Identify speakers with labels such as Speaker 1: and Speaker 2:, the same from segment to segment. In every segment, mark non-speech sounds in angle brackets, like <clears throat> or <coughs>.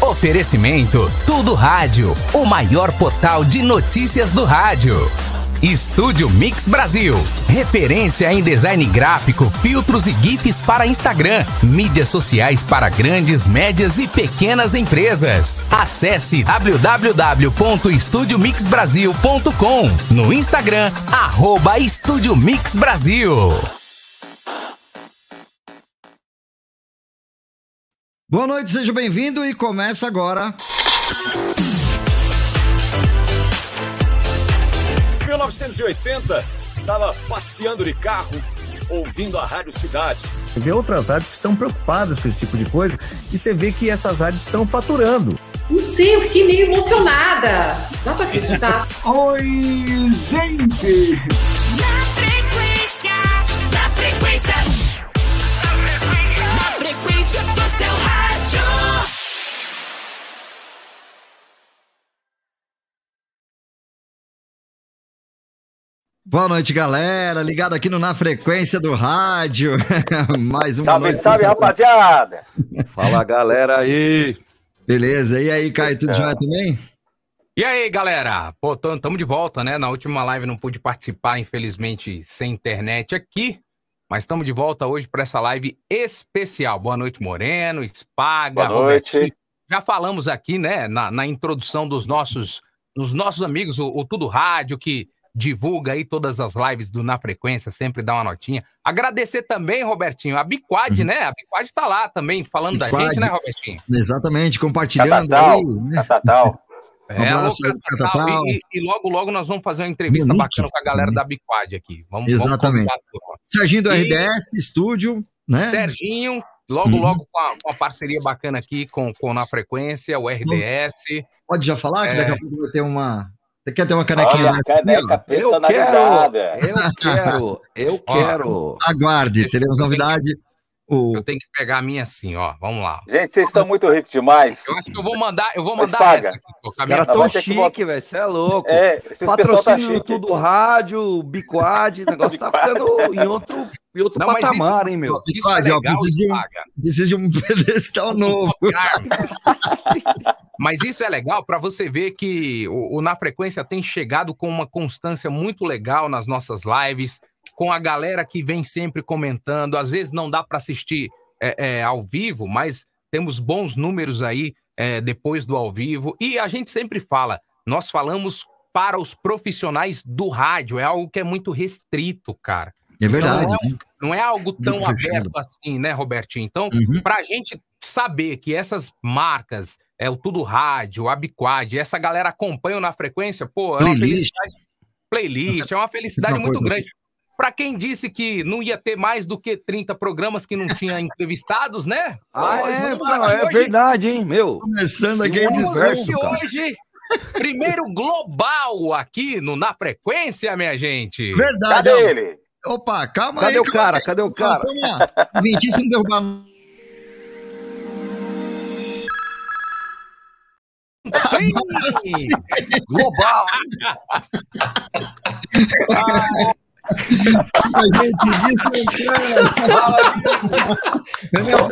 Speaker 1: Oferecimento Tudo Rádio, o maior portal de notícias do rádio. Estúdio Mix Brasil. Referência em design gráfico, filtros e GIFs para Instagram. Mídias sociais para grandes, médias e pequenas empresas. Acesse www.estudiomixbrasil.com. No Instagram, arroba Estúdio Mix Brasil.
Speaker 2: Boa noite, seja bem-vindo e começa agora.
Speaker 3: 1980, estava passeando de carro, ouvindo a Rádio Cidade.
Speaker 4: Você vê outras rádios que estão preocupadas com esse tipo de coisa e você vê que essas rádios estão faturando.
Speaker 5: Não sei, eu fiquei meio emocionada. Dá pra acreditar. <laughs>
Speaker 6: Oi, gente!
Speaker 7: Na frequência, na frequência, rádio.
Speaker 2: Boa noite, galera. Ligado aqui no Na Frequência do Rádio. <laughs> Mais uma
Speaker 8: Salve,
Speaker 2: noite.
Speaker 8: salve, rapaziada!
Speaker 9: Fala galera aí!
Speaker 2: Beleza. E aí, Caio, tudo jóia também?
Speaker 10: E aí, galera? Pô, estamos de volta, né? Na última live não pude participar, infelizmente, sem internet aqui. Mas estamos de volta hoje para essa live especial. Boa noite, Moreno, Spaga,
Speaker 8: Boa noite.
Speaker 10: Robertinho. Já falamos aqui, né, na, na introdução dos nossos, dos nossos amigos, o, o Tudo Rádio, que divulga aí todas as lives do Na Frequência, sempre dá uma notinha. Agradecer também, Robertinho, a Biquad, né? A Biquad tá lá também falando da
Speaker 2: Biquad.
Speaker 10: gente, né, Robertinho?
Speaker 2: Exatamente, compartilhando
Speaker 8: Catatal,
Speaker 2: aí, né?
Speaker 8: Catatal. <laughs>
Speaker 2: Um abraço pro
Speaker 10: Catatal.
Speaker 2: Catatal.
Speaker 10: E, e logo, logo nós vamos fazer uma entrevista
Speaker 2: Monique.
Speaker 10: bacana com a galera da Biquad aqui. Vamos,
Speaker 2: Exatamente.
Speaker 10: Vamos.
Speaker 2: Serginho do
Speaker 10: E-
Speaker 2: RDS, estúdio, né?
Speaker 10: Serginho, logo,
Speaker 2: Uhum.
Speaker 10: logo com a, com a parceria bacana aqui com, com Na Frequência, o RDS.
Speaker 2: Pode já falar que
Speaker 10: É.
Speaker 2: daqui a pouco vai ter uma. Você quer ter uma canequinha
Speaker 8: Olha
Speaker 2: ó?
Speaker 8: caneca
Speaker 9: Eu quero!
Speaker 8: personalizada.
Speaker 9: Eu quero! Eu <laughs>
Speaker 10: Ó.
Speaker 9: quero! <laughs>
Speaker 2: Aguarde, teremos novidade. O...
Speaker 10: Eu tenho que pegar a minha assim, ó. Vamos lá.
Speaker 8: Gente, vocês estão muito ricos demais.
Speaker 10: Eu acho que eu vou mandar, eu vou mandar
Speaker 8: paga.
Speaker 10: essa aqui, pô, com a
Speaker 9: Os
Speaker 10: minha
Speaker 9: caras
Speaker 8: Vai
Speaker 9: tão chique,
Speaker 8: botar-
Speaker 9: velho. Você é louco.
Speaker 8: É, tá
Speaker 9: Patrocínio
Speaker 8: chique.
Speaker 9: tudo rádio, biquad, o negócio tá <laughs> ficando em outro, em outro
Speaker 10: Não,
Speaker 9: patamar, hein, meu?
Speaker 10: Isso é
Speaker 2: Biquad, ó, preciso de um-
Speaker 10: Spaga.
Speaker 2: Precisa de um <laughs> pedestal novo. <laughs>
Speaker 10: Mas isso é legal para você ver que o, o Na Frequência tem chegado com uma constância muito legal nas nossas lives, com a galera que vem sempre comentando. Às vezes não dá para assistir é, é, ao vivo, mas temos bons números aí é, depois do ao vivo. E a gente sempre fala, nós falamos para os profissionais do rádio, é algo que é muito restrito, cara.
Speaker 2: É verdade.
Speaker 10: Não Não é algo tão aberto assim, né, Robertinho? Então,
Speaker 2: Uhum.
Speaker 10: para a gente saber que essas marcas, é o Tudo Rádio, a Biquad, essa galera acompanham na frequência, pô, é uma
Speaker 2: Playlist.
Speaker 10: felicidade. Playlist, é uma felicidade muito
Speaker 2: coisa-
Speaker 10: grande. Para quem disse que não ia ter mais do que 30 programas que não tinha <laughs> entrevistados, né?
Speaker 9: Ah, é,
Speaker 10: aqui
Speaker 9: é
Speaker 10: hoje-
Speaker 9: verdade, hein, meu?
Speaker 2: Começando aqui
Speaker 9: Sim,
Speaker 2: o
Speaker 10: estamos
Speaker 2: universo.
Speaker 10: aqui
Speaker 9: cara.
Speaker 10: hoje, primeiro global aqui no Na Frequência, minha gente.
Speaker 2: Verdade.
Speaker 8: Cadê
Speaker 2: ó.
Speaker 8: ele?
Speaker 2: Opa, calma
Speaker 9: Cadê
Speaker 2: aí.
Speaker 9: o cara? Cadê o cara?
Speaker 2: Vintinho, se não derrubar.
Speaker 10: Sim!
Speaker 9: Global! <laughs>
Speaker 2: A gente descansando. Eu não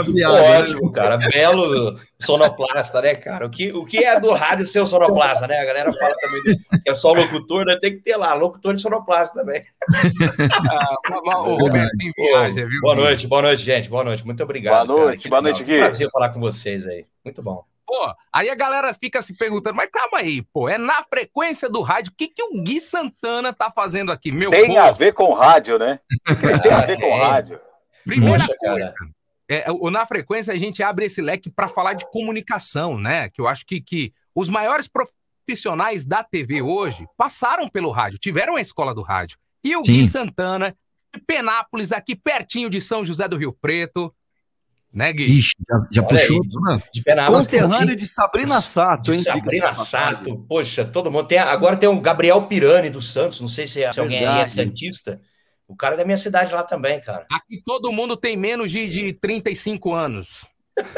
Speaker 2: a piada.
Speaker 11: Ótimo, cara. Belo sonoplasta, né, cara? O que, o que é do rádio ser o sonoplasta, né? A galera fala também que é só locutor, né? Tem que ter lá, locutor e sonoplasta também.
Speaker 10: Ah, o Robertinho viaja, viu?
Speaker 11: Boa noite, boa noite, gente. Boa noite, muito obrigado.
Speaker 8: Boa noite,
Speaker 11: cara.
Speaker 8: Boa noite, Gui.
Speaker 11: Prazer falar com vocês aí. Muito bom.
Speaker 10: Pô, aí a galera fica se perguntando, mas calma aí, pô, é na frequência do rádio, o que, que o Gui Santana tá fazendo aqui? Meu
Speaker 8: Tem
Speaker 10: povo,
Speaker 8: a ver com rádio, né? <laughs> Tem a ver com
Speaker 11: É.
Speaker 8: rádio.
Speaker 10: primeira
Speaker 11: Poxa,
Speaker 10: coisa, é, o Na Frequência a gente abre esse leque para falar de comunicação, né? Que eu acho que, que os maiores profissionais da TV hoje passaram pelo rádio, tiveram a escola do rádio. E o Gui
Speaker 2: Sim.
Speaker 10: Santana, de Penápolis, aqui pertinho de São José do Rio Preto, né, Gui?
Speaker 2: Ixi, já, já puxou
Speaker 11: aí.
Speaker 9: Conterrâneo de Sabrina Sato, hein?
Speaker 11: Sabrina Sato, poxa, todo mundo tem. Agora tem o Gabriel Pirani dos Santos, não sei se, é- se alguém aí é santista. O cara é da minha cidade lá também, cara.
Speaker 10: Aqui todo mundo tem menos de, de 35 anos.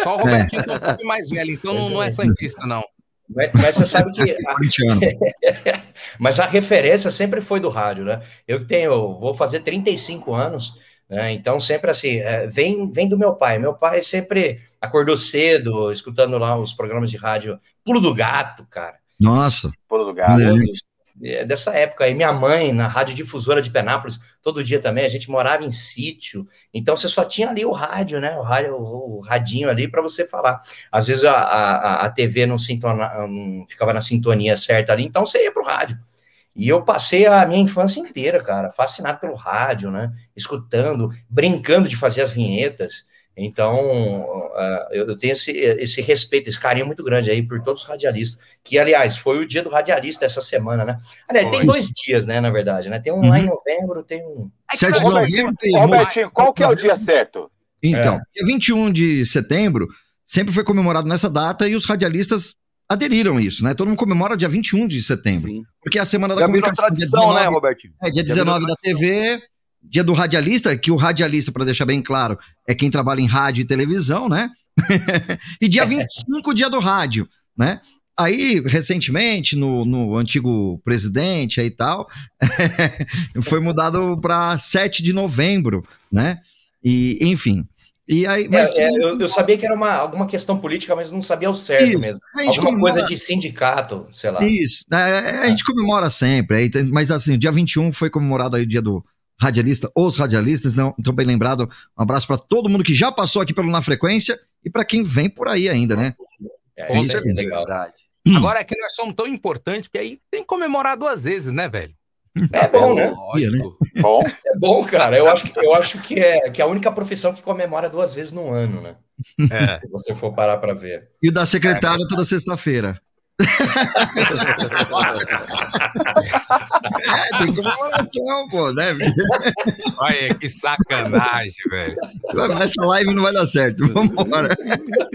Speaker 10: Só o Robertinho é. um pouco mais velho, então não, não é santista, não.
Speaker 11: Mas, mas você sabe que. <laughs> a- <laughs> mas a referência sempre foi do rádio, né? Eu que tenho, vou fazer 35 anos, né? Então sempre assim, é, vem, vem do meu pai. Meu pai sempre acordou cedo, escutando lá os programas de rádio Pulo do Gato, cara.
Speaker 2: Nossa.
Speaker 8: Pulo do Gato.
Speaker 11: É dessa época aí, minha mãe, na rádio difusora de Penápolis, todo dia também, a gente morava em sítio, então você só tinha ali o rádio, né? O rádio, o radinho ali para você falar. Às vezes a, a, a TV não, sintona, não ficava na sintonia certa ali, então você ia pro rádio. E eu passei a minha infância inteira, cara, fascinado pelo rádio, né? Escutando, brincando de fazer as vinhetas. Então, uh, eu tenho esse, esse respeito, esse carinho muito grande aí por todos os radialistas. Que, aliás, foi o dia do radialista essa semana, né? Aliás, foi. tem dois dias, né, na verdade, né? Tem um uhum. lá em novembro, tem um.
Speaker 2: 7 de novembro.
Speaker 8: Robertinho, qual que é o dia certo?
Speaker 2: Então, é. dia 21 de setembro sempre foi comemorado nessa data e os radialistas aderiram isso, né? Todo mundo comemora dia 21 de setembro. Sim. Porque é a semana da
Speaker 9: Já
Speaker 2: comunicação.
Speaker 9: tradição,
Speaker 2: dia 19,
Speaker 9: né, Robertinho?
Speaker 2: É, dia 19 da TV, dia do radialista, que o radialista, para deixar bem claro, é quem trabalha em rádio e televisão, né? <laughs> e dia 25, dia do rádio, né? Aí, recentemente, no, no antigo presidente e tal, <laughs> foi mudado para 7 de novembro, né? E, enfim. E aí, mas...
Speaker 11: É, é, eu, eu, sabia que era uma, alguma questão política, mas não sabia o certo Isso. mesmo. Alguma comemora... coisa de sindicato, sei lá.
Speaker 2: Isso. É, a gente comemora sempre. Aí, mas assim, o dia 21 foi comemorado aí o dia do radialista, os radialistas, não, então bem lembrado. Um abraço para todo mundo que já passou aqui pelo Na Frequência e para quem vem por aí ainda, né?
Speaker 11: É, Com certeza. legal.
Speaker 10: Agora é que nós somos tão importantes que aí tem que comemorar duas vezes, né, velho?
Speaker 11: É bom, né?
Speaker 2: Lógico.
Speaker 8: Bom.
Speaker 11: É bom, cara. Eu acho, eu acho que, é, que é a única profissão que comemora duas vezes no ano, né?
Speaker 10: É.
Speaker 11: Se você for parar para ver.
Speaker 2: E o da secretária toda sexta-feira. <laughs> é, tem comemoração, pô, né?
Speaker 10: Olha, que sacanagem, velho.
Speaker 2: Essa live não vai dar certo. Vambora.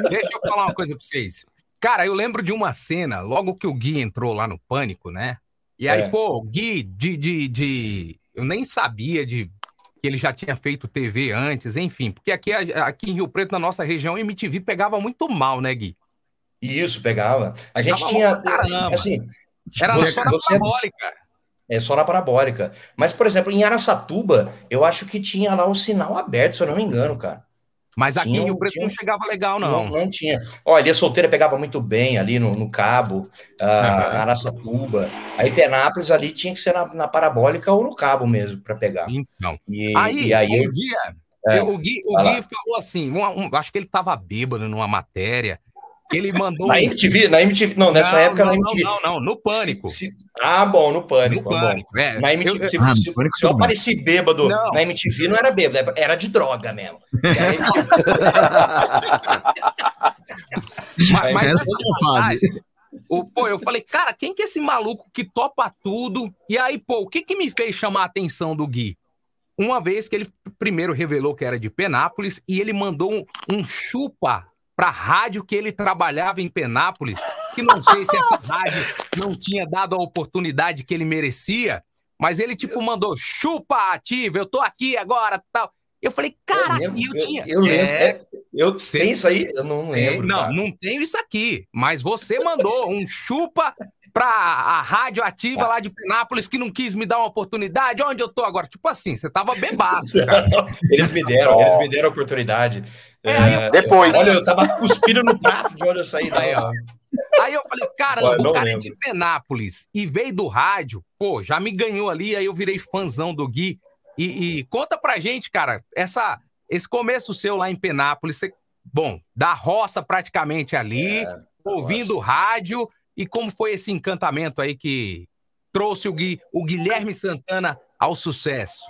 Speaker 10: Deixa eu falar uma coisa pra vocês. Cara, eu lembro de uma cena, logo que o Gui entrou lá no Pânico, né? E aí, é. pô, Gui, de, de, de. Eu nem sabia de que ele já tinha feito TV antes, enfim, porque aqui, aqui em Rio Preto, na nossa região, MTV pegava muito mal, né, Gui?
Speaker 11: Isso, pegava. A gente pegava tinha.
Speaker 10: Caramba.
Speaker 11: Assim,
Speaker 10: Era
Speaker 11: você,
Speaker 10: só na
Speaker 11: você-
Speaker 10: parabólica.
Speaker 11: É só na parabólica. Mas, por exemplo, em Araçatuba, eu acho que tinha lá o sinal aberto, se eu não me engano, cara.
Speaker 10: Mas aqui
Speaker 11: Tinha um-
Speaker 10: Preto
Speaker 11: tinha
Speaker 10: não
Speaker 11: um-
Speaker 10: chegava legal,
Speaker 11: Não,
Speaker 10: não.
Speaker 11: não tinha. Olha, a solteira pegava muito bem ali no, no cabo, ah,
Speaker 10: Aham.
Speaker 11: Araçatuba. Aí Penápolis ali tinha que ser na, na parabólica ou no cabo mesmo para pegar.
Speaker 10: Então.
Speaker 11: E
Speaker 10: Aí,
Speaker 11: e aí
Speaker 10: um dia,
Speaker 11: É,
Speaker 10: eu- o Gui, o Gui falou assim, uma- um- acho que ele tava bêbado numa matéria, ele mandou...
Speaker 11: Na MTV, na MTV, não, nessa
Speaker 10: Não,
Speaker 11: época
Speaker 10: não,
Speaker 11: na MTV.
Speaker 10: Não, não, no Pânico.
Speaker 11: Se- se- ah, bom, no pânico.
Speaker 10: No
Speaker 11: ah, bom.
Speaker 10: Pânico, é.
Speaker 11: Na MTV,
Speaker 10: Eu-
Speaker 11: se,
Speaker 2: Ah, no
Speaker 11: se-
Speaker 2: Pânico
Speaker 11: se eu apareci bêbado
Speaker 10: Não.
Speaker 11: na MTV, não era bêbado, era de droga mesmo. Aí, <laughs>
Speaker 10: Mas, mas
Speaker 2: Essa
Speaker 10: essa
Speaker 2: é fase.
Speaker 10: o, pô, eu falei, cara, quem que é esse maluco que topa tudo? E aí, pô, o que que me fez chamar a atenção do Gui? Uma vez que ele primeiro revelou que era de Penápolis e ele mandou um, um chupa pra rádio que ele trabalhava em Penápolis, que não sei se essa rádio não tinha dado a oportunidade que ele merecia, mas ele tipo mandou chupa ativa, eu tô aqui agora, tal. Eu falei, cara,
Speaker 11: lembro,
Speaker 10: e eu,
Speaker 11: eu-
Speaker 10: tinha.
Speaker 11: eu lembro,
Speaker 10: É,
Speaker 11: é, eu tem isso aí? Eu não
Speaker 10: é,
Speaker 11: lembro.
Speaker 10: não,
Speaker 11: cara.
Speaker 10: não tenho isso aqui. Mas você mandou um chupa pra a rádio ativa lá de Penápolis que não quis me dar uma oportunidade. Onde eu tô agora? Tipo assim, você tava bebaço, cara. <laughs>
Speaker 11: Eles me deram, eles me deram a oportunidade.
Speaker 10: É, aí eu-
Speaker 11: É,
Speaker 8: Depois.
Speaker 11: Olha, eu tava cuspindo no prato de onde eu saí.
Speaker 10: Aí,
Speaker 11: Não,
Speaker 10: ó. Aí eu falei, caramba,
Speaker 11: Olha, não
Speaker 10: o cara é
Speaker 11: lembro.
Speaker 10: de Penápolis e veio do rádio, pô, já me ganhou ali, aí eu virei fãzão do Gui. E, e conta pra gente, cara, essa, esse começo seu lá em Penápolis, você, bom, da roça praticamente ali,
Speaker 11: É,
Speaker 10: ouvindo rádio, e como foi esse encantamento aí que trouxe o, Gui, o Guilherme Santana ao sucesso?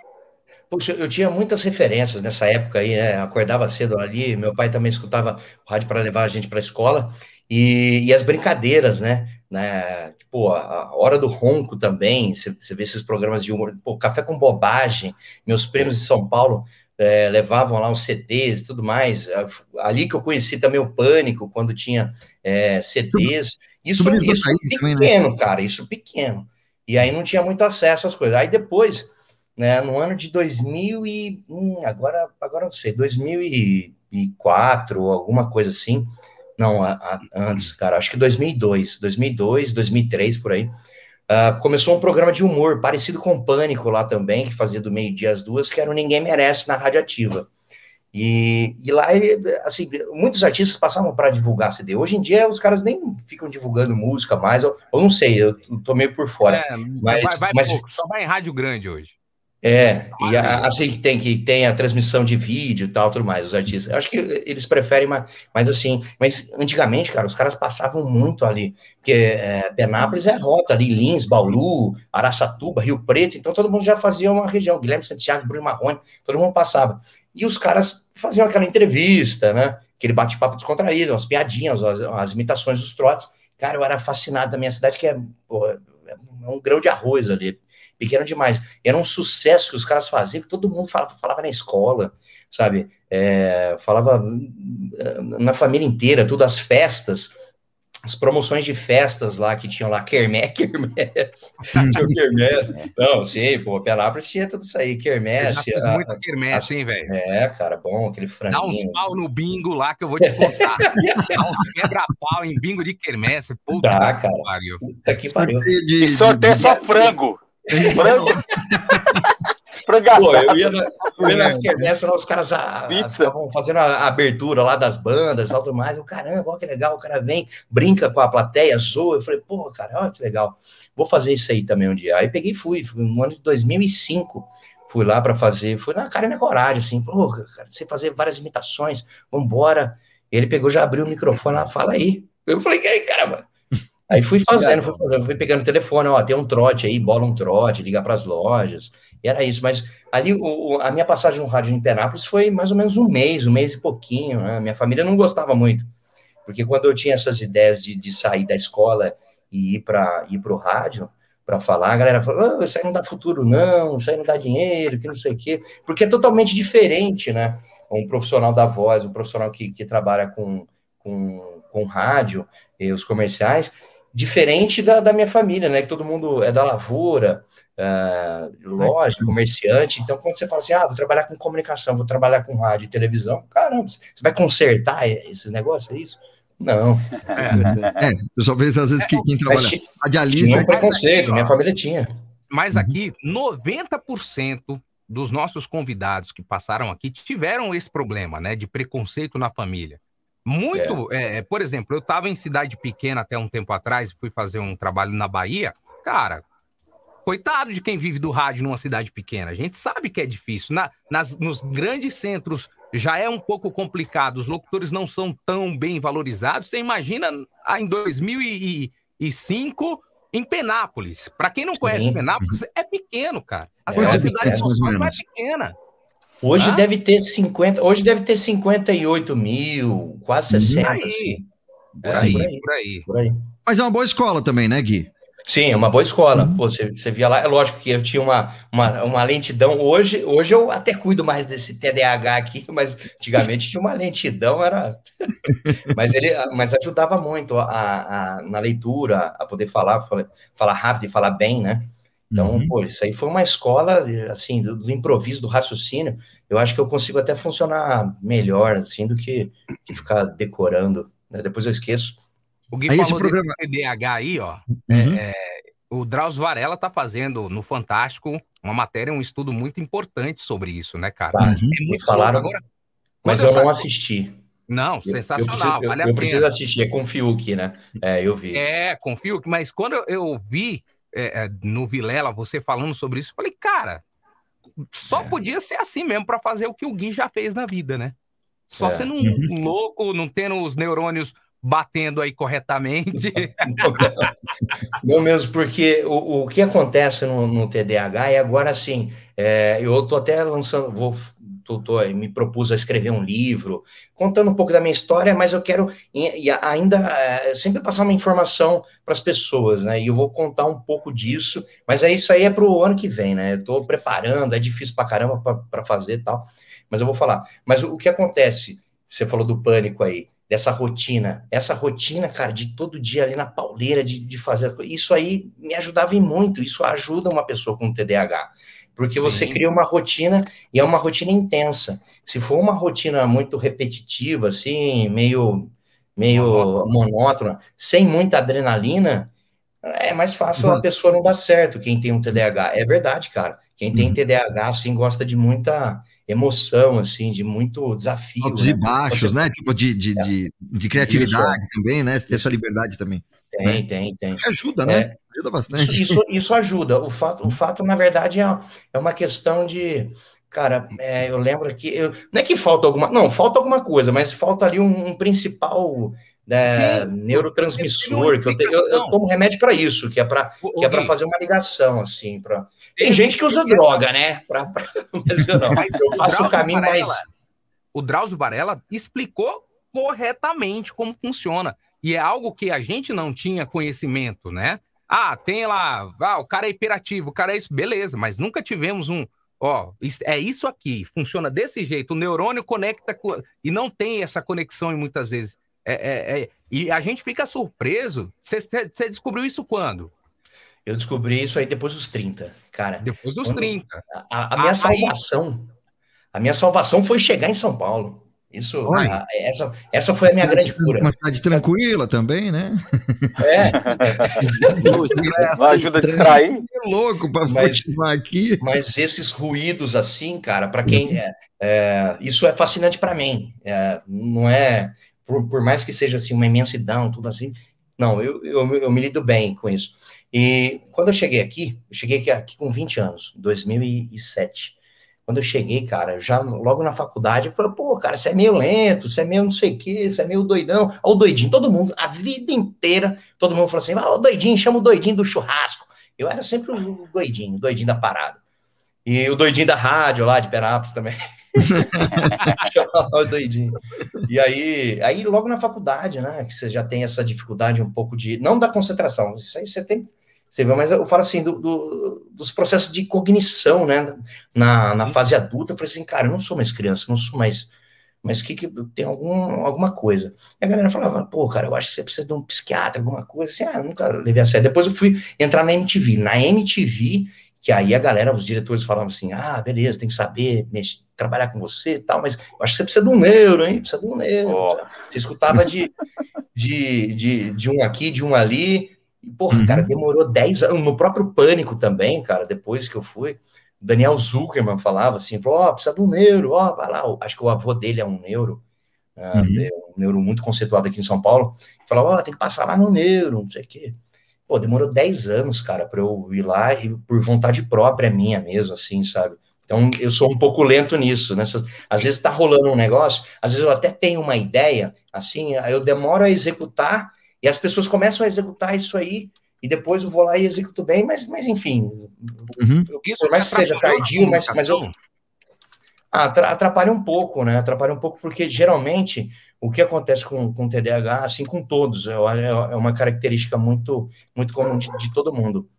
Speaker 11: Poxa, eu tinha muitas referências nessa época aí, né? Acordava cedo ali, meu pai também escutava o rádio para levar a gente para a escola e, e as brincadeiras, né? Né? Tipo, a, a hora do ronco também. Você vê esses programas de humor, pô, café com bobagem. Meus primos de São Paulo eh, levavam lá os CDs e tudo mais. Ali que eu conheci também o Pânico, quando tinha eh, CDs. Isso, isso
Speaker 2: aí
Speaker 11: pequeno,
Speaker 2: também, né?
Speaker 11: cara, isso pequeno. E aí não tinha muito acesso às coisas. Aí depois né, no ano de 2000 e hum, agora agora não sei, 2004 alguma coisa assim. Não, a- a- antes, cara, acho que 2002, 2002, 2003 por aí. ah, começou um programa de humor parecido com o Pânico lá também, que fazia do meio-dia às duas, que era o Ninguém Merece na Rádio Ativa. E, e lá, ele, assim, muitos artistas passavam para divulgar CD. Hoje em dia, os caras nem ficam divulgando música mais, ou, eu não sei, eu tô meio por fora.
Speaker 10: É,
Speaker 11: mas,
Speaker 10: vai, vai
Speaker 11: mas-
Speaker 10: pouco, só vai em rádio grande hoje.
Speaker 11: É, e a- assim que tem que tem a transmissão de vídeo e tal, tudo mais, os artistas. Acho que eles preferem mais, mas assim, mas antigamente, cara, os caras passavam muito ali, porque é, Penápolis é a rota ali, Lins, Bauru, Araçatuba, Rio Preto, então todo mundo já fazia uma região, Guilherme Santiago, Bruno Marrone, todo mundo passava. E os caras faziam aquela entrevista, né? Aquele bate-papo descontraído, as piadinhas, as, as imitações dos trotes. Cara, eu era fascinado da minha cidade, que é, pô, é um grão de arroz ali, pequeno demais. Era um sucesso que os caras faziam, que todo mundo falava, falava na escola, sabe? É, falava hum, na família inteira, tudo, as festas, as promoções de festas lá que tinham lá, Kermés, <laughs> Kermés, tinha o Kermés. Não, sim, pô, Penápolis tinha tudo isso aí,
Speaker 10: Eu
Speaker 11: Kermés.
Speaker 10: já fiz
Speaker 11: tinha-
Speaker 10: muita quermesse, hein, velho?
Speaker 11: É, cara, bom, aquele franguinho.
Speaker 10: Dá uns pau no bingo lá que eu vou te contar. Dá uns quebra-pau em bingo de quermesse. Puta
Speaker 11: Dá,
Speaker 10: que
Speaker 11: cara.
Speaker 10: pariu.
Speaker 11: Puta que pariu.
Speaker 8: E sorteio
Speaker 2: de-
Speaker 8: só frango. Frango.
Speaker 11: Pô, eu ia, na, eu ia nas quermesses lá, os caras estavam fazendo a, a abertura lá das bandas e tudo mais. Eu, caramba, olha que legal, o cara vem, brinca com a plateia, zoa. Eu falei, pô, cara, olha que legal. Vou fazer isso aí também um dia. Aí peguei e fui, fui no ano de 2005. Fui lá para fazer, fui na cara e na coragem, assim, pô, cara, sei fazer várias imitações, vambora. Ele pegou, já abriu o microfone lá, fala aí. Eu falei, e aí, caramba? Aí fui fazendo, fui fazendo, fui pegando o telefone, ó, tem um trote aí, bola um trote, ligar para as lojas, e era isso. Mas ali, o, a minha passagem no rádio em Penápolis foi mais ou menos um mês, um mês e pouquinho, né? Minha família não gostava muito, porque quando eu tinha essas ideias de, de sair da escola e ir para ir o rádio, para falar, a galera falou, "Ah, isso aí não dá futuro não, isso aí não dá dinheiro, que não sei o quê, porque é totalmente diferente, né? Um profissional da voz, um profissional que, que trabalha com, com, com rádio e os comerciais, diferente da, da minha família, né? Que todo mundo é da lavoura, é, loja, comerciante. Então, quando você fala assim, ah, vou trabalhar com comunicação, vou trabalhar com rádio e televisão, caramba, você vai consertar esses negócios, é isso? Não.
Speaker 2: É, o pessoal vê às vezes que quem trabalha radialista.
Speaker 11: tinha um preconceito, minha família tinha.
Speaker 10: Mas aqui, 90% dos nossos convidados que passaram aqui tiveram esse problema, né? De preconceito na família. Muito, é, é, por exemplo, eu estava em cidade pequena até um tempo atrás, fui fazer um trabalho na Bahia. Cara, coitado de quem vive do rádio numa cidade pequena. A gente sabe que é difícil. Na, nas, nos grandes centros já é um pouco complicado, os locutores não são tão bem valorizados. Você imagina ah, em 2005 em Penápolis. Para quem não conhece
Speaker 11: Sim.
Speaker 10: Penápolis, é pequeno, cara. A
Speaker 11: É,
Speaker 10: cidade
Speaker 11: é
Speaker 10: cidade
Speaker 11: pequeno,
Speaker 10: de
Speaker 2: mais
Speaker 10: é
Speaker 2: menos.
Speaker 10: pequena.
Speaker 11: Hoje
Speaker 10: Hã?
Speaker 11: deve ter 50, hoje deve ter 58 mil, quase 60.
Speaker 10: Aí.
Speaker 11: assim.
Speaker 10: Por aí,
Speaker 11: por aí.
Speaker 10: por aí.
Speaker 11: Por aí.
Speaker 2: Mas é uma boa escola também, né, Gui?
Speaker 11: Sim, é uma boa escola. Pô, você, você via lá, é lógico que eu tinha uma, uma, uma lentidão. Hoje, hoje eu até cuido mais desse TDAH aqui, <laughs> mas antigamente tinha uma lentidão, era. <laughs> mas ele mas ajudava muito a, a- na leitura, a poder falar, falar, falar rápido e falar bem, né? Então,
Speaker 2: Uhum.
Speaker 11: pô, isso aí foi uma escola, assim, do, do improviso, do raciocínio. Eu acho que eu consigo até funcionar melhor, assim, do que, que ficar decorando. né? Depois eu esqueço.
Speaker 10: O Gui
Speaker 2: Aí esse
Speaker 10: falou
Speaker 2: programa-
Speaker 10: desse TDAH aí, ó.
Speaker 2: Uhum.
Speaker 10: É, o Drauzio Varela tá fazendo no Fantástico uma matéria, um estudo muito importante sobre isso, né, cara?
Speaker 11: Tá?
Speaker 10: É
Speaker 11: Me
Speaker 10: muito
Speaker 11: falaram.
Speaker 10: Agora,
Speaker 11: mas
Speaker 10: quando
Speaker 11: eu não assisti.
Speaker 10: Não,
Speaker 11: Eu- eu
Speaker 10: sensacional,
Speaker 11: preciso- eu-
Speaker 10: vale a
Speaker 11: eu
Speaker 10: pena.
Speaker 11: preciso assistir, é com o Fiuk, né? É, eu vi.
Speaker 10: É, confio, que- mas quando eu, eu vi é, é, no Vilela você falando sobre isso, eu falei, cara, só
Speaker 11: É.
Speaker 10: podia ser assim mesmo pra fazer o que o Gui já fez na vida, né? Só
Speaker 11: É.
Speaker 10: sendo um louco, não tendo os neurônios batendo aí corretamente. <laughs>
Speaker 11: Não mesmo, porque o, o que acontece no, no TDAH é agora assim, é, eu tô até lançando, vou, tô, tô- me propus a escrever um livro, contando um pouco da minha história, mas eu quero e, e ainda é, sempre passar uma informação para as pessoas, né? E eu vou contar um pouco disso, mas é isso aí é para o ano que vem, né? Eu tô preparando, é difícil pra caramba para fazer tal, mas eu vou falar. Mas o, o que acontece? Você falou do pânico aí dessa rotina. Essa rotina, cara, de todo dia ali na pauleira, de, de fazer. Isso aí me ajudava muito. Isso ajuda uma pessoa com TDAH. Porque você
Speaker 10: Sim.
Speaker 11: cria uma rotina e é uma rotina intensa. Se for uma rotina muito repetitiva, assim, meio, meio monótona, sem muita adrenalina, é mais fácil a
Speaker 2: Exato.
Speaker 11: pessoa não dar certo, quem tem um TDAH. É verdade, cara. Quem tem
Speaker 2: Uhum.
Speaker 11: TDAH, assim, gosta de muita emoção, assim, de muito desafio.
Speaker 2: Altos
Speaker 11: né?
Speaker 2: e baixos, né? Tipo, de, de, de, de criatividade também, né? Você ter essa liberdade também.
Speaker 11: Tem, tem, tem.
Speaker 2: Que ajuda, né?
Speaker 11: É.
Speaker 2: Ajuda bastante.
Speaker 11: Isso, isso, isso ajuda. O fato, o fato, na verdade, é, é uma questão de. Cara, é, eu lembro que. eu- não é que falta alguma. Não, falta alguma coisa, mas falta ali um, um principal né,
Speaker 10: Sim,
Speaker 11: neurotransmissor. Que eu, te- eu, eu tomo remédio para isso, que é para que é para fazer uma ligação, assim. Pra... Tem,
Speaker 10: Tem-
Speaker 11: gente que usa
Speaker 10: tem essa-
Speaker 11: droga, né? Pra, pra- <laughs> Mas eu não.
Speaker 10: Mas
Speaker 11: eu faço o caminho
Speaker 10: Varela-
Speaker 11: mais.
Speaker 10: o Drauzio Varela explicou corretamente como funciona. E é algo que a gente não tinha conhecimento, né? Ah, tem lá, ah, o cara é hiperativo, o cara é isso, beleza, mas nunca tivemos um, ó, é isso aqui, funciona desse jeito, o neurônio conecta com, e não tem essa conexão muitas vezes. É, é- é- e a gente fica surpreso. Você descobriu isso quando?
Speaker 11: Eu descobri isso aí depois dos 30, cara.
Speaker 10: Depois dos
Speaker 11: Quando-
Speaker 10: 30.
Speaker 11: A, a minha
Speaker 10: Ah,
Speaker 11: salvação, a minha salvação foi chegar em São Paulo. Isso, a- essa, essa foi a minha grande cura.
Speaker 2: Uma cidade tranquila também, né?
Speaker 11: É,
Speaker 8: Não ajuda a distrair?
Speaker 2: Que louco pra
Speaker 11: Mas-
Speaker 2: continuar aqui.
Speaker 11: mas esses ruídos assim, cara, para quem é, é, isso é fascinante para mim. É, não é por, por mais que seja assim uma imensidão, tudo assim. Não, eu, eu, eu me lido bem com isso. E quando eu cheguei aqui, eu cheguei aqui, aqui com 20 anos, 2007. Quando eu cheguei, cara, já logo na faculdade, eu falei, pô, cara, você é meio lento, você é meio não sei o quê, você é meio doidão. Ó, o doidinho, todo mundo, a vida inteira, todo mundo falou assim, ah, o doidinho, chama o doidinho do churrasco. Eu era sempre o doidinho, o doidinho da parada. E o doidinho da rádio lá de Perápolis também. <laughs> o doidinho. E aí, aí, logo na faculdade, né, que você já tem essa dificuldade um pouco de. Não da concentração, isso aí você tem. Você vê, mas eu falo assim, do, do- dos processos de cognição, né? Na, na fase adulta, eu falei assim, cara, eu não sou mais criança, não sou mais. Mas que, que tem algum, alguma coisa. E a galera falava, pô, cara, eu acho que você precisa de um psiquiatra, alguma coisa. Assim, ah, eu nunca levei a sério. Depois eu fui entrar na MTV. Na MTV, que aí a galera, os diretores falavam assim, ah, beleza, tem que saber mex- trabalhar com você e tal, mas eu acho que você precisa de um neuro, hein? Precisa de um neuro.
Speaker 8: Ó.
Speaker 11: Você escutava de, de, de, de um aqui, de um ali. E, porra,
Speaker 2: Uhum.
Speaker 11: cara, demorou 10 anos. No próprio Pânico também, cara, depois que eu fui, o Daniel Zuckerman falava assim, falou, ó, precisa de um neuro, ó, vai lá. Acho que o avô dele é um neuro, ah,
Speaker 2: Uhum.
Speaker 11: é um neuro muito conceituado aqui em São Paulo. Falava, ó, tem que passar lá no neuro, não sei o quê. Pô, demorou 10 anos, cara, pra eu ir lá e por vontade própria minha mesmo, assim, sabe? Então, eu sou um pouco lento nisso, né? Às vezes tá rolando um negócio, às vezes eu até tenho uma ideia, assim, aí eu demoro a executar e as pessoas começam a executar isso aí e depois eu vou lá e executo bem, mas, mas enfim,
Speaker 2: Uhum.
Speaker 11: por mais que seja tardio, mas, mas eu, atrapalha um pouco, né? Atrapalha um pouco, porque geralmente o que acontece com, com TDAH, assim com todos, é, é uma característica muito, muito comum de, de todo mundo.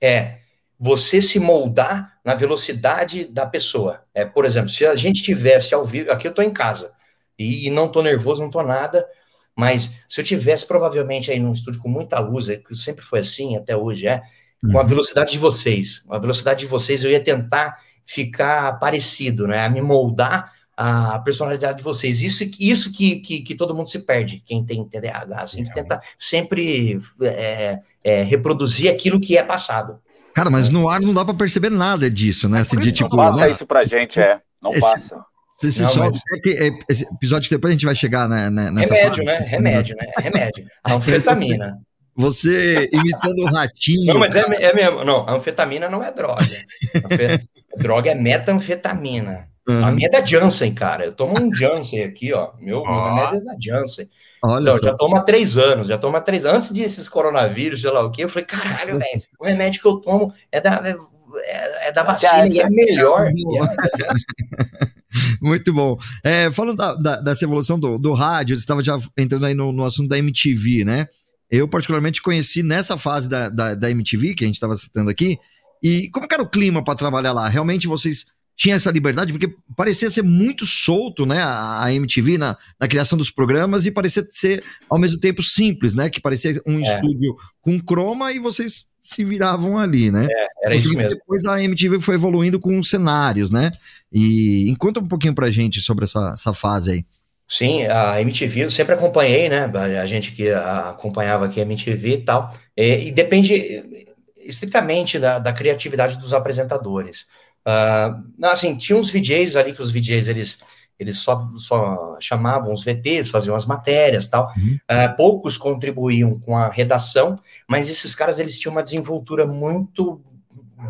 Speaker 11: É você se moldar na velocidade da pessoa. É, por exemplo, se a gente tivesse ao vivo, aqui eu estou em casa e, e não estou nervoso, não estou nada, mas se eu tivesse provavelmente aí num estúdio com muita luz, é que sempre foi assim, até hoje é, com a velocidade de vocês, com a velocidade de vocês, eu ia tentar ficar parecido, né? A me moldar a personalidade de vocês. Isso, isso que, que, que todo mundo se perde, quem tem TDAH, assim, que tenta sempre é, é, reproduzir aquilo que é passado.
Speaker 2: Cara, mas no ar não dá pra perceber nada disso, né? Esse de
Speaker 8: Não
Speaker 2: tipo.
Speaker 8: passa
Speaker 2: né?
Speaker 8: isso pra gente, é. Não
Speaker 2: Esse-
Speaker 8: passa.
Speaker 2: Se, se
Speaker 11: mas-
Speaker 2: é é, episódio que depois a gente vai chegar né, né, nessa
Speaker 11: Remédio,
Speaker 2: fase.
Speaker 11: né? Remédio, né? Remédio. Anfetamina.
Speaker 2: Você imitando o ratinho.
Speaker 11: Não, mas é, é mesmo. Não, anfetamina não é droga. Droga é metanfetamina.
Speaker 2: Uhum.
Speaker 11: A minha é da Janssen, cara. Eu tomo um Janssen aqui, ó. Meu, meu
Speaker 10: Ó.
Speaker 11: remédio é da Janssen.
Speaker 2: Olha
Speaker 11: Então,
Speaker 2: só.
Speaker 11: já tomo há três anos, já tomo há três anos. Antes desses coronavírus, sei lá o quê, eu falei, caralho, velho, o remédio que eu tomo é da, é, é da vacina e é melhor. E é- <laughs>
Speaker 2: Muito bom. É, falando da, da- dessa evolução do, do rádio, você estava já entrando aí no, no assunto da MTV, né? Eu, particularmente, conheci nessa fase da, da, da MTV, que a gente estava citando aqui, e como que era o clima para trabalhar lá? Realmente vocês tinham essa liberdade? Porque parecia ser muito solto, né? A, a MTV na, na criação dos programas e parecia ser, ao mesmo tempo, simples, né? Que parecia um
Speaker 11: É.
Speaker 2: estúdio com croma e vocês se viravam ali, né?
Speaker 11: Era isso mesmo.
Speaker 2: Depois a MTV foi evoluindo com cenários, né? E conta um pouquinho pra gente sobre essa, essa fase aí.
Speaker 11: Sim, a MTV eu sempre acompanhei, né? A gente que acompanhava aqui a MTV e tal. E, e depende estritamente da, da criatividade dos apresentadores. Não, assim, tinha uns VJs ali que os VJs eles, eles só, só chamavam os VTs, faziam as matérias tal. Ah, poucos contribuíam com a redação, mas esses caras eles tinham uma desenvoltura muito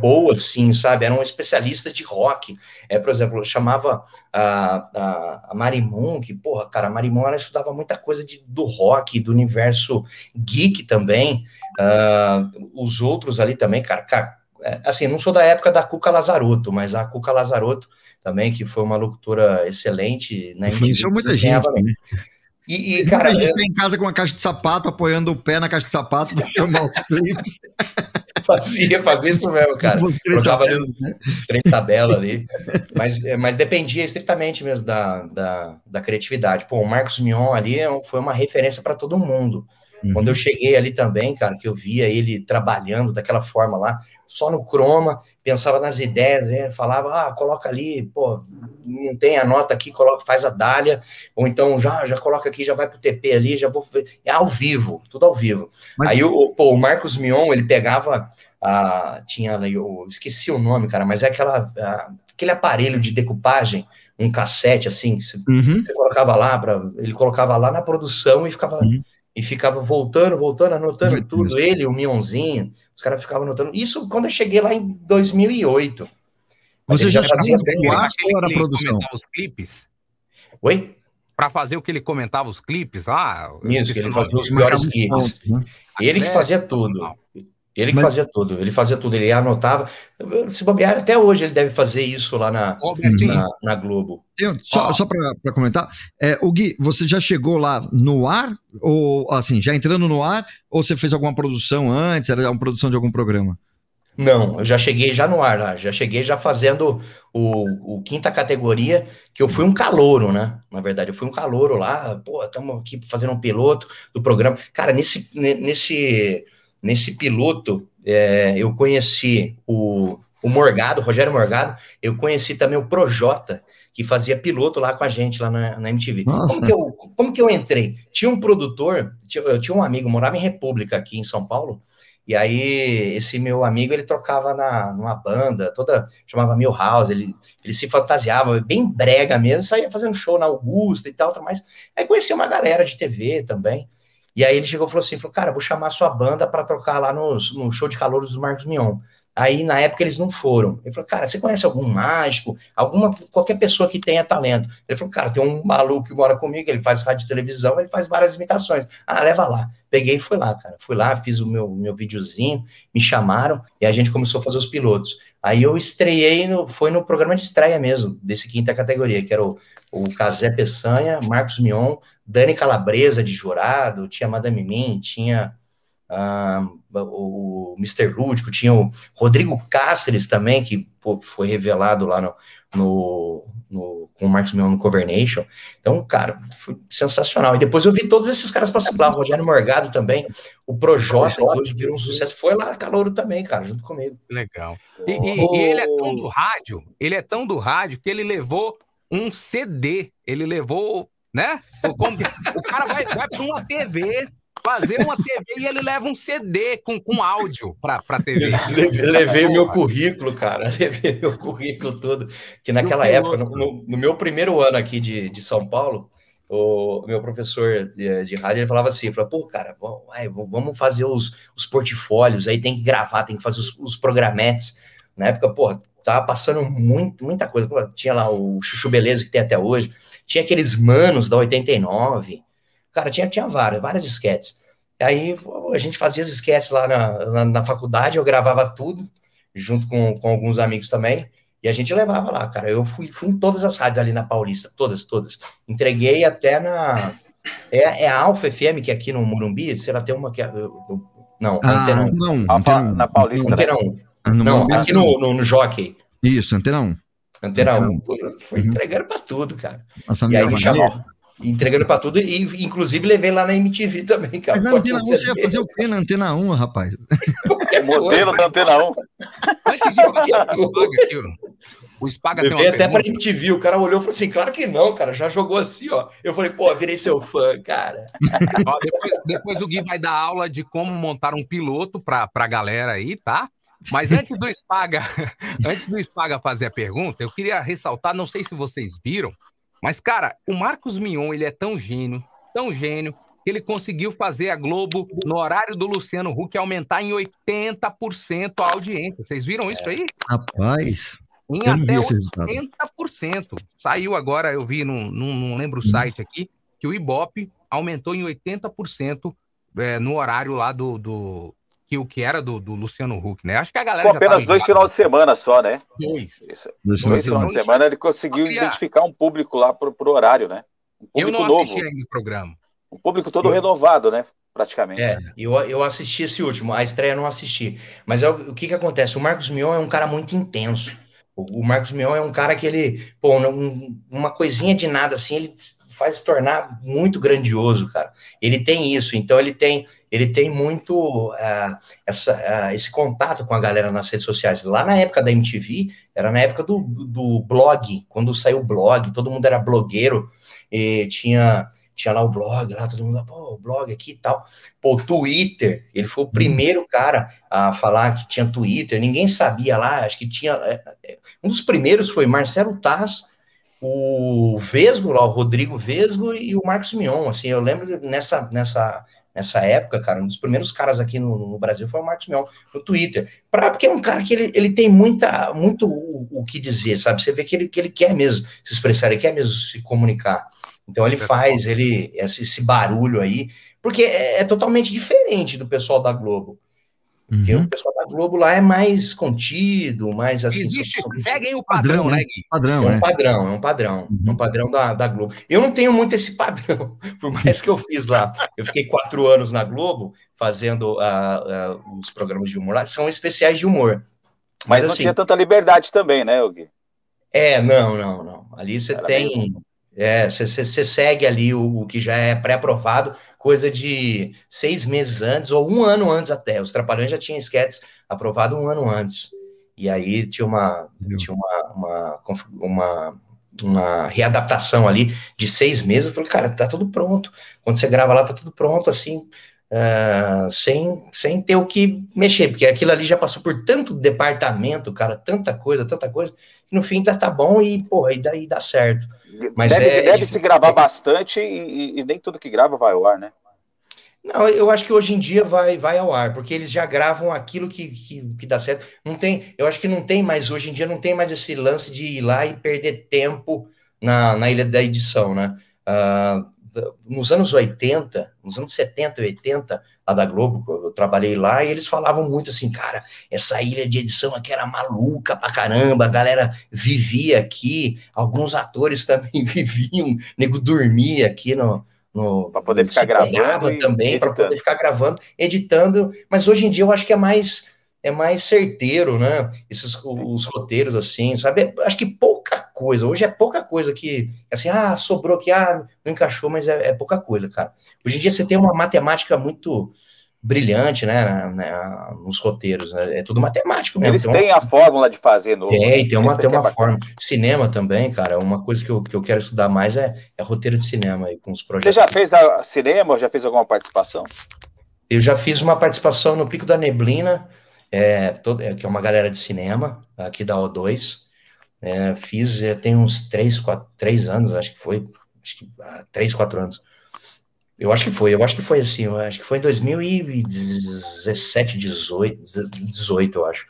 Speaker 11: boa, assim, sabe? Eram especialistas de rock. É, por exemplo, eu chamava a, a, a Marimun, que, porra, cara, a Marimun ela estudava muita coisa de, do rock, do universo geek também. Ah, os outros ali também, cara, cara, é, assim, não sou da época da Cuca Lazarotto, mas a Cuca Lazarotto também, que foi uma locutora excelente na
Speaker 2: Influenciou muita gente. né?
Speaker 11: E, e, cara,
Speaker 2: gente
Speaker 11: eu-
Speaker 2: em casa com uma caixa de sapato, apoiando o pé na caixa de sapato para chamar os clipes. <laughs>
Speaker 11: fazia, fazia isso mesmo, cara.
Speaker 2: Os três tabelas, né?
Speaker 11: três tabelas ali. Mas, é, mas dependia estritamente mesmo da, da, da criatividade. Pô, o Marcos Mion ali é foi uma referência para todo mundo. Quando eu cheguei ali também, cara, que eu via ele trabalhando daquela forma lá, só no croma, pensava nas ideias, né, falava, ah, coloca ali, pô, não tem a nota aqui, coloca, faz a dália, ou então já, já coloca aqui, já vai pro TP ali, já vou ver. É ao vivo, tudo ao vivo.
Speaker 2: Mas-
Speaker 11: Aí o, pô, o Marcos Mion, ele pegava, tinha ali, eu esqueci o nome, cara, mas é aquela, aquele aparelho de decupagem, um cassete assim, você
Speaker 2: Uhum.
Speaker 11: você colocava lá para ele colocava lá na produção e ficava e ficava voltando, voltando, anotando
Speaker 2: Vai
Speaker 11: tudo. Ele, o Mionzinho, os caras ficavam anotando. Isso quando eu cheguei lá em 2008. Mas
Speaker 2: Você já
Speaker 11: fazia
Speaker 2: era
Speaker 10: que ele
Speaker 2: produção?
Speaker 10: os clipes?
Speaker 11: Oi?
Speaker 10: Pra fazer o que ele comentava os clipes lá? eu
Speaker 11: Isso, ele fazia os
Speaker 2: Marcava os
Speaker 11: clipes.
Speaker 2: né?
Speaker 11: Ele que
Speaker 10: É,
Speaker 11: fazia tudo. Ele que
Speaker 2: Mas-
Speaker 11: fazia tudo, ele fazia tudo, ele anotava. Se bobear, até hoje ele deve fazer isso lá na, na, na Globo.
Speaker 2: Tem- Só,
Speaker 10: Ó.
Speaker 2: só para comentar, é, o Gui, você já chegou lá no ar? Ou assim, já entrando no ar? Ou você fez alguma produção antes? Era uma produção de algum programa?
Speaker 11: Não, eu já cheguei já no ar lá, já cheguei já fazendo o, o quinta categoria, que eu fui um calouro, né? Na verdade, eu fui um calouro lá, pô, estamos aqui fazendo um piloto do programa. Cara, nesse, ne- nesse, nesse piloto, é, eu conheci o, o Morgado, o Rogério Morgado, eu conheci também o Projota, que fazia piloto lá com a gente, lá na, na MTV.
Speaker 2: Nossa.
Speaker 11: Como que, eu, como que eu entrei? Tinha um produtor, eu tinha um amigo, morava em República, aqui em São Paulo, e aí, esse meu amigo, ele tocava na, numa banda, toda, chamava Milhouse, ele, ele se fantasiava, bem brega mesmo, saía fazendo show na Augusta e tal, mais. Aí conheci uma galera de TV também. E aí ele chegou e falou assim, falou, cara, vou chamar sua banda para tocar lá nos, no show de calor dos Marcos Mion. Aí, na época, eles não foram. Ele falou, cara, você conhece algum mágico? Alguma, qualquer pessoa que tenha talento. Ele falou, cara, tem um maluco que mora comigo, ele faz rádio e televisão, ele faz várias imitações. Ah, leva lá. Peguei e fui lá, cara. Fui lá, fiz o meu, meu videozinho, me chamaram e a gente começou a fazer os pilotos. Aí eu estreiei, no, foi no programa de estreia mesmo, desse quinta categoria, que era o, o Casé Peçanha, Marcos Mion, Dani Calabresa de jurado, tinha Madame Mim, tinha ah, o, o Mr. Lúdico, tinha o Rodrigo Cáceres também, que pô, foi revelado lá no, no, no- com o Marcos Mion no Cover Nation. Então, cara, foi sensacional. E depois eu vi todos esses caras passando lá, o Rogério Morgado também, o Projota, que hoje virou um sucesso, foi lá, calouro também, cara, junto comigo.
Speaker 10: Legal. E, e- e ele é tão do rádio, ele é tão do rádio que ele levou um CD. Ele levou, né? O, como que- o cara vai, vai para uma TV, fazer uma TV e ele leva um CD com, com áudio para pra TV. <laughs>
Speaker 11: Levei, levei o meu currículo, cara. <laughs> Levei meu currículo todo. Que naquela época, no, no- meu primeiro ano aqui de, de São Paulo, o meu professor de, de rádio ele falava assim: falava, pô, cara, vamos, vai, vamos fazer os, os portfólios, aí tem que gravar, tem que fazer os, os programetes. Na época, pô, tava passando muito, muita coisa. Pô, tinha lá o Chuchu Beleza que tem até hoje, tinha aqueles manos da 89. Cara, tinha, tinha várias, várias esquetes. Aí a gente fazia as esquetes lá na, na, na faculdade, eu gravava tudo, junto com, com alguns amigos também, e a gente levava lá, cara. Eu fui, fui em todas as rádios ali na Paulista, todas, todas. Entreguei até na. É, é a Alfa FM, que é aqui no Morumbi, se ela tem uma que é. eu- eu- Não,
Speaker 2: Ah,
Speaker 11: Antena 1.
Speaker 2: não,
Speaker 8: A pa-
Speaker 2: Antena
Speaker 8: na Paulista, né?
Speaker 11: Antena 1.
Speaker 2: Ah, no
Speaker 11: Não,
Speaker 2: Morumbi,
Speaker 11: aqui no, no, no Jockey.
Speaker 2: Isso, Antena 1.
Speaker 11: Antena
Speaker 2: Antena
Speaker 11: 1. Pô, Foi
Speaker 2: Uhum.
Speaker 11: entregando pra tudo, cara.
Speaker 2: Nossa
Speaker 11: E aí me
Speaker 2: Maria.
Speaker 11: Entregando pra tudo, e inclusive levei lá na MTV também, cara.
Speaker 2: Mas na Antena 1 você ia fazer o quê na Antena 1, rapaz?
Speaker 8: É modelo da Antena 1.
Speaker 10: Antes de passar pro Spaga aqui, o Spaga tem uma
Speaker 11: até pra
Speaker 10: pergunta.
Speaker 11: MTV, o cara olhou e falou assim, claro que não, cara, já jogou assim, ó. Eu falei, pô, virei seu fã, cara.
Speaker 10: Ó, depois, depois o Gui vai dar aula de como montar um piloto pra, pra galera aí, tá? Mas antes do Spaga, <laughs> antes do Spaga fazer a pergunta, eu queria ressaltar, não sei se vocês viram, mas cara, o Marcos Mion, ele é tão gênio, tão gênio, que ele conseguiu fazer a Globo no horário do Luciano Huck aumentar em 80% a audiência. Vocês viram isso aí?
Speaker 2: Rapaz,
Speaker 10: Em
Speaker 2: não
Speaker 10: até
Speaker 2: esse resultado. 80%.
Speaker 10: Saiu agora, eu vi, num- não lembro o site aqui, que o Ibope aumentou em 80% é, no horário lá do. do que o que era do, do Luciano Huck, né? Acho que a galera.
Speaker 8: Com apenas dois finais de semana só, né?
Speaker 10: Dois.
Speaker 8: Isso.
Speaker 2: Dois
Speaker 8: Dois
Speaker 2: finais de
Speaker 10: semana.
Speaker 8: ele conseguiu
Speaker 10: queria-
Speaker 8: identificar um público lá pro, pro horário, né? Um
Speaker 10: Eu
Speaker 8: público
Speaker 10: não
Speaker 8: novo.
Speaker 10: assisti ainda o programa.
Speaker 8: Um público todo
Speaker 11: Eu-
Speaker 8: renovado, né? Praticamente.
Speaker 11: É, eu, eu assisti esse último, a estreia eu não assisti. Mas é o, o que que acontece? O Marcos Mion é um cara muito intenso. O, o Marcos Mion é um cara que ele, pô, um- uma coisinha de nada assim, ele faz se tornar muito grandioso, cara. Ele tem isso, então ele tem, ele tem muito ah, essa, ah, esse contato com a galera nas redes sociais. Lá na época da MTV, era na época do, do blog, quando saiu o blog, todo mundo era blogueiro, e tinha tinha lá o blog, lá todo mundo, pô, o blog aqui e tal. Pô, o Twitter, ele foi o primeiro cara a falar que tinha Twitter, ninguém sabia lá, acho que tinha. é, Um dos primeiros foi Marcelo Taz, o Vesgo, lá, o Rodrigo Vesgo e o Marcos Mion. Assim, eu lembro nessa, nessa, nessa época, cara, um dos primeiros caras aqui no, no Brasil foi o Marcos Mion, no Twitter. Pra, porque é um cara que ele, ele tem muita, muito o, o que dizer, sabe? Você vê que ele, que ele quer mesmo se expressar, ele quer mesmo se comunicar. Então ele faz ele esse, esse barulho aí, porque é, é totalmente diferente do pessoal da Globo. Porque
Speaker 2: Uhum.
Speaker 11: o pessoal da Globo lá é mais contido, mais assim.
Speaker 10: Existe,
Speaker 11: são-
Speaker 10: seguem o padrão,
Speaker 2: Padrão,
Speaker 10: né,
Speaker 2: né?
Speaker 10: Gui?
Speaker 2: Padrão,
Speaker 11: é um
Speaker 2: né?
Speaker 11: padrão, é um padrão, é um padrão da, da Globo. Eu não tenho muito esse padrão, <laughs> por mais que eu fiz lá. Eu fiquei quatro anos na Globo fazendo ah, ah, os programas de humor lá, são especiais de humor.
Speaker 8: Mas
Speaker 11: Mas
Speaker 8: não
Speaker 11: assim,
Speaker 8: tinha tanta liberdade também, né, Gui?
Speaker 11: é, não, não, não. Ali você
Speaker 8: Era
Speaker 11: tem. É, você, você- você segue ali o, o que já é pré-aprovado, coisa de seis meses antes, ou um ano antes até. Os Trapalhões já tinham esquetes aprovado um ano antes. E aí tinha uma, tinha uma, uma, uma, uma readaptação ali de seis meses. Eu falei, cara, tá tudo pronto. Quando você grava lá, tá tudo pronto, assim, ah, sem, sem ter o que mexer, porque aquilo ali já passou por tanto departamento, cara, tanta coisa, tanta coisa, que no fim tá, tá bom e, porra, e daí dá certo. Mas
Speaker 8: deve
Speaker 11: é
Speaker 8: deve
Speaker 11: difícil.
Speaker 8: se gravar bastante e, e- nem tudo que grava vai ao ar, né?
Speaker 11: Não, eu acho que hoje em dia vai, vai ao ar, porque eles já gravam aquilo que, que, que dá certo. Não tem, eu acho que não tem mais, hoje em dia não tem mais esse lance de ir lá e perder tempo na, na ilha da edição, né? Ah, nos anos 80, nos anos 70 e 80, lá da Globo, eu trabalhei lá, e eles falavam muito assim, cara, essa ilha de edição aqui era maluca pra caramba, a galera vivia aqui, alguns atores <laughs> também viviam, nego dormia aqui no, no
Speaker 8: Pra poder ficar gravando
Speaker 11: também para poder ficar gravando, editando, mas hoje em dia eu acho que é mais é mais certeiro, né? Esses os roteiros assim, sabe? Acho que pouca coisa. Hoje é pouca coisa que assim, ah, sobrou aqui, ah, não encaixou, mas é, é pouca coisa, cara. Hoje em dia você tem uma matemática muito brilhante, né, na- na- nos roteiros, né? É tudo matemático mesmo.
Speaker 8: Eles
Speaker 11: tem uma-
Speaker 8: têm a fórmula de fazer novo.
Speaker 11: tem,
Speaker 8: né?
Speaker 11: tem uma, tem
Speaker 8: que é
Speaker 11: uma
Speaker 8: bacana.
Speaker 11: forma. Cinema também, cara, uma coisa que eu, que eu quero estudar mais é, é roteiro de cinema aí, com os
Speaker 8: Você
Speaker 11: projetos.
Speaker 8: já fez a cinema ou já fez alguma participação?
Speaker 11: Eu já fiz uma participação no Pico da Neblina, é, todo- é, que é uma galera de cinema, aqui da O2. É, fiz, é, tem uns três, quatro, três anos, acho que foi, acho que ah, três, quatro anos. Eu acho que foi, eu acho que foi assim, eu acho que foi em 2017, 18, 18, eu acho.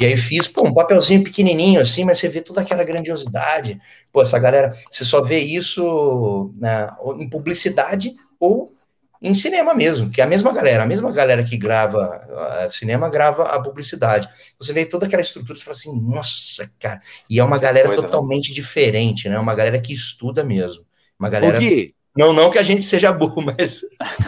Speaker 11: E aí fiz, pô, um papelzinho pequenininho assim, mas você vê toda aquela grandiosidade. Pô, essa galera, você só vê isso na, ou em publicidade ou em cinema mesmo, que é a mesma galera, a mesma galera que grava ah, cinema grava a publicidade. Você vê toda aquela estrutura, você fala assim, nossa, cara. E é uma galera
Speaker 8: Coisa, né?
Speaker 11: totalmente diferente, né? Uma galera que estuda mesmo. Uma galera.
Speaker 9: Gui,
Speaker 11: Não, não que a gente seja burro, <laughs> mas.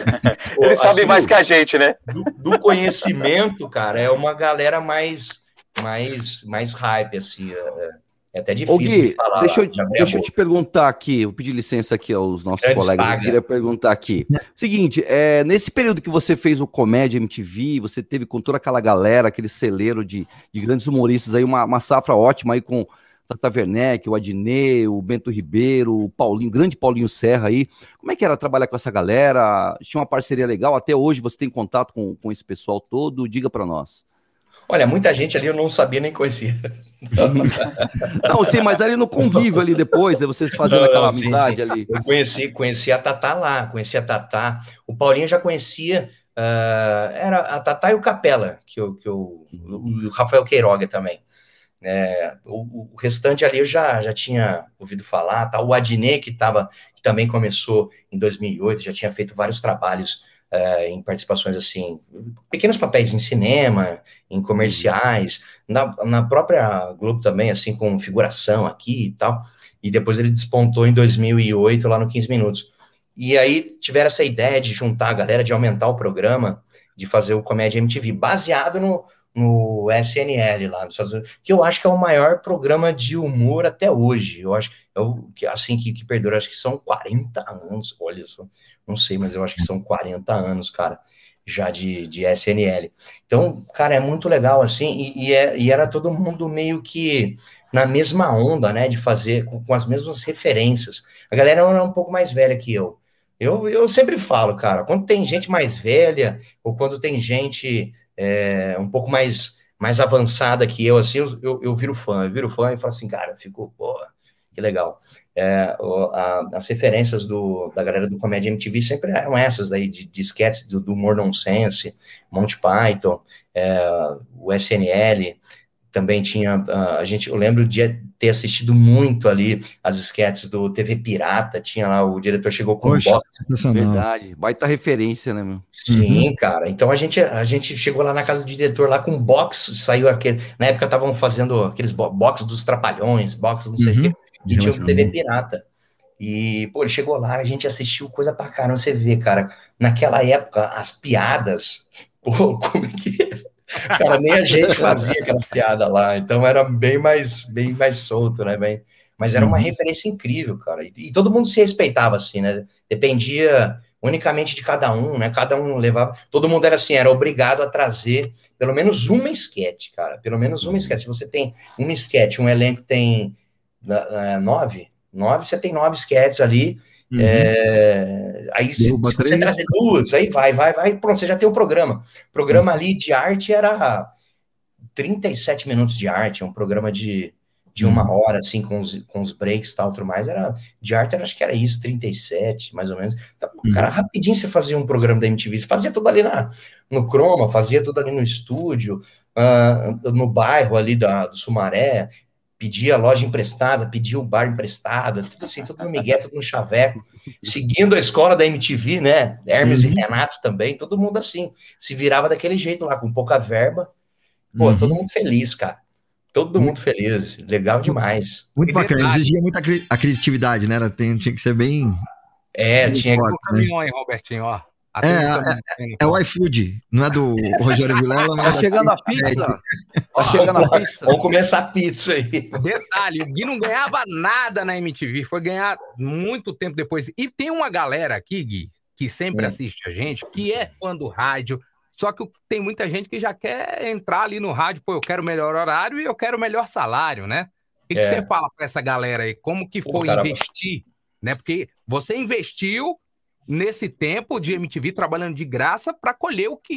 Speaker 11: <laughs>
Speaker 8: Eles sabem
Speaker 11: Assim,
Speaker 8: mais que a gente, né?
Speaker 11: do, do conhecimento, cara, é uma galera mais, mais, mais hype, assim. É, é até difícil
Speaker 9: Ô, Gui,
Speaker 11: de falar.
Speaker 9: deixa, eu, deixa eu te perguntar aqui, eu pedi licença aqui aos nossos colegas,
Speaker 11: saga.
Speaker 9: eu queria perguntar aqui. Seguinte, é, nesse período que você fez o Comédia MTV, você teve com toda aquela galera, aquele celeiro de, de grandes humoristas aí, uma, uma safra ótima aí com Tata Werneck, o Adnet, o Bento Ribeiro, o Paulinho, grande Paulinho Serra aí. Como é que era trabalhar com essa galera? Tinha uma parceria legal? Até hoje você tem contato com, com esse pessoal todo? Diga pra nós.
Speaker 11: Olha, muita gente ali eu não sabia nem conhecia. <laughs>
Speaker 9: Não, sim, mas ali no convívio ali depois, é vocês fazendo
Speaker 11: Não,
Speaker 9: aquela
Speaker 11: sim,
Speaker 9: amizade
Speaker 11: sim.
Speaker 9: ali.
Speaker 11: Eu conheci, conheci a Tatá lá, conheci a Tatá. O Paulinho já conhecia, ah, era a Tatá e o Capela, que eu, que eu, o Rafael Queiroga também. É, o, o restante ali eu já, já tinha ouvido falar, tá? O Adnet, que, tava, que também começou em 2008, já tinha feito vários trabalhos é, em participações assim, pequenos papéis em cinema, em comerciais, na, na própria Globo também, assim, com figuração aqui e tal. E depois ele despontou em 2008 lá no 15 Minutos. E aí tiveram essa ideia de juntar a galera, de aumentar o programa, de fazer o Comédia MTV, baseado no, no SNL lá nos Estados Unidos, que eu acho que é o maior programa de humor até hoje. Eu acho é que assim que, que perdura, acho que são 40 anos, olha só, não sei, mas eu acho que são 40 anos, cara, já de, de SNL. Então, cara, é muito legal assim, e, e, é- e era todo mundo meio que na mesma onda, né, de fazer com, com as mesmas referências. A galera era um pouco mais velha que eu. Eu, eu sempre falo, cara, quando tem gente mais velha, ou quando tem gente é, um pouco mais, mais avançada que eu, assim, eu, eu, eu viro fã, eu viro fã e falo assim, cara, eu fico, porra, que legal. É, o- a- as referências do, da galera do Comédia MTV sempre eram essas daí, de, de sketches do, do humor nonsense, Monty Python, é, o SNL, também tinha, a gente, eu lembro de ter assistido muito ali as sketches do TV Pirata, tinha lá, o diretor chegou com
Speaker 2: Poxa,
Speaker 11: um box.
Speaker 9: Verdade. Baita referência, né, meu?
Speaker 11: Sim, cara. Então a gente, a gente chegou lá na casa do diretor lá com um box, saiu aquele. Na época estavam fazendo aqueles bo- box dos trapalhões, box não sei o
Speaker 2: Uhum.
Speaker 11: quê,
Speaker 2: De
Speaker 11: e tinha
Speaker 2: relação,
Speaker 11: TV? Pirata. E, pô, ele chegou lá, a gente assistiu coisa pra caramba. Você vê, cara, naquela época, as piadas, <laughs> pô, como é que. <laughs> Cara, nem a gente fazia aquelas piadas lá, então era bem mais, bem mais solto, né? Bem, mas era uma
Speaker 2: Uhum.
Speaker 11: referência incrível, cara. E, e todo mundo se respeitava, assim, né? Dependia unicamente de cada um, né? Cada um levava. Todo mundo era assim, era obrigado a trazer pelo menos uma esquete, cara. Pelo menos uma esquete. Se você tem uma esquete, um elenco tem eh, nove, nove, você tem nove esquetes ali.
Speaker 2: Uhum.
Speaker 11: É, aí, se, se você trazer duas, aí vai, vai, vai, pronto, você já tem o programa. O programa ali de arte era 37 minutos de arte, um programa de, de uma hora, assim, com os, com os breaks e tal, tudo mais. Era, de arte, era, acho que era isso, 37, mais ou menos. Então, cara, rapidinho você fazia um programa da MTV, você fazia tudo ali na, no Chroma, fazia tudo ali no estúdio, ah, no bairro ali da, do Sumaré, pedia a loja emprestada, pedia o bar emprestado, tudo assim, tudo no Miguel, tudo no Chaveco, seguindo a escola da MTV, né? Hermes e Renato também, todo mundo assim, se virava daquele jeito lá, com pouca verba. Pô,
Speaker 2: Uhum.
Speaker 11: todo mundo feliz, cara. Todo mundo feliz, legal demais.
Speaker 2: Muito bacana, exigia muita cri- a criatividade, né? Era, tem- tinha que ser bem.
Speaker 11: É,
Speaker 2: bem
Speaker 11: tinha que
Speaker 2: forte,
Speaker 10: O
Speaker 2: né?
Speaker 10: caminhão aí, Robertinho, ó.
Speaker 2: É,
Speaker 10: o caminhão.
Speaker 2: É o iFood, não é do <laughs> Rogério Vilela, mas.
Speaker 9: Tá chegando a pizza. Tá chegando a pizza.
Speaker 11: Vamos comer essa pizza aí.
Speaker 10: Detalhe, o Gui não ganhava nada na MTV, foi ganhar muito tempo depois. E tem uma galera aqui, Gui, que sempre
Speaker 11: Hum.
Speaker 10: assiste a gente, que é fã do rádio, só que tem muita gente que já quer entrar ali no rádio, pô, eu quero melhor horário e eu quero melhor salário, né? O que, que
Speaker 11: É.
Speaker 10: você fala pra essa galera aí? Como que foi
Speaker 11: caramba.
Speaker 10: investir, né? Porque você investiu nesse tempo de MTV trabalhando de graça pra colher o que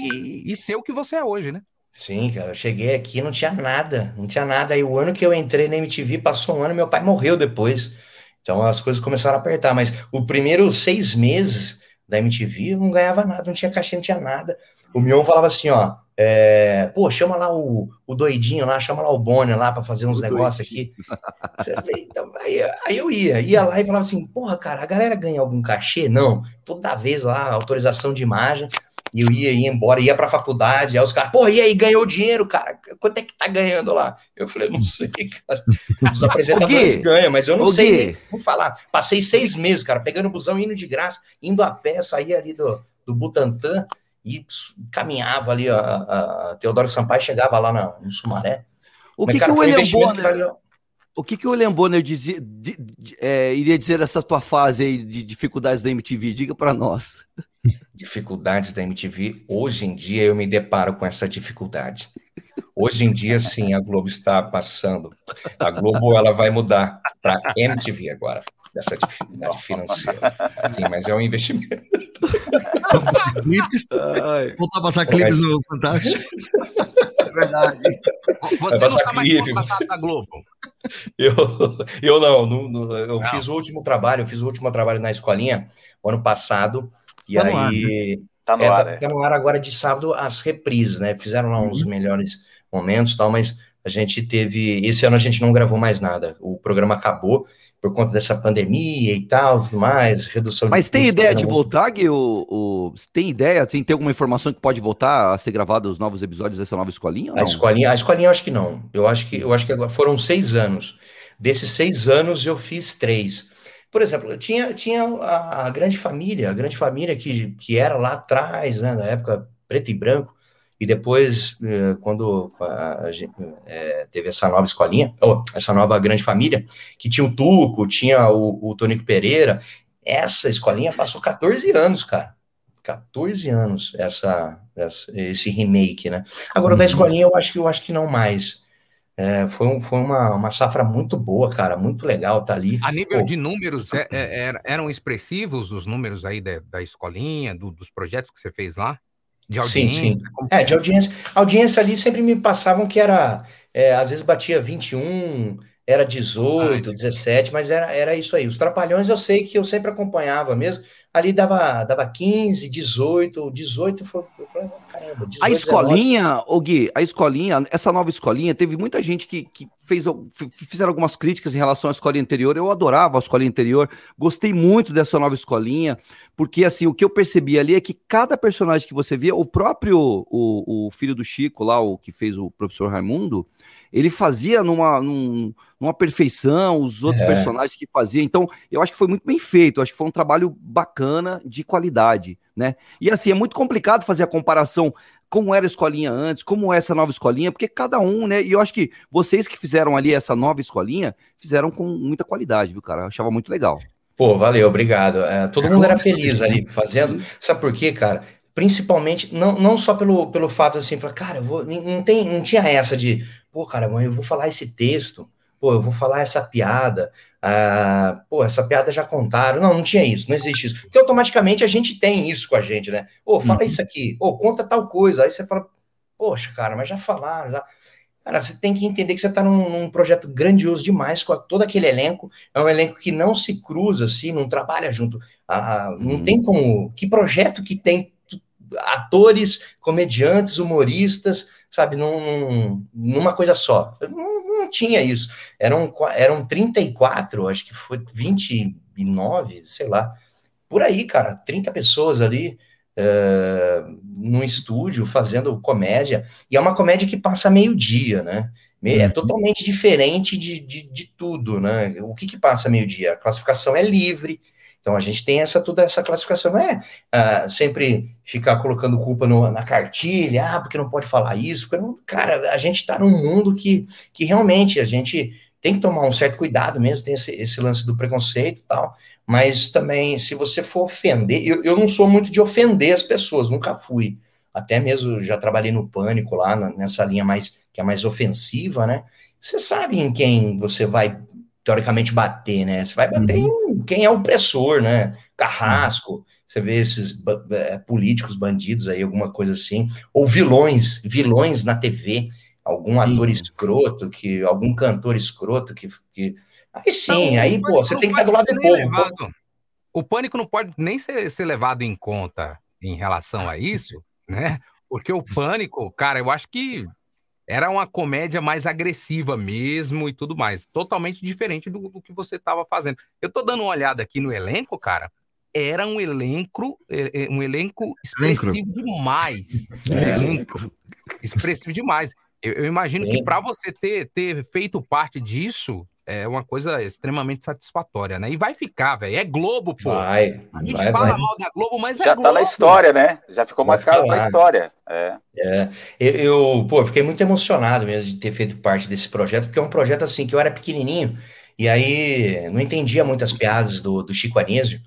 Speaker 10: e ser o que você é hoje, né?
Speaker 11: Sim, cara, eu cheguei aqui e não tinha nada, não tinha nada. Aí o ano que eu entrei na MTV, passou um ano, meu pai morreu depois. Então as coisas começaram a apertar. Mas o primeiro seis meses da MTV eu não ganhava nada, não tinha cachê, não tinha nada. O Mion falava assim, ó, é, pô, chama lá o, o doidinho lá, chama lá o Bonner lá pra fazer uns negócios aqui. <laughs> Então, aí, aí eu ia, ia lá e falava assim, porra, cara, a galera ganha algum cachê? Não. Toda vez lá, autorização de imagem, e eu ia, ia embora, ia pra faculdade, aí os caras, porra, e aí, ganhou dinheiro, cara? Quanto é que tá ganhando lá? Eu falei, não sei, cara. Os apresentadores ganham, mas eu não sei, vou falar. Passei seis meses, cara, pegando o busão, indo de graça, indo a pé, saía ali do, do Butantã, e caminhava ali, a, a, a Teodoro Sampaio chegava lá na, no Sumaré.
Speaker 9: O
Speaker 11: Mas,
Speaker 9: que,
Speaker 11: cara,
Speaker 9: que o William Bonner, o que, que o William Bonner dizia, di- di- é, iria dizer dessa tua fase aí de dificuldades da MTV? Diga pra nós.
Speaker 11: Dificuldades da MTV, hoje em dia eu me deparo com essa dificuldade. Hoje em dia, sim, a Globo está passando. A Globo ela vai mudar para MTV agora, dessa dificuldade financeira. Sim, mas é um investimento.
Speaker 2: Voltar a passar clipes no Fantástico. verdade.
Speaker 10: Você
Speaker 11: Vai
Speaker 10: não
Speaker 11: passar
Speaker 10: tá mais contratado da Globo.
Speaker 11: Eu, eu não, não, não, eu fiz o último trabalho, eu fiz o último trabalho na escolinha ano passado, e
Speaker 2: Tá no ar,
Speaker 11: aí
Speaker 8: Tá no
Speaker 11: é,
Speaker 8: ar,
Speaker 11: tá,
Speaker 8: é.
Speaker 11: tá no ar agora de sábado as reprises, né? Fizeram lá uns melhores momentos e tal, mas a gente teve. Esse ano a gente não gravou mais nada. O programa acabou por conta dessa pandemia e tal, mais, redução
Speaker 9: Mas tem
Speaker 11: custos,
Speaker 9: ideia de
Speaker 11: né?
Speaker 9: voltar, Gui? O, o- tem ideia? Assim, tem alguma informação que pode voltar a ser gravada os novos episódios dessa nova escolinha? ou
Speaker 11: A escolinha, a escolinha eu acho que não. Eu acho que eu acho que agora foram seis anos. Desses seis anos eu fiz três. Por exemplo, tinha, tinha a, a grande família, a grande família que, que era lá atrás, né, na época preto e branco, e depois, eh, quando a, eh, teve essa nova escolinha, ou essa nova grande família, que tinha o Tuco, tinha o, o Tonico Pereira, essa escolinha passou 14 anos, cara. 14 anos essa, essa- esse remake, né? Agora, o da escolinha, eu acho que eu acho que não mais. É, foi um- foi uma, uma safra muito boa, cara, muito legal tá ali.
Speaker 10: A nível
Speaker 11: Pô,
Speaker 10: de números, é- é- era- eram expressivos os números aí da, da escolinha, do- dos projetos que você fez lá? De
Speaker 11: Sim,
Speaker 10: audiência?
Speaker 11: sim.
Speaker 10: como
Speaker 11: É, de audiência. A audiência ali sempre me passavam que era, é, às vezes batia 21, era 18, 17, mas era, era isso aí. Os Trapalhões eu sei que eu sempre acompanhava mesmo. Ali dava, dava 15, 18, 18 foi, eu falei, caramba, 18,
Speaker 9: A
Speaker 11: 19.
Speaker 9: escolinha, ô Gui, a escolinha, essa nova escolinha, teve muita gente que, que fez, fizeram algumas críticas em relação à escolinha anterior. Eu adorava a escolinha anterior, gostei muito dessa nova escolinha, porque assim, o que eu percebi ali é que cada personagem que você via, o próprio o, o filho do Chico lá, o que fez o professor Raimundo, ele fazia numa, num- numa perfeição, os outros
Speaker 11: É.
Speaker 9: personagens que fazia. Então, eu acho que foi muito bem feito, eu acho que foi um trabalho bacana de qualidade, né? E assim, é muito complicado fazer a comparação como era a escolinha antes, como é essa nova escolinha, porque cada um, né? E eu acho que vocês que fizeram ali essa nova escolinha, fizeram com muita qualidade, viu, cara? Eu achava muito legal.
Speaker 11: Pô, valeu, obrigado. É, todo mundo era feliz ali fazendo. Sabe por quê, cara? Principalmente, não, não só pelo, pelo fato assim, falar, cara, eu vou, não, não tem, não tinha essa de, pô, cara, mãe, eu vou falar esse texto, pô, eu vou falar essa piada, ah, pô, essa piada já contaram. Não, não tinha isso, não existe isso. Porque automaticamente a gente tem isso com a gente, né? Ô, fala isso aqui, ô, conta tal coisa. Aí você fala, poxa, cara, mas já falaram, já. Cara, você tem que entender que você está num, num projeto grandioso demais com a- todo aquele elenco. É um elenco que não se cruza, assim, não trabalha junto. Ah, não tem como. Que projeto que tem atores, comediantes, humoristas, sabe, num, num- numa coisa só. Não, não tinha isso. Eram, eram 34, acho que foi 29, sei lá. Por aí, cara, 30 pessoas ali eh, num estúdio fazendo comédia. E é uma comédia que passa meio-dia, né? É totalmente diferente de, de, de tudo, né? O que que passa meio-dia? A classificação é livre. Então a gente tem essa toda essa classificação, é ah, sempre ficar colocando culpa no- na cartilha, ah, porque não pode falar isso, não- cara, a gente está num mundo que, que realmente a gente tem que tomar um certo cuidado mesmo, tem esse, esse lance do preconceito e tal, mas também, se você for ofender, eu, eu não sou muito de ofender as pessoas, nunca fui, até mesmo já trabalhei no Pânico lá, nessa linha mais, que é mais ofensiva, né, você sabe em quem você vai, teoricamente, bater, né, você vai bater em quem é o opressor, né, carrasco, você vê esses eh, políticos bandidos aí, alguma coisa assim, ou vilões, vilões na TV, algum ator escroto, que algum cantor escroto que, que... aí sim,
Speaker 10: Não,
Speaker 11: aí pô, você tem que estar do lado do povo.
Speaker 10: levado- O pânico não pode nem ser, ser levado em conta em relação a isso, né? Porque o pânico, cara, eu acho que era uma comédia mais agressiva mesmo e tudo mais. Totalmente diferente do, do que você estava fazendo. Eu tô dando uma olhada aqui no elenco, cara. Era um elenco, é, é, um elenco expressivo demais. <laughs>
Speaker 9: É.
Speaker 10: Elenco expressivo demais. Eu, eu imagino que
Speaker 11: Sim.
Speaker 10: para você ter, ter feito parte disso é uma coisa extremamente satisfatória, né? E vai ficar, velho. É Globo, pô.
Speaker 11: Vai,
Speaker 10: A gente
Speaker 11: vai,
Speaker 10: fala
Speaker 11: vai.
Speaker 10: mal da Globo, mas é
Speaker 8: Já
Speaker 10: Globo.
Speaker 8: tá na história, né? Já ficou
Speaker 11: Vai
Speaker 8: marcado
Speaker 11: lá.
Speaker 8: história. É.
Speaker 11: É, eu, eu, pô, eu fiquei muito emocionado mesmo de ter feito parte desse projeto, porque é um projeto assim que eu era pequenininho e aí não entendia muitas piadas do, do Chico Anísio,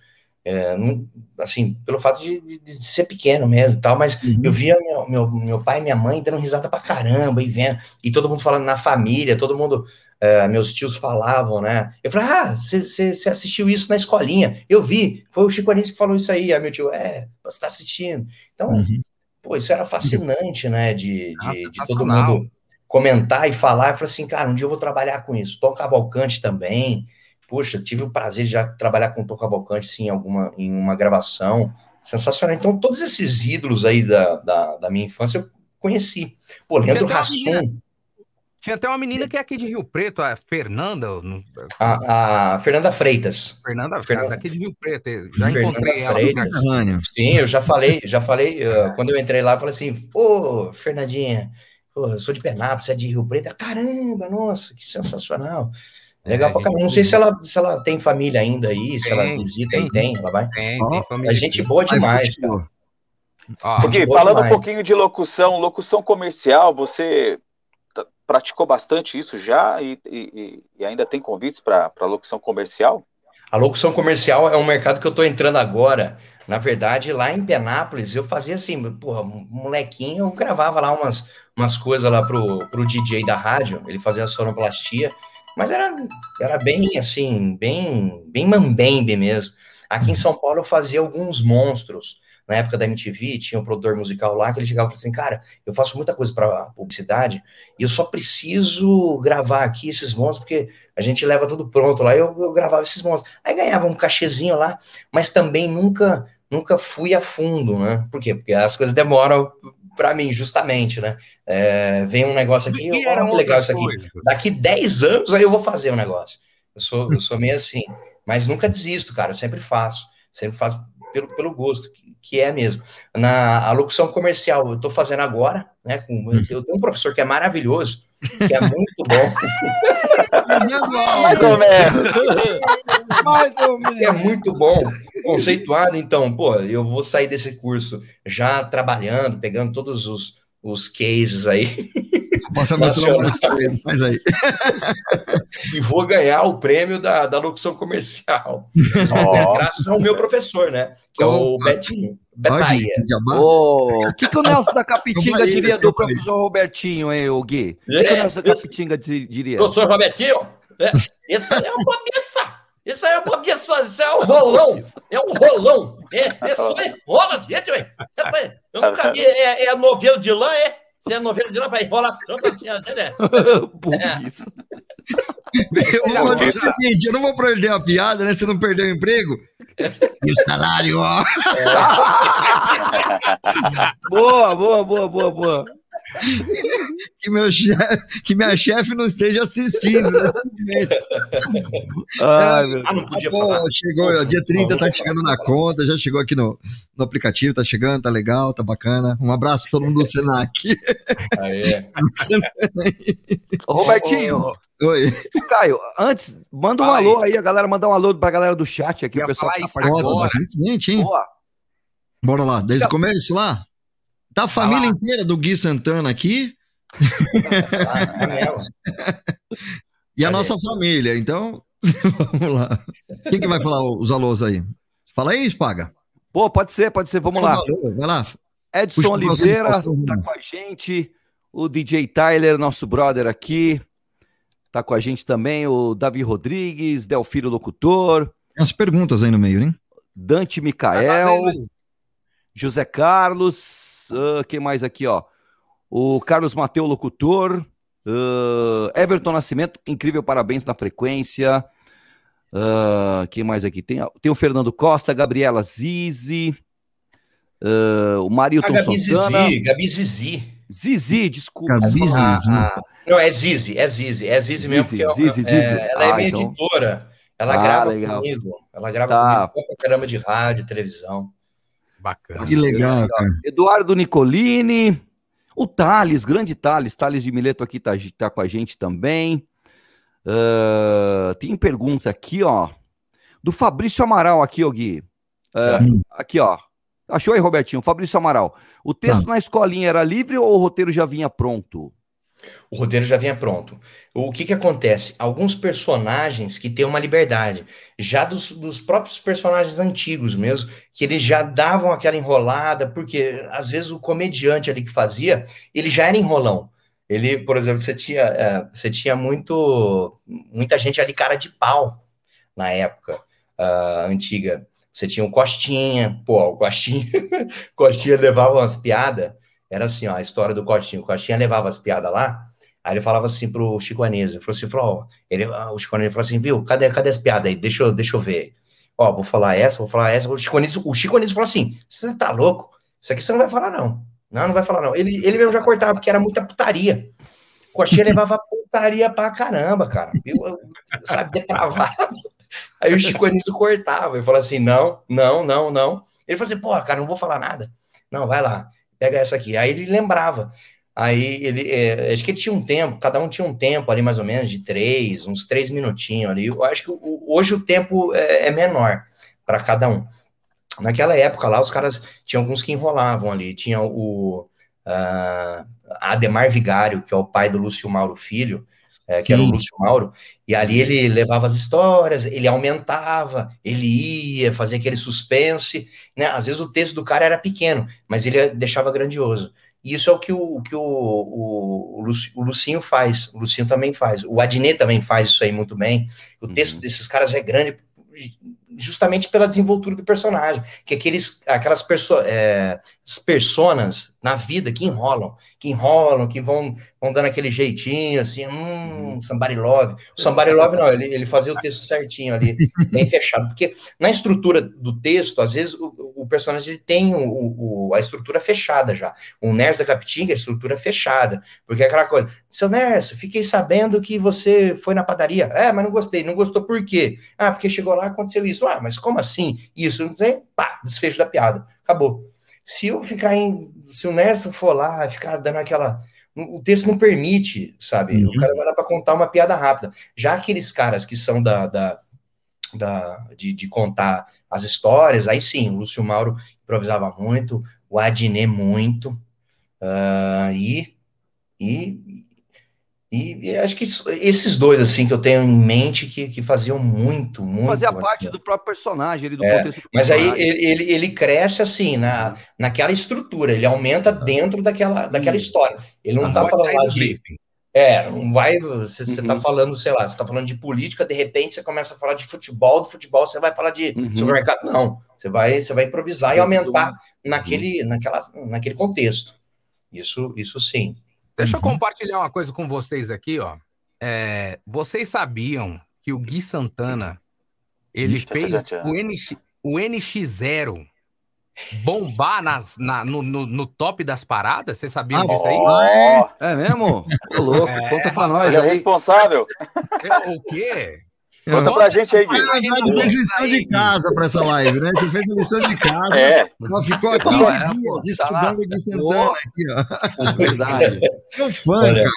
Speaker 11: é, não- assim, pelo fato de, de- de ser pequeno mesmo e tal, mas eu via meu, meu, meu pai e minha mãe dando risada pra caramba e vendo, e todo mundo falando na família, todo mundo, é, meus tios falavam, né? Eu falei, ah, você assistiu isso na escolinha? Eu vi, foi o Chico Anísio que falou isso aí, aí meu tio, é, você tá assistindo. Então, pô, isso era fascinante, né? De,
Speaker 10: Ah,
Speaker 11: de, de todo mundo comentar e falar. Eu falei assim, cara, um dia eu vou trabalhar com isso. Tom Cavalcante também. Poxa, tive o prazer de já trabalhar com o Tom Cavalcante, sim, em, alguma, em uma gravação. Sensacional. Então, todos esses ídolos aí da, da, da minha infância eu conheci. Pô, Leandro
Speaker 10: Tinha até uma menina-
Speaker 11: Hassum,
Speaker 10: Tinha até uma menina que é aqui de Rio Preto, a Fernanda.
Speaker 11: a, a Fernanda Freitas.
Speaker 10: Fernanda,
Speaker 11: Fernanda-
Speaker 10: daqui de Rio Preto. Já
Speaker 11: Fernanda
Speaker 10: encontrei ela.
Speaker 11: Freitas. Sim, eu já falei, já falei, uh, quando eu entrei lá, eu falei assim, ô, Fernandinha, pô, eu sou de Penápolis, você é de Rio Preto. Ela, Caramba, nossa, que sensacional. Legal
Speaker 10: É,
Speaker 11: pra caramba. Não sei se ela, se ela tem família ainda aí, se ela
Speaker 10: Tem,
Speaker 11: visita
Speaker 10: tem.
Speaker 11: e tem, ela vai.
Speaker 10: Tem, tem família.
Speaker 11: É gente boa demais, cara.
Speaker 10: Ó,
Speaker 8: Porque, falando
Speaker 11: demais.
Speaker 8: um pouquinho de locução, locução comercial, você praticou bastante isso já e, e- e ainda tem convites para locução comercial?
Speaker 11: A locução comercial é um mercado que eu tô entrando agora. Na verdade, lá em Penápolis, eu fazia assim, porra, molequinho, eu gravava lá umas, umas coisas lá pro, pro DJ da rádio, ele fazia sonoplastia, mas era, era bem assim, bem, bem mambembe mesmo. Aqui em São Paulo eu fazia alguns monstros. Na época da MTV, tinha um produtor musical lá que ele chegava e falava assim, cara, eu faço muita coisa para publicidade e eu só preciso gravar aqui esses monstros, porque a gente leva tudo pronto lá, eu, eu gravava esses monstros. Aí ganhava um cachezinho lá, mas também nunca nunca fui a fundo, né? Por quê? Porque as coisas demoram para mim, justamente, né? É, vem um negócio aqui,
Speaker 10: E
Speaker 11: ó,
Speaker 10: eram
Speaker 11: que legal isso aqui.
Speaker 10: coisas.
Speaker 11: Daqui 10 anos aí eu vou fazer o negócio. Eu sou, eu sou meio assim, mas nunca desisto, cara. Eu sempre faço, sempre faço pelo, pelo gosto, que, é mesmo. Na a locução comercial, eu tô fazendo agora, né? Com, eu tenho um professor que é maravilhoso, que é muito bom. <laughs>
Speaker 8: Mais ou menos.
Speaker 9: Mais ou <laughs> menos.
Speaker 11: é muito bom, conceituado. Então, pô, eu vou sair desse curso já trabalhando, pegando todos os, os cases aí, <laughs>
Speaker 2: Pra ele, faz aí.
Speaker 11: e vou ganhar o prêmio da, da locução comercial.
Speaker 8: Ó.
Speaker 11: Graças ao meu professor, né? Que é o. Betinho. Betaia.
Speaker 9: O que, que o Nelson da Capitinga diria do professor Robertinho, hein, o Gui? O que, que o Nelson da Capitinga di- diria?
Speaker 11: Professor Robertinho, é, isso aí é uma bobiça. Isso aí é uma bobiça. Isso é um rolão. É um rolão. É, isso aí rola, gente, velho. Eu nunca vi. É, é novelo de lã, é? Se é novelo de lã, vai rolar tanto assim, né?
Speaker 9: Burrice.
Speaker 2: Eu vou fazer o seguinte, eu não vou perder a piada, né? Se não perder o emprego. E o salário, ó. <laughs>
Speaker 9: Boa, boa, boa, boa, boa. <laughs>
Speaker 2: Que, meu chefe, que minha chefe não esteja assistindo nesse momento.
Speaker 9: Ai, meu
Speaker 11: Ah, não podia
Speaker 2: Ah, pô,
Speaker 11: falar.
Speaker 2: chegou, dia 30 tá chegando na conta, já chegou aqui no, no aplicativo, tá chegando, tá legal, tá bacana. Um abraço pra todo mundo do Senac.
Speaker 11: Aê. <laughs>
Speaker 9: Ô, Robertinho,
Speaker 2: Oi.
Speaker 9: Caio, antes, manda um
Speaker 10: aí.
Speaker 9: alô aí, a galera, mandar um alô pra galera do chat aqui,
Speaker 10: Eu
Speaker 9: o pessoal que tá participando.
Speaker 10: agora.
Speaker 2: bastante gente, hein?
Speaker 9: Boa.
Speaker 2: Bora lá, desde o começo lá. Tá a família inteira do Gui Santana aqui <laughs> e a nossa família, então <laughs> vamos lá. Quem que vai falar os alôs aí? Fala aí, Spaga.
Speaker 9: Pô, pode ser, pode ser, vamos lá.
Speaker 2: Vai lá.
Speaker 9: Edson
Speaker 2: Puxa
Speaker 9: Oliveira tá com a gente. O DJ Tyler, nosso brother aqui, tá com a gente também. O Davi Rodrigues, Delfiro Locutor,
Speaker 2: Tem as perguntas aí no meio, hein?
Speaker 9: Dante
Speaker 10: Tá
Speaker 9: Micael. José Carlos, ah, quem mais aqui, ó? O Carlos Mateu Locutor, ah, Everton Nascimento, incrível, parabéns na frequência. Ah, quem mais aqui? Tem, tem o Fernando Costa, Gabriela Zizi, ah, o Marilton
Speaker 11: Gabi
Speaker 9: Santana.
Speaker 11: Zizi, Gabi Zizi.
Speaker 9: Zizi, desculpa.
Speaker 2: Gabi
Speaker 9: Ah,
Speaker 2: Zizi.
Speaker 9: ah,
Speaker 11: Não, é Zizi, é Zizi, é Zizi mesmo,
Speaker 9: Zizi,
Speaker 11: porque eu-
Speaker 9: Zizi,
Speaker 11: é, ela é
Speaker 9: Ah,
Speaker 11: minha
Speaker 9: então.
Speaker 11: editora. Ela
Speaker 9: Ah,
Speaker 11: grava
Speaker 9: legal.
Speaker 11: comigo. Ela grava
Speaker 9: Tá.
Speaker 11: comigo pra caramba de rádio, televisão.
Speaker 10: Bacana.
Speaker 2: Que legal, cara.
Speaker 9: Eduardo Nicolini, o Thales, grande Thales, Thales de Mileto aqui tá, tá com a gente também. Ah, tem pergunta aqui, ó, do Fabrício Amaral aqui, ó, Gui.
Speaker 2: Hum.
Speaker 9: aqui, ó. Achou aí, Robertinho? Fabrício Amaral. O texto
Speaker 2: Tá.
Speaker 9: na escolinha era livre ou o roteiro já vinha pronto?
Speaker 11: O roteiro já vinha pronto. O que que acontece? Alguns personagens que têm uma liberdade, já dos, dos próprios personagens antigos mesmo, que eles já davam aquela enrolada, porque às vezes o comediante ali que fazia, ele já era enrolão. Ele, por exemplo, você tinha, é, você tinha muito, muita gente ali cara de pau na época ah, antiga. Você tinha o Costinha, pô, o Costinha, <laughs> Costinha levava umas piadas, era assim, ó, a história do Costinha. O Costinha levava as piadas lá, aí ele falava assim pro Chico Anísio, falou assim, falou, ó, ele, ah, o Chico Anísio falou assim, viu, cadê, cadê as piadas aí? Deixa eu, deixa eu ver. Ó, vou falar essa, vou falar essa. O Chico Anísio, o Chico Anísio falou assim, você tá louco? Isso aqui você não vai falar, não. Não, não vai falar, não. Ele, ele mesmo já cortava, porque era muita putaria. O Coxinha levava putaria pra caramba, cara. Eu, sabe, depravado. Aí o Chico Anísio cortava e falava assim: não, não, não, não. Ele falou assim: porra, cara, não vou falar nada. Não, vai lá, pega essa aqui. Aí ele lembrava. Aí ele, é, acho que ele tinha um tempo, cada um tinha um tempo ali mais ou menos de três, uns três minutinhos ali. Eu acho que o- hoje o tempo é, é menor para cada um. Naquela época lá, os caras tinham alguns que enrolavam ali. Tinha o ah, Ademar Vigário, que é o pai do Lúcio Mauro Filho, é, que era o
Speaker 2: Sim.
Speaker 11: Lúcio Mauro, e ali ele levava as histórias, ele aumentava, ele ia, fazia aquele suspense, né? Às vezes o texto do cara era pequeno, mas ele deixava grandioso. E isso é o que o, que o, o, o, Luci- o Lucinho faz, o Lucinho também faz, o Adnet também faz isso aí muito bem. O texto desses caras é grande justamente pela desenvoltura do personagem, que aqueles, aquelas perso é, personas na vida que enrolam, que enrolam, que vão, vão dando aquele jeitinho, assim, hum, somebody love. O somebody love não, ele, ele fazia o texto certinho ali, bem fechado, porque na estrutura do texto, às vezes o, o personagem ele tem o, o- a estrutura fechada já. O Nerds da Capitinga, a estrutura fechada, porque é aquela coisa, seu Nerso, fiquei sabendo que você foi na padaria. É, mas não gostei. Não gostou por quê? Ah, porque chegou lá aconteceu isso. Ah, mas como assim? Isso, não sei. Pá, desfecho da piada. Acabou. Se eu ficar em. Se o Nerso for lá, ficar dando aquela. O texto não permite, sabe? O cara vai lá para contar uma piada rápida. Já aqueles caras que são da. da, da de, de contar as histórias, aí sim, o Lúcio Mauro improvisava muito, o Adnet muito. ah, e e, e, e acho que esses dois, assim, que eu tenho em mente que, que faziam muito, muito.
Speaker 9: Fazia
Speaker 11: assim,
Speaker 9: parte do próprio personagem, ali, do
Speaker 11: é,
Speaker 9: contexto do
Speaker 11: mas aí ele, ele, ele cresce assim, na, naquela estrutura, ele aumenta dentro daquela, daquela história. Ele não
Speaker 10: Não
Speaker 11: tá falando lá de.
Speaker 10: briefing.
Speaker 11: É, não vai. Você, você
Speaker 9: Uhum.
Speaker 11: tá falando, sei lá, você tá falando de política, de repente você começa a falar de futebol, do futebol você vai falar de
Speaker 9: Uhum.
Speaker 11: supermercado. Não. Você vai, você vai improvisar e
Speaker 9: Uhum.
Speaker 11: aumentar naquele, naquela, naquele contexto. Isso, isso sim.
Speaker 10: Deixa eu compartilhar uma coisa com vocês aqui, ó. É, vocês sabiam que o Gui Santana ele
Speaker 8: Ih,
Speaker 10: fez
Speaker 8: tchan, tchan, tchan.
Speaker 10: o, NX, o NX0 bombar nas, na- no, no- no top das paradas? Vocês sabiam
Speaker 2: Ah,
Speaker 10: disso aí?
Speaker 8: Ó,
Speaker 9: É mesmo? Ô, louco,
Speaker 10: É,
Speaker 9: conta pra nós
Speaker 8: ele é responsável.
Speaker 10: É, O quê?
Speaker 8: Conta pra gente aí, Gui.
Speaker 2: Verdade, fez lição de casa pra essa live, né? Você fez lição de casa.
Speaker 8: É,
Speaker 2: Ela ficou há 15
Speaker 9: Não, é,
Speaker 2: dias
Speaker 9: tá
Speaker 2: estudando de Santana aqui, ó.
Speaker 9: Verdade. <laughs>
Speaker 2: Sou fã,
Speaker 11: Olha.
Speaker 2: cara.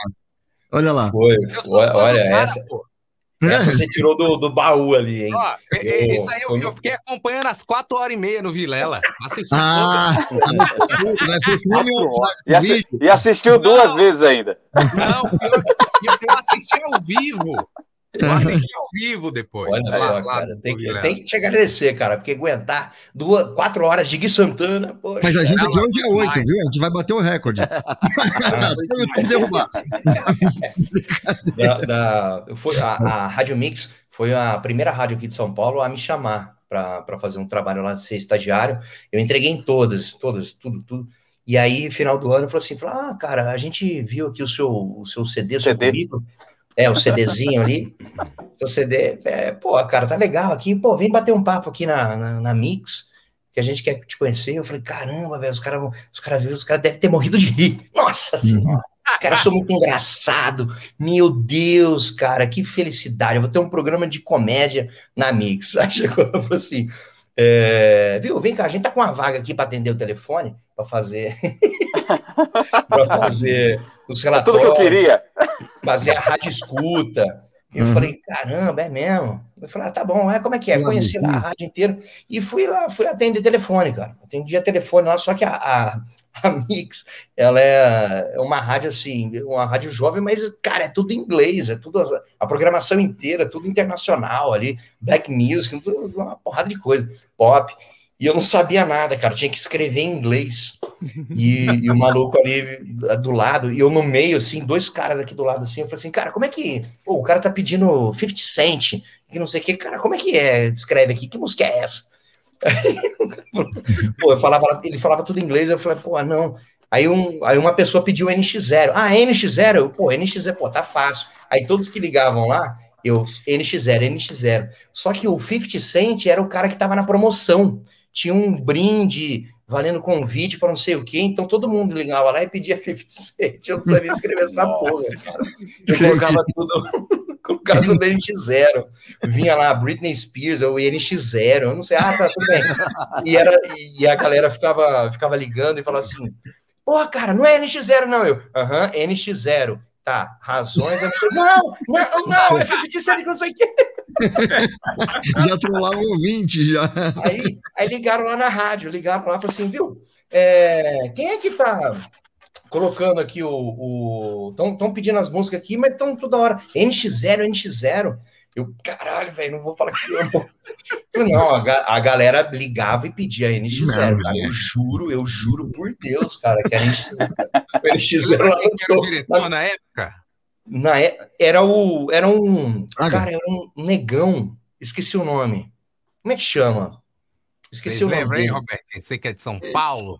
Speaker 2: Olha lá.
Speaker 11: Foi. Olha,
Speaker 10: cara,
Speaker 11: essa,
Speaker 10: pô.
Speaker 11: essa você tirou do, do baú ali, hein?
Speaker 10: Ó, é- é-
Speaker 11: Eu-
Speaker 10: isso aí eu, eu fiquei acompanhando às quatro horas e meia no Vilela. Assisti
Speaker 2: Ah, <laughs>
Speaker 8: e, assi-
Speaker 2: vídeo.
Speaker 8: e assistiu duas vezes ainda. <laughs>
Speaker 10: Não, eu, eu assisti ao vivo. Eu assisti ao vivo depois.
Speaker 11: Olha
Speaker 10: Lá-
Speaker 11: só,
Speaker 10: lá
Speaker 11: cara, tem, que- tem que te agradecer, cara, porque aguentar duas, quatro horas de Gui Santana, poxa,
Speaker 2: Mas a gente aqui hoje é oito, viu? A gente vai bater o recorde. <laughs>
Speaker 11: Da, da- eu fui, a, a Rádio Mix foi a primeira rádio aqui de São Paulo a me chamar para fazer um trabalho lá de ser estagiário. Eu entreguei em todas, todas, tudo, tudo. E aí, final do ano, falou assim: falou, ah, cara, a gente viu aqui o seu, o seu CD, seu
Speaker 8: CD.
Speaker 11: currículo. É, o CDzinho ali. <laughs> Seu CD, é, pô, cara, tá legal aqui. Pô, vem bater um papo aqui na, na, na Mix, que a gente quer te conhecer. Eu falei, caramba, velho, os caras os caras viram, os caras devem ter morrido de rir. <laughs> Nossa senhora. Cara, eu sou muito engraçado. Meu Deus, cara, que felicidade. Eu vou ter um programa de comédia na Mix. <laughs> Aí chegou e falou assim: é, viu, vem cá, a gente tá com uma vaga aqui para atender o telefone, para fazer. Para fazer os
Speaker 8: É tudo
Speaker 11: relatórios
Speaker 8: que eu queria.
Speaker 11: fazer a rádio escuta. Eu
Speaker 2: Uhum.
Speaker 11: falei, caramba, é mesmo? Eu falei, ah, tá bom, é como é que é? Conheci lá a rádio inteira e fui lá, fui atender telefone, cara. Atendia telefone lá, só que a, a, a Mix, ela é uma rádio assim, uma rádio jovem, mas, cara, é tudo em inglês, é tudo a programação inteira, tudo internacional ali, black music, uma porrada de coisa, pop. E eu não sabia nada, cara, tinha que escrever em inglês. E, e o maluco ali do lado, e eu no meio, assim, dois caras aqui do lado, assim, eu falei assim, cara, como é que. Pô, o cara tá pedindo 50 Cent, que não sei o que, cara, como é que é? Escreve aqui, que música é essa? <laughs> Pô, eu falava, ele falava tudo em inglês, eu falei, pô, não. Aí, um, aí uma pessoa pediu NX0. Ah, NX0? Eu, pô, NX0, pô, tá fácil. Aí todos que ligavam lá, eu, NX0, NX0. Só que o 50 Cent era o cara que tava na promoção. Tinha um brinde valendo convite para não sei o quê, então todo mundo ligava lá e pedia <laughs> 50 Cent. Eu não sabia escrever essa porra, cara. Eu colocava tudo, <laughs> colocava tudo NX0. Vinha lá Britney Spears ou NX0, eu não sei, ah, tá tudo bem. E, era, e a galera ficava, ficava ligando e falava assim: Porra, cara, não é NX0, não. Eu, aham, NX0. Tá, razões. eu Não, não, não, é 50 Cent, não sei o quê. <laughs>
Speaker 2: Já trollaram o ouvinte, já.
Speaker 11: Aí, aí ligaram lá na rádio, ligaram lá e falaram assim, viu? é, quem é que tá colocando aqui o. Estão pedindo as músicas aqui, mas estão toda hora. NX0, NX0. Eu, caralho, velho, não vou falar que eu não. <laughs> Não, a, a galera ligava e pedia NX0, cara. Eu juro, eu juro por Deus, cara, que era NX0. O NX0 lá
Speaker 10: Quem
Speaker 11: no
Speaker 10: que era o diretor na época?
Speaker 11: Na, é- era o. Era um. Cara, era um negão. Esqueci o nome. Como é que chama? Esqueci
Speaker 10: Vocês
Speaker 11: o nome.
Speaker 10: lembram, hein. Roberto? Você que é de São Paulo?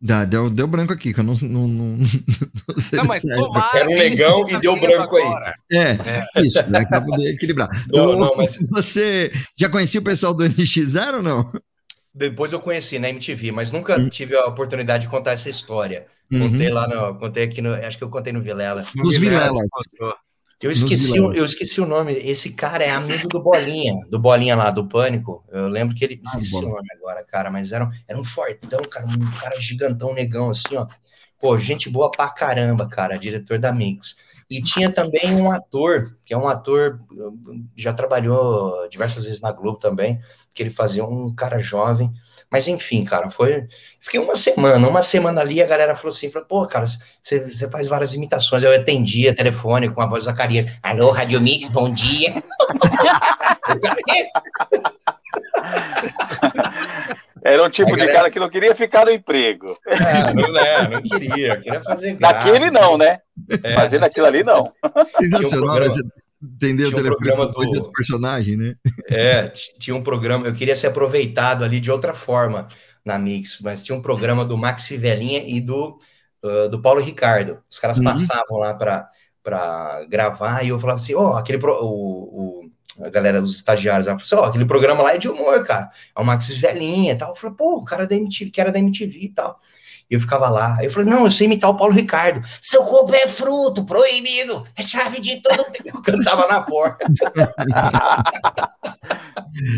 Speaker 2: Dá, deu, deu branco aqui, que eu não. não, não, <laughs> não sei
Speaker 10: Não, mas
Speaker 2: época.
Speaker 10: tomara
Speaker 11: Era um negão e deu
Speaker 10: vendo
Speaker 11: branco aí.
Speaker 10: agora.
Speaker 2: É, isso, né? Pra poder equilibrar. <laughs>
Speaker 11: Não,
Speaker 2: Ô,
Speaker 11: não, mas- <laughs>
Speaker 2: Você já conhecia o pessoal do NX0 ou não?
Speaker 11: Depois eu conheci na MTV, mas nunca tive a oportunidade de contar essa história.
Speaker 2: Uhum.
Speaker 11: Contei lá no. Contei aqui no. Acho que eu contei no Vilela.
Speaker 2: Nos Vilelas.
Speaker 11: Eu
Speaker 2: Nos
Speaker 11: esqueci, eu esqueci o nome. Esse cara é amigo do Bolinha, do Bolinha lá, do Pânico. Eu lembro que ele. Esqueci
Speaker 2: Bola.
Speaker 11: o nome agora, cara, mas era, um- era um fortão, cara, um cara gigantão, negão, assim, ó. Pô, gente boa pra caramba, cara, diretor da Mix. E tinha também um ator, que é um ator, já trabalhou diversas vezes na Globo também, que ele fazia um cara jovem. Mas enfim, cara, foi. Fiquei uma semana, uma semana ali, a galera falou assim: falou, pô, cara, você, você faz várias imitações. Eu atendia telefone com a voz da Zacarias. Alô, Rádio Mix, bom dia. <laughs>
Speaker 8: Era um tipo
Speaker 11: A
Speaker 8: de
Speaker 11: galera-
Speaker 8: cara que não queria ficar no emprego.
Speaker 11: Ah, <laughs> não, é, não queria, queria fazer graça.
Speaker 8: Daquele não, né?
Speaker 11: É.
Speaker 8: Fazendo aquilo ali não.
Speaker 2: Sensacional,
Speaker 11: programa-
Speaker 2: O
Speaker 11: tinha um
Speaker 2: telefone
Speaker 11: programa do-
Speaker 2: outro personagem, né?
Speaker 11: É, tinha um programa, eu queria ser aproveitado ali de outra forma na Mix, mas tinha um programa do Max Fivelinha e do, ah, do Paulo Ricardo. Os caras
Speaker 2: Uhum.
Speaker 11: passavam lá para gravar e eu falava assim, ó, aquele pro, o, o- a galera dos estagiários, ela falou assim, ó, aquele programa lá é de humor, cara. É o Max Fivelinha e tal. Eu falei, pô, o cara da MTV, que era da MTV e tal. Eu ficava lá. Aí eu falei, não, eu sei imitar o Paulo Ricardo. Seu corpo é fruto, proibido, é chave de todo. <laughs> Eu cantava na porta. <laughs>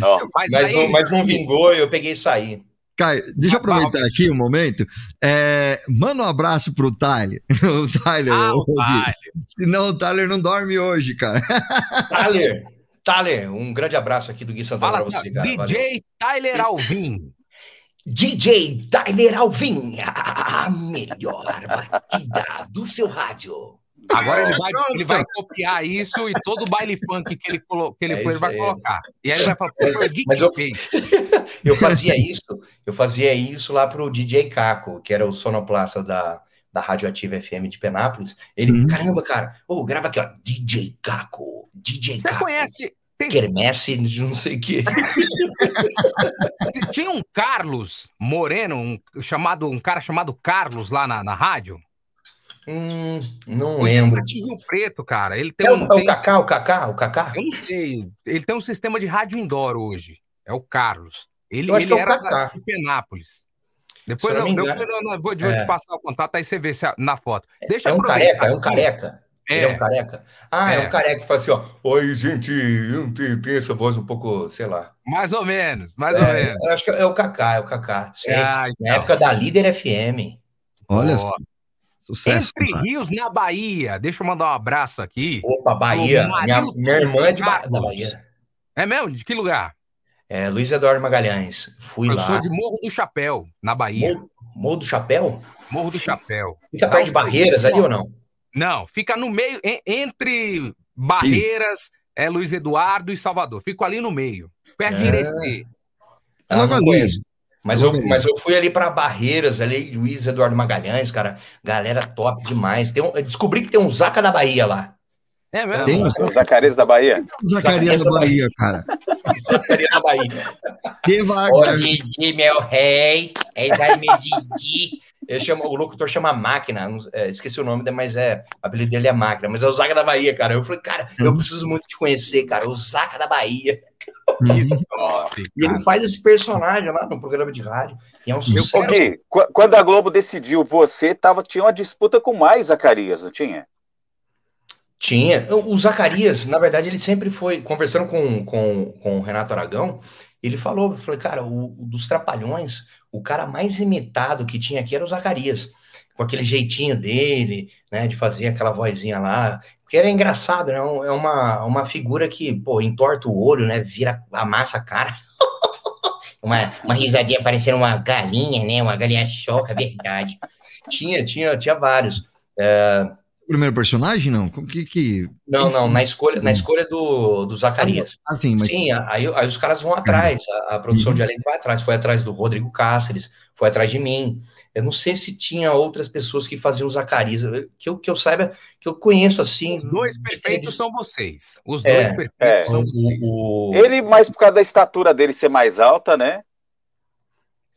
Speaker 8: Ó,
Speaker 10: Mas,
Speaker 11: Mas,
Speaker 10: aí,
Speaker 11: não, mas não vingou e eu peguei e saí.
Speaker 2: Caio, deixa eu aproveitar aqui um momento. É, manda um abraço pro Tyler. <laughs> O Tyler,
Speaker 10: Ah, o. Tyler.
Speaker 2: Senão o Tyler não dorme hoje, cara.
Speaker 11: Tyler, Tyler, um grande abraço aqui do Gui Santana
Speaker 10: Fala
Speaker 11: pra
Speaker 10: assim,
Speaker 11: você, cara. Valeu.
Speaker 10: DJ Tyler Alvim.
Speaker 11: DJ Tyler Alvim, a melhor batida do seu rádio.
Speaker 10: Agora ele vai, ele vai copiar isso e todo o baile funk que ele, colo- que ele
Speaker 11: É
Speaker 10: foi, ele vai colocar. E aí ele vai falar, pô, Gui
Speaker 11: Mas
Speaker 10: que
Speaker 11: eu-
Speaker 10: fez. <laughs>
Speaker 11: Eu fazia isso, eu fazia isso lá pro DJ Caco, que era o sonoplasta da, da Radioativa FM de Penápolis. Ele,
Speaker 2: Uhum.
Speaker 11: caramba, cara, ô, grava aqui, ó, DJ Caco, DJ
Speaker 10: Você
Speaker 11: Caco.
Speaker 10: conhece...
Speaker 11: Quermesse de não sei o quê. <laughs>
Speaker 10: tinha um Carlos Moreno, um, chamado, um cara chamado Carlos lá na, na rádio.
Speaker 11: Hum, não lembro.
Speaker 10: tá de Rio Preto, cara. Ele tem
Speaker 11: É
Speaker 10: um.
Speaker 11: o, é o Cacá, o Cacá, o Cacá?
Speaker 10: Eu não sei. Ele tem um sistema de rádio indoor hoje. É o Carlos. Ele, ele
Speaker 11: é
Speaker 10: era
Speaker 11: Cacá.
Speaker 10: de Penápolis. Depois
Speaker 11: eu
Speaker 10: eu,
Speaker 11: não
Speaker 10: eu,
Speaker 11: engano-
Speaker 10: eu- eu vou,
Speaker 11: É.
Speaker 10: te passar o contato, aí você vê se a- na foto. Deixa
Speaker 11: É um careca, é um
Speaker 10: aqui.
Speaker 11: Careca. Ele é um
Speaker 10: É.
Speaker 11: careca? Ah, é,
Speaker 10: É.
Speaker 11: um careca que fala assim, ó. Oi, gente, eu tenho, tenho essa voz um pouco, sei lá.
Speaker 10: Mais ou menos, mais ou
Speaker 11: É,
Speaker 10: menos.
Speaker 11: eu acho que é o Kaká, é o Kaká.
Speaker 10: Ah,
Speaker 11: Na época da Líder FM.
Speaker 2: Olha só. Sucesso.
Speaker 10: Entre
Speaker 2: cara.
Speaker 10: Rios, na Bahia. Deixa eu mandar um abraço aqui.
Speaker 11: Opa, Bahia. Minha, minha irmã é de ba da Bahia.
Speaker 10: É mesmo? De que lugar?
Speaker 11: É, Luiz Eduardo Magalhães. Fui
Speaker 10: eu
Speaker 11: lá.
Speaker 10: sou de Morro do Chapéu, na Bahia.
Speaker 11: Morro, Morro do Chapéu?
Speaker 10: Morro do Chapéu.
Speaker 11: Fica perto
Speaker 10: uns
Speaker 11: de Barreiras ali ou não?
Speaker 10: Não, fica no meio, en- entre Barreiras, é, Luiz Eduardo e Salvador. Fico ali no meio, perto de
Speaker 11: Ah.
Speaker 10: Irecê.
Speaker 2: É logo
Speaker 11: não conheço. Mas eu, mas eu fui ali para Barreiras, ali, Luiz Eduardo Magalhães, cara. Galera top demais. Tem um, eu descobri que tem um Zaca da Bahia lá.
Speaker 10: É mesmo?
Speaker 2: Tem
Speaker 8: o Zacarias da Bahia. <laughs>
Speaker 2: Zacarias da Bahia, cara.
Speaker 11: Zacaria da Bahia.
Speaker 2: Devagar.
Speaker 11: Ô, Didi, meu rei. Aí, meu Didi. Ele chama, o locutor chama Máquina, é, esqueci o nome, mas é, o apelido dele é Máquina, mas é o Zaca da Bahia, cara. Eu falei, cara, eu preciso muito te conhecer, cara, o Zaca da Bahia. <laughs> E ele faz esse personagem lá no programa de rádio. E é um sucesso.
Speaker 8: Qu- quando a Globo decidiu você, tava, tinha uma disputa com mais Zacarias, não tinha?
Speaker 11: Tinha. O Zacarias, na verdade, ele sempre foi, conversando com, com, com o Renato Aragão, ele falou, falou, cara, o dos Trapalhões, o cara mais imitado que tinha aqui era o Zacarias, com aquele jeitinho dele, né, de fazer aquela vozinha lá, porque era engraçado, né, um- é uma, uma figura que, pô, entorta o olho, né, vira, amassa a cara. <laughs> uma, uma risadinha parecendo uma galinha, né, uma galinha choca, verdade. Tinha, tinha, tinha vários. É,
Speaker 2: Primeiro personagem, não? Como que. que...
Speaker 11: não, não, na escolha, na escolha do, do Zacarias.
Speaker 2: Assim, mas.
Speaker 11: Sim, aí, aí os caras vão atrás, a, a produção de elenco vai atrás, foi atrás do Rodrigo Cáceres, foi atrás de mim. Eu não sei se tinha outras pessoas que faziam o Zacarias, que eu, que eu saiba, que eu conheço assim.
Speaker 10: Os dois perfeitos são vocês. Os
Speaker 11: É,
Speaker 10: dois perfeitos
Speaker 8: é.
Speaker 10: são vocês.
Speaker 11: O, o-
Speaker 8: Ele, mais por causa da estatura dele ser mais alta, né?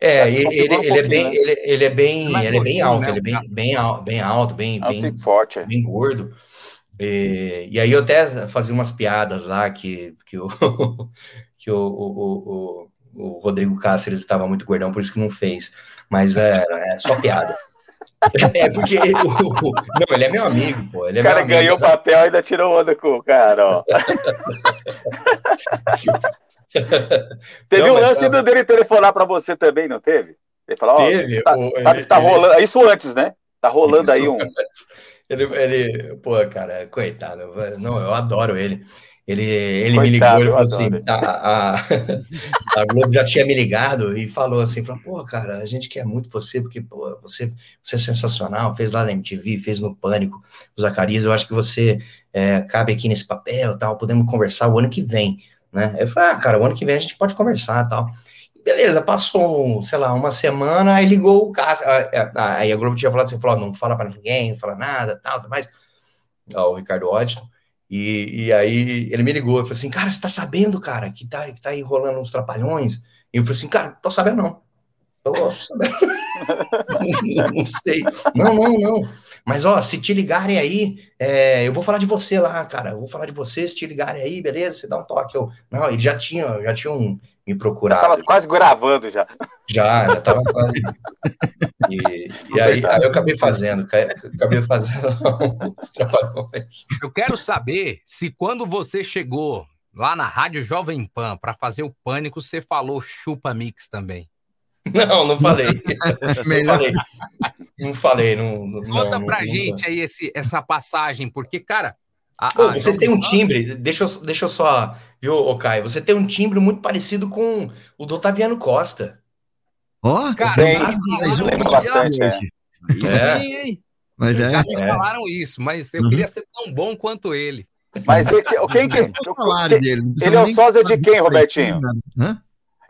Speaker 11: É,
Speaker 8: Só
Speaker 11: ele,
Speaker 8: um
Speaker 11: ele, é bem,
Speaker 8: né?
Speaker 11: ele, ele é bem,
Speaker 10: Mais
Speaker 11: ele é bem alto,
Speaker 10: né,
Speaker 11: ele é bem, bem, bem alto, bem,
Speaker 8: Alto
Speaker 11: bem,
Speaker 8: forte. é.
Speaker 11: bem gordo. E, e aí eu até fazia umas piadas lá que, que, o, <laughs> que o, o, o, o Rodrigo Cáceres estava muito gordão, por isso que não fez. Mas é, é só piada. <laughs> É porque o, não, ele é meu amigo, pô. Ele é
Speaker 8: O cara
Speaker 11: amigo,
Speaker 8: ganhou o papel e ainda tirou onda com o cara, ó. <laughs> <laughs> teve
Speaker 11: Não,
Speaker 8: um lance dele telefonar pra você também, não teve? Ele falou, ó,
Speaker 11: Teve,
Speaker 8: tá,
Speaker 11: o-
Speaker 8: tá-
Speaker 11: ele-
Speaker 8: tá
Speaker 11: ele-
Speaker 8: rolando. Isso antes, né? Tá rolando aí
Speaker 11: Isso,
Speaker 8: um.
Speaker 11: Ele, ele, pô, cara, coitado. Não, eu adoro ele. Ele, ele me
Speaker 8: Coitado,
Speaker 11: ligou e
Speaker 8: eu
Speaker 11: falou assim: a, a, a Globo já tinha me ligado e falou assim: falou, pô, cara, a gente quer muito você, porque pô, você, você é sensacional, fez lá na MTV, fez no Pânico, o Zacarias, eu acho que você é, cabe aqui nesse papel tal, podemos conversar o ano que vem, né? Eu falei, ah, cara, o ano que vem a gente pode conversar tal. Beleza, passou, sei lá, uma semana, aí ligou o caso. Aí a Globo tinha falado assim: falou, não fala pra ninguém, não fala nada, tal, mais. O Ricardo Odson. E, e aí ele me ligou, eu falei assim, cara, você tá sabendo, cara, que tá, que tá aí rolando uns trapalhões? E eu falei assim, cara, tô sabendo não. Posso saber. <laughs> não sei. Não, não, não. Mas, ó, se te ligarem aí, é, eu vou falar de você lá, cara. Eu vou falar de você, se te ligarem aí, beleza? Você dá um toque. Eu, não, ele já tinha, já tinham me procurado.
Speaker 8: Tava quase gravando já.
Speaker 11: Já, já tava quase. E, e aí, aí eu acabei fazendo, ca- acabei fazendo os trapalhões.
Speaker 10: Eu quero saber se quando você chegou lá na Rádio Jovem Pan para fazer o Pânico, você falou chupa mix também. <laughs>
Speaker 11: Não, não falei. <laughs> Não
Speaker 2: Melhor.
Speaker 11: falei. Não falei. Não, não,
Speaker 10: Conta
Speaker 11: não,
Speaker 10: pra
Speaker 11: não-
Speaker 10: gente aí esse, essa passagem, porque, cara. a-
Speaker 11: Pô,
Speaker 10: a
Speaker 11: você tem um timbre, deixa eu, deixa eu só, viu, Caio? Você tem um timbre muito parecido com o do Otaviano Costa.
Speaker 2: Ó,
Speaker 10: Cara,
Speaker 8: Bem,
Speaker 2: mais um
Speaker 8: lembro bastante, é.
Speaker 11: É.
Speaker 10: Sim, hein?
Speaker 2: Mas é.
Speaker 10: Já me
Speaker 11: É.
Speaker 10: falaram isso, mas eu
Speaker 2: Uhum.
Speaker 10: queria ser tão bom quanto ele.
Speaker 8: Mas ele, quem que.
Speaker 2: O salário dele. não
Speaker 8: Ele é o sósia de quem, Robertinho?
Speaker 2: Hã?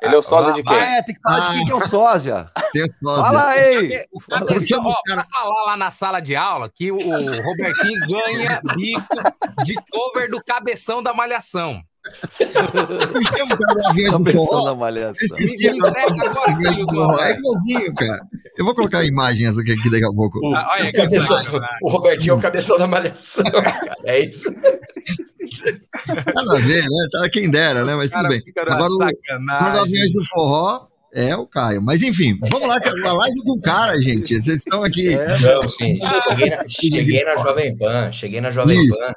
Speaker 8: Ele é o sósia de
Speaker 9: Ah,
Speaker 8: quem?
Speaker 9: é, tem que falar de quem que é o sósia.
Speaker 2: Tem a sósia.
Speaker 9: Fala aí.
Speaker 10: Atenção,
Speaker 2: chama o
Speaker 10: ó,
Speaker 2: cara-
Speaker 10: falar lá na sala de aula que o, o Robertinho ganha bico de cover do cabeção da malhação.
Speaker 2: Não chama o cara da Aviões do
Speaker 9: Cabeção
Speaker 2: Forró? esqueci agora. É igualzinho, cara. Eu vou colocar a imagem essa aqui, aqui daqui a pouco.
Speaker 11: O,
Speaker 10: Ah, olha
Speaker 11: o
Speaker 10: que
Speaker 11: cabeção-
Speaker 10: sacanagem.
Speaker 11: o Robertinho é o cabeção da malhação, cara. <laughs> É isso.
Speaker 2: Nada a ver, né? Tá quem dera, né? Mas tudo bem. Agora o Aviões do Forró é o Caio. Mas enfim, vamos lá, cara. A live com o cara, gente. Vocês estão aqui.
Speaker 11: Não, sim. Cheguei na, cheguei na Jovem Pan, cheguei na Jovem
Speaker 2: Isso.
Speaker 11: Pan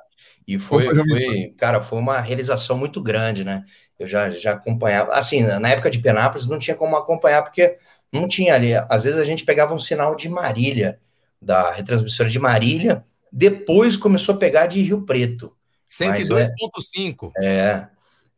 Speaker 11: e foi, foi, cara, foi uma realização muito grande, né? Eu já, já acompanhava, assim, na época de Penápolis não tinha como acompanhar, porque não tinha ali, às vezes a gente pegava um sinal de Marília, da retransmissora de Marília, depois começou a pegar de Rio Preto.
Speaker 10: 102.5.
Speaker 11: É,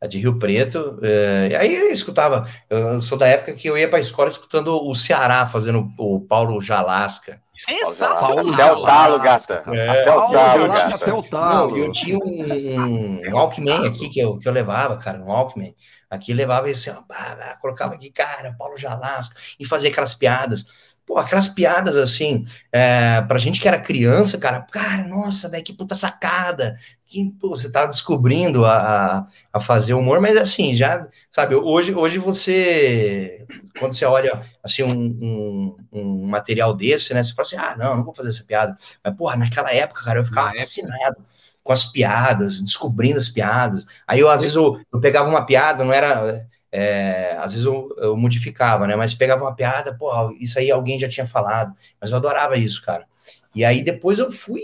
Speaker 11: a de Rio Preto. é, e aí eu escutava, eu sou da época que eu ia para a escola escutando o Ceará fazendo o Paulo Jalasca.
Speaker 10: Sensacional.
Speaker 8: Até o talo, gata.
Speaker 11: É.
Speaker 8: Até o
Speaker 9: Paulo
Speaker 8: talo, gata.
Speaker 9: até o
Speaker 11: Não,
Speaker 9: talo.
Speaker 11: eu tinha um, um Walkman aqui que eu, que eu levava, cara, um Walkman. Aqui levava esse, ó, pá, pá, colocava aqui, cara, Paulo Jalasca, e fazia aquelas piadas. Pô, aquelas piadas assim, é, pra gente que era criança, cara, cara, nossa, velho, que puta sacada, que pô, você tá descobrindo a, a, fazer humor, mas assim, já, sabe, hoje, hoje você, quando você olha, assim, um, um, um material desse, né, você fala assim, ah, não, não vou fazer essa piada, mas, porra, naquela época, cara, eu ficava
Speaker 10: Na época.
Speaker 11: fascinado com as piadas, descobrindo as piadas, aí eu, às vezes, eu, eu pegava uma piada, não era... é, às vezes eu, eu modificava, né? Mas pegava uma piada, pô, isso aí alguém já tinha falado. Mas eu adorava isso, cara. E aí depois eu fui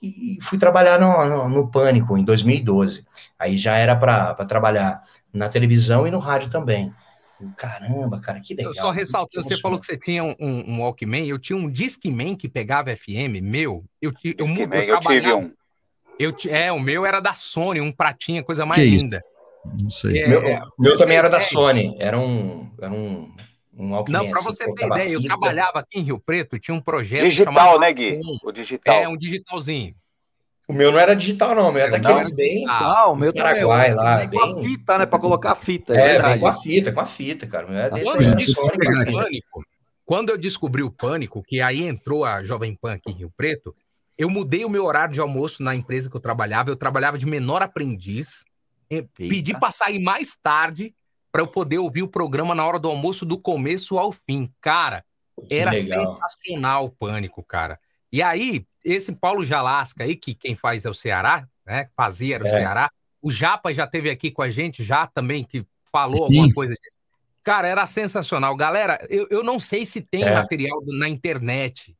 Speaker 11: e fui trabalhar no, no, no Pânico em 2012. Aí já era para trabalhar na televisão e no rádio também. Caramba, cara, que legal.
Speaker 10: Só ressaltando, você falou que você tinha um, um, Walkman, eu tinha um Discman que pegava FM, meu, eu, eu, mu-
Speaker 8: Discman, eu tive um.
Speaker 10: Eu, é, o meu era da Sony, um pratinha, coisa mais
Speaker 2: Que
Speaker 10: linda.
Speaker 2: Não sei.
Speaker 10: É,
Speaker 11: Meu,
Speaker 10: é,
Speaker 11: meu também era da
Speaker 10: ideia?
Speaker 11: Sony, era um, era um, um
Speaker 10: Não, para
Speaker 11: assim,
Speaker 10: você ter
Speaker 11: colocava
Speaker 10: ideia, eu trabalhava aqui em Rio Preto, tinha um projeto
Speaker 8: Digital,
Speaker 10: chamado
Speaker 8: né, Gui? O digital.
Speaker 10: É, um digitalzinho.
Speaker 11: O meu não era digital, não, o meu era daqueles bem...
Speaker 9: Ah, o meu também.
Speaker 11: Paraguai lá,
Speaker 9: Vem com a
Speaker 11: bem-
Speaker 9: fita, né? Pra colocar a fita. É,
Speaker 11: É, com a fita, com a fita, cara. o meu era desse
Speaker 10: Quando eu descobri
Speaker 11: Sony,
Speaker 10: o pânico, quando eu descobri o pânico, que aí entrou a Jovem Pan aqui em Rio Preto, eu mudei o meu horário de almoço na empresa que eu trabalhava. Eu trabalhava de menor aprendiz. E Pedi para sair mais tarde para eu poder ouvir o programa na hora do almoço, do começo ao fim. Cara, era sensacional o pânico, cara. E aí, esse Paulo Jalasca aí, que quem faz é o Ceará, né? Fazia era o
Speaker 11: É.
Speaker 10: Ceará. O Japa já teve aqui com a gente, já também, que falou
Speaker 2: Sim.
Speaker 10: alguma coisa disso. Cara, era sensacional. Galera, eu, eu não sei se tem
Speaker 11: É.
Speaker 10: material na internet,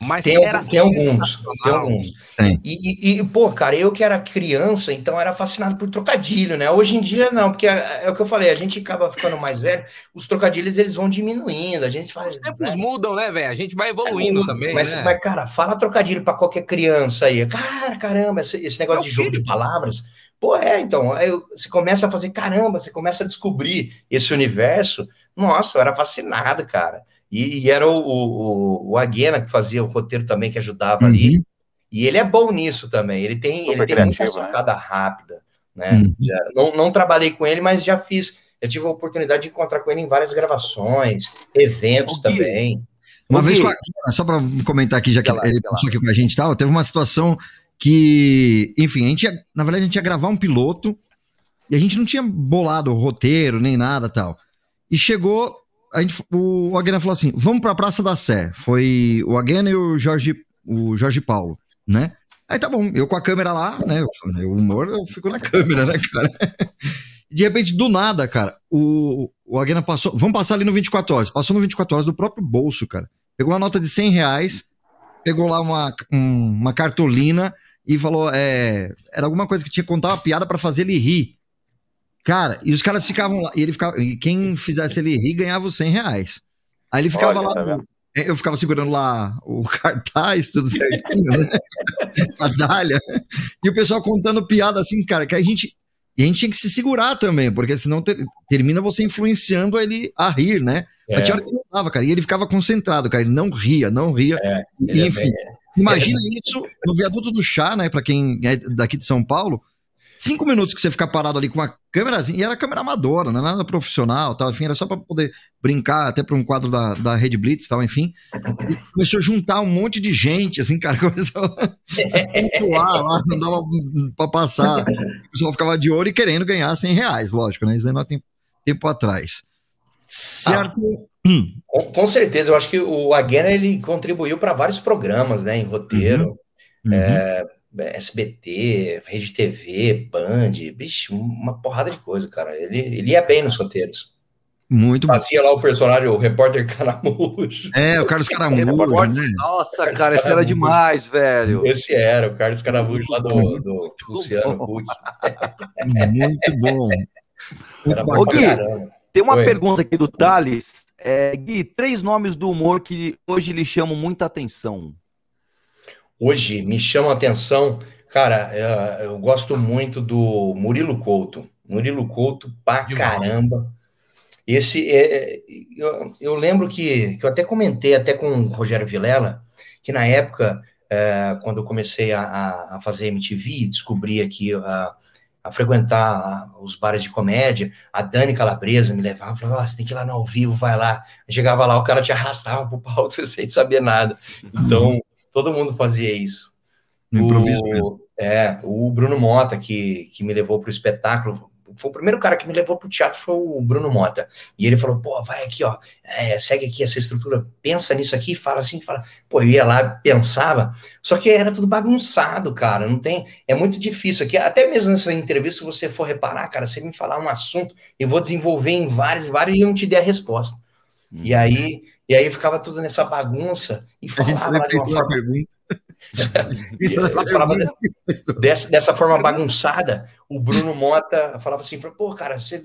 Speaker 10: mas
Speaker 11: Tem,
Speaker 10: era
Speaker 11: tem alguns, tem alguns.
Speaker 2: Tem.
Speaker 11: E, e- pô, cara, eu que era criança, então era fascinado por trocadilho, né? Hoje em dia, não, porque é, é o que eu falei, a gente acaba ficando mais velho, os trocadilhos eles vão diminuindo, a gente faz.
Speaker 10: Os tempos
Speaker 11: né?
Speaker 10: mudam, né, velho? A gente vai evoluindo também,
Speaker 11: mas,
Speaker 10: né?
Speaker 11: mas, cara, fala trocadilho pra qualquer criança aí. Cara, caramba, esse, esse negócio
Speaker 10: Meu
Speaker 11: de jogo
Speaker 10: filho.
Speaker 11: de palavras. Pô, é, então, aí eu- você começa a fazer, caramba, você começa a descobrir esse universo. Nossa, eu era fascinado, cara. E, e era o, o, o Aguena que fazia o roteiro também, que ajudava ali.
Speaker 2: Uhum.
Speaker 11: E ele é bom nisso também. Ele tem,
Speaker 8: Super
Speaker 11: ele tem muita
Speaker 8: né?
Speaker 11: sacada rápida, né?
Speaker 2: Uhum.
Speaker 11: Já- não, não trabalhei com ele, mas já fiz. Eu tive a oportunidade de encontrar com ele em várias gravações, eventos também.
Speaker 2: Uma vez com a, só para comentar aqui, já que
Speaker 9: lá,
Speaker 2: ele passou aqui com a gente e tal, teve uma situação que, enfim, a gente ia, na verdade, a gente ia gravar um piloto e a gente não tinha bolado o roteiro nem nada tal. E chegou, a gente, o Aguena falou assim: vamos pra Praça da Sé. Foi o Aguena e o Jorge, o Jorge Paulo, né? Aí tá bom, eu com a câmera lá, né? O humor, eu fico na <laughs> câmera, né, cara? De repente, do nada, cara, o, o Aguena passou. Vamos passar ali no 24 horas. Passou no 24 horas do próprio bolso, cara. Pegou uma nota de 100 reais, pegou lá uma, um- uma cartolina e falou: é, era alguma coisa que tinha que contar uma piada pra fazer ele rir. Cara, e os caras ficavam lá. E, ele ficava, e quem fizesse ele rir ganhava os 100 reais. Aí ele ficava
Speaker 8: Olha,
Speaker 2: lá.
Speaker 8: tá vendo?
Speaker 2: eu ficava segurando lá o <laughs> cartaz, tudo certinho, né? <laughs> A dália. E o pessoal contando piada assim, cara, que a gente. E a gente tinha que se segurar também, porque senão ter- termina você influenciando ele a rir, né?
Speaker 11: É,
Speaker 2: Mas tinha hora que não dava, cara. E ele ficava concentrado, cara. Ele não ria, não ria. E,
Speaker 11: ele é
Speaker 2: enfim,
Speaker 11: bem-
Speaker 2: imagina isso no viaduto do chá, né? Pra quem é daqui de São Paulo. Cinco minutos que você ficar parado ali com uma câmerazinha, e era câmera amadora, não era nada profissional, tal, enfim, era só pra poder brincar, até pra um quadro da, da Red Blitz, tal, enfim. E começou a juntar um monte de gente, assim, cara, <laughs> começou a pontuar lá, não dava pra passar. O pessoal ficava de olho e querendo ganhar 100 reais, lógico, né? Isso aí nós tem tempo atrás. Certo? Hum.
Speaker 11: Com, com certeza, eu acho que o Aguena ele contribuiu para vários programas, né, em roteiro,
Speaker 2: Uhum.
Speaker 11: é, SBT, Rede TV, Band, bicho, uma porrada de coisa, cara. Ele, ele ia bem nos roteiros.
Speaker 2: Muito bom.
Speaker 11: Fazia lá o personagem, o repórter <laughs> caramujo.
Speaker 2: É, o Carlos Caramujo, né?
Speaker 9: Nossa, cara, isso era demais, velho.
Speaker 11: Esse era, o Carlos Caramujo lá do, do Luciano Huck.
Speaker 2: Muito bom. <laughs>
Speaker 11: Era bom
Speaker 9: Ô, Gui. Tem uma
Speaker 11: Oi.
Speaker 9: pergunta aqui do Thales. É, Gui, três nomes do humor que hoje lhe chamam muita atenção.
Speaker 11: Hoje me chama a atenção, cara, é, eu gosto muito do Murilo Couto. Murilo Couto pra
Speaker 10: Demais.
Speaker 11: caramba. Esse é, é, eu, eu lembro que, que eu até comentei até com o Rogério Vilela, que na época, é, quando eu comecei a, a- fazer MTV, descobri aqui a, a frequentar os bares de comédia, a Dani Calabresa me levava, falava, "Ó, você tem que ir lá no ao vivo, vai lá. Eu chegava lá, o cara te arrastava pro palco, você <laughs> sem saber nada. Então, todo mundo fazia isso. O, é, o Bruno Mota, que, que me levou pro espetáculo, foi o primeiro cara que me levou pro teatro, foi o Bruno Mota. E ele falou, pô, vai aqui, ó, é, segue aqui essa estrutura, pensa nisso aqui, fala assim, fala. Pô, eu ia lá, pensava, só que era tudo bagunçado, cara, não tem, é muito difícil aqui, até mesmo nessa entrevista, se você for reparar, cara, você me falar um assunto, eu vou desenvolver em vários, vários, e eu não te der a resposta. E aí, e aí ficava tudo nessa bagunça, e <laughs>
Speaker 2: A gente
Speaker 11: falava lá de uma
Speaker 2: pergunta. <laughs> É
Speaker 11: falava dessa, dessa forma bagunçada, o Bruno Mota falava assim, pô, cara, você,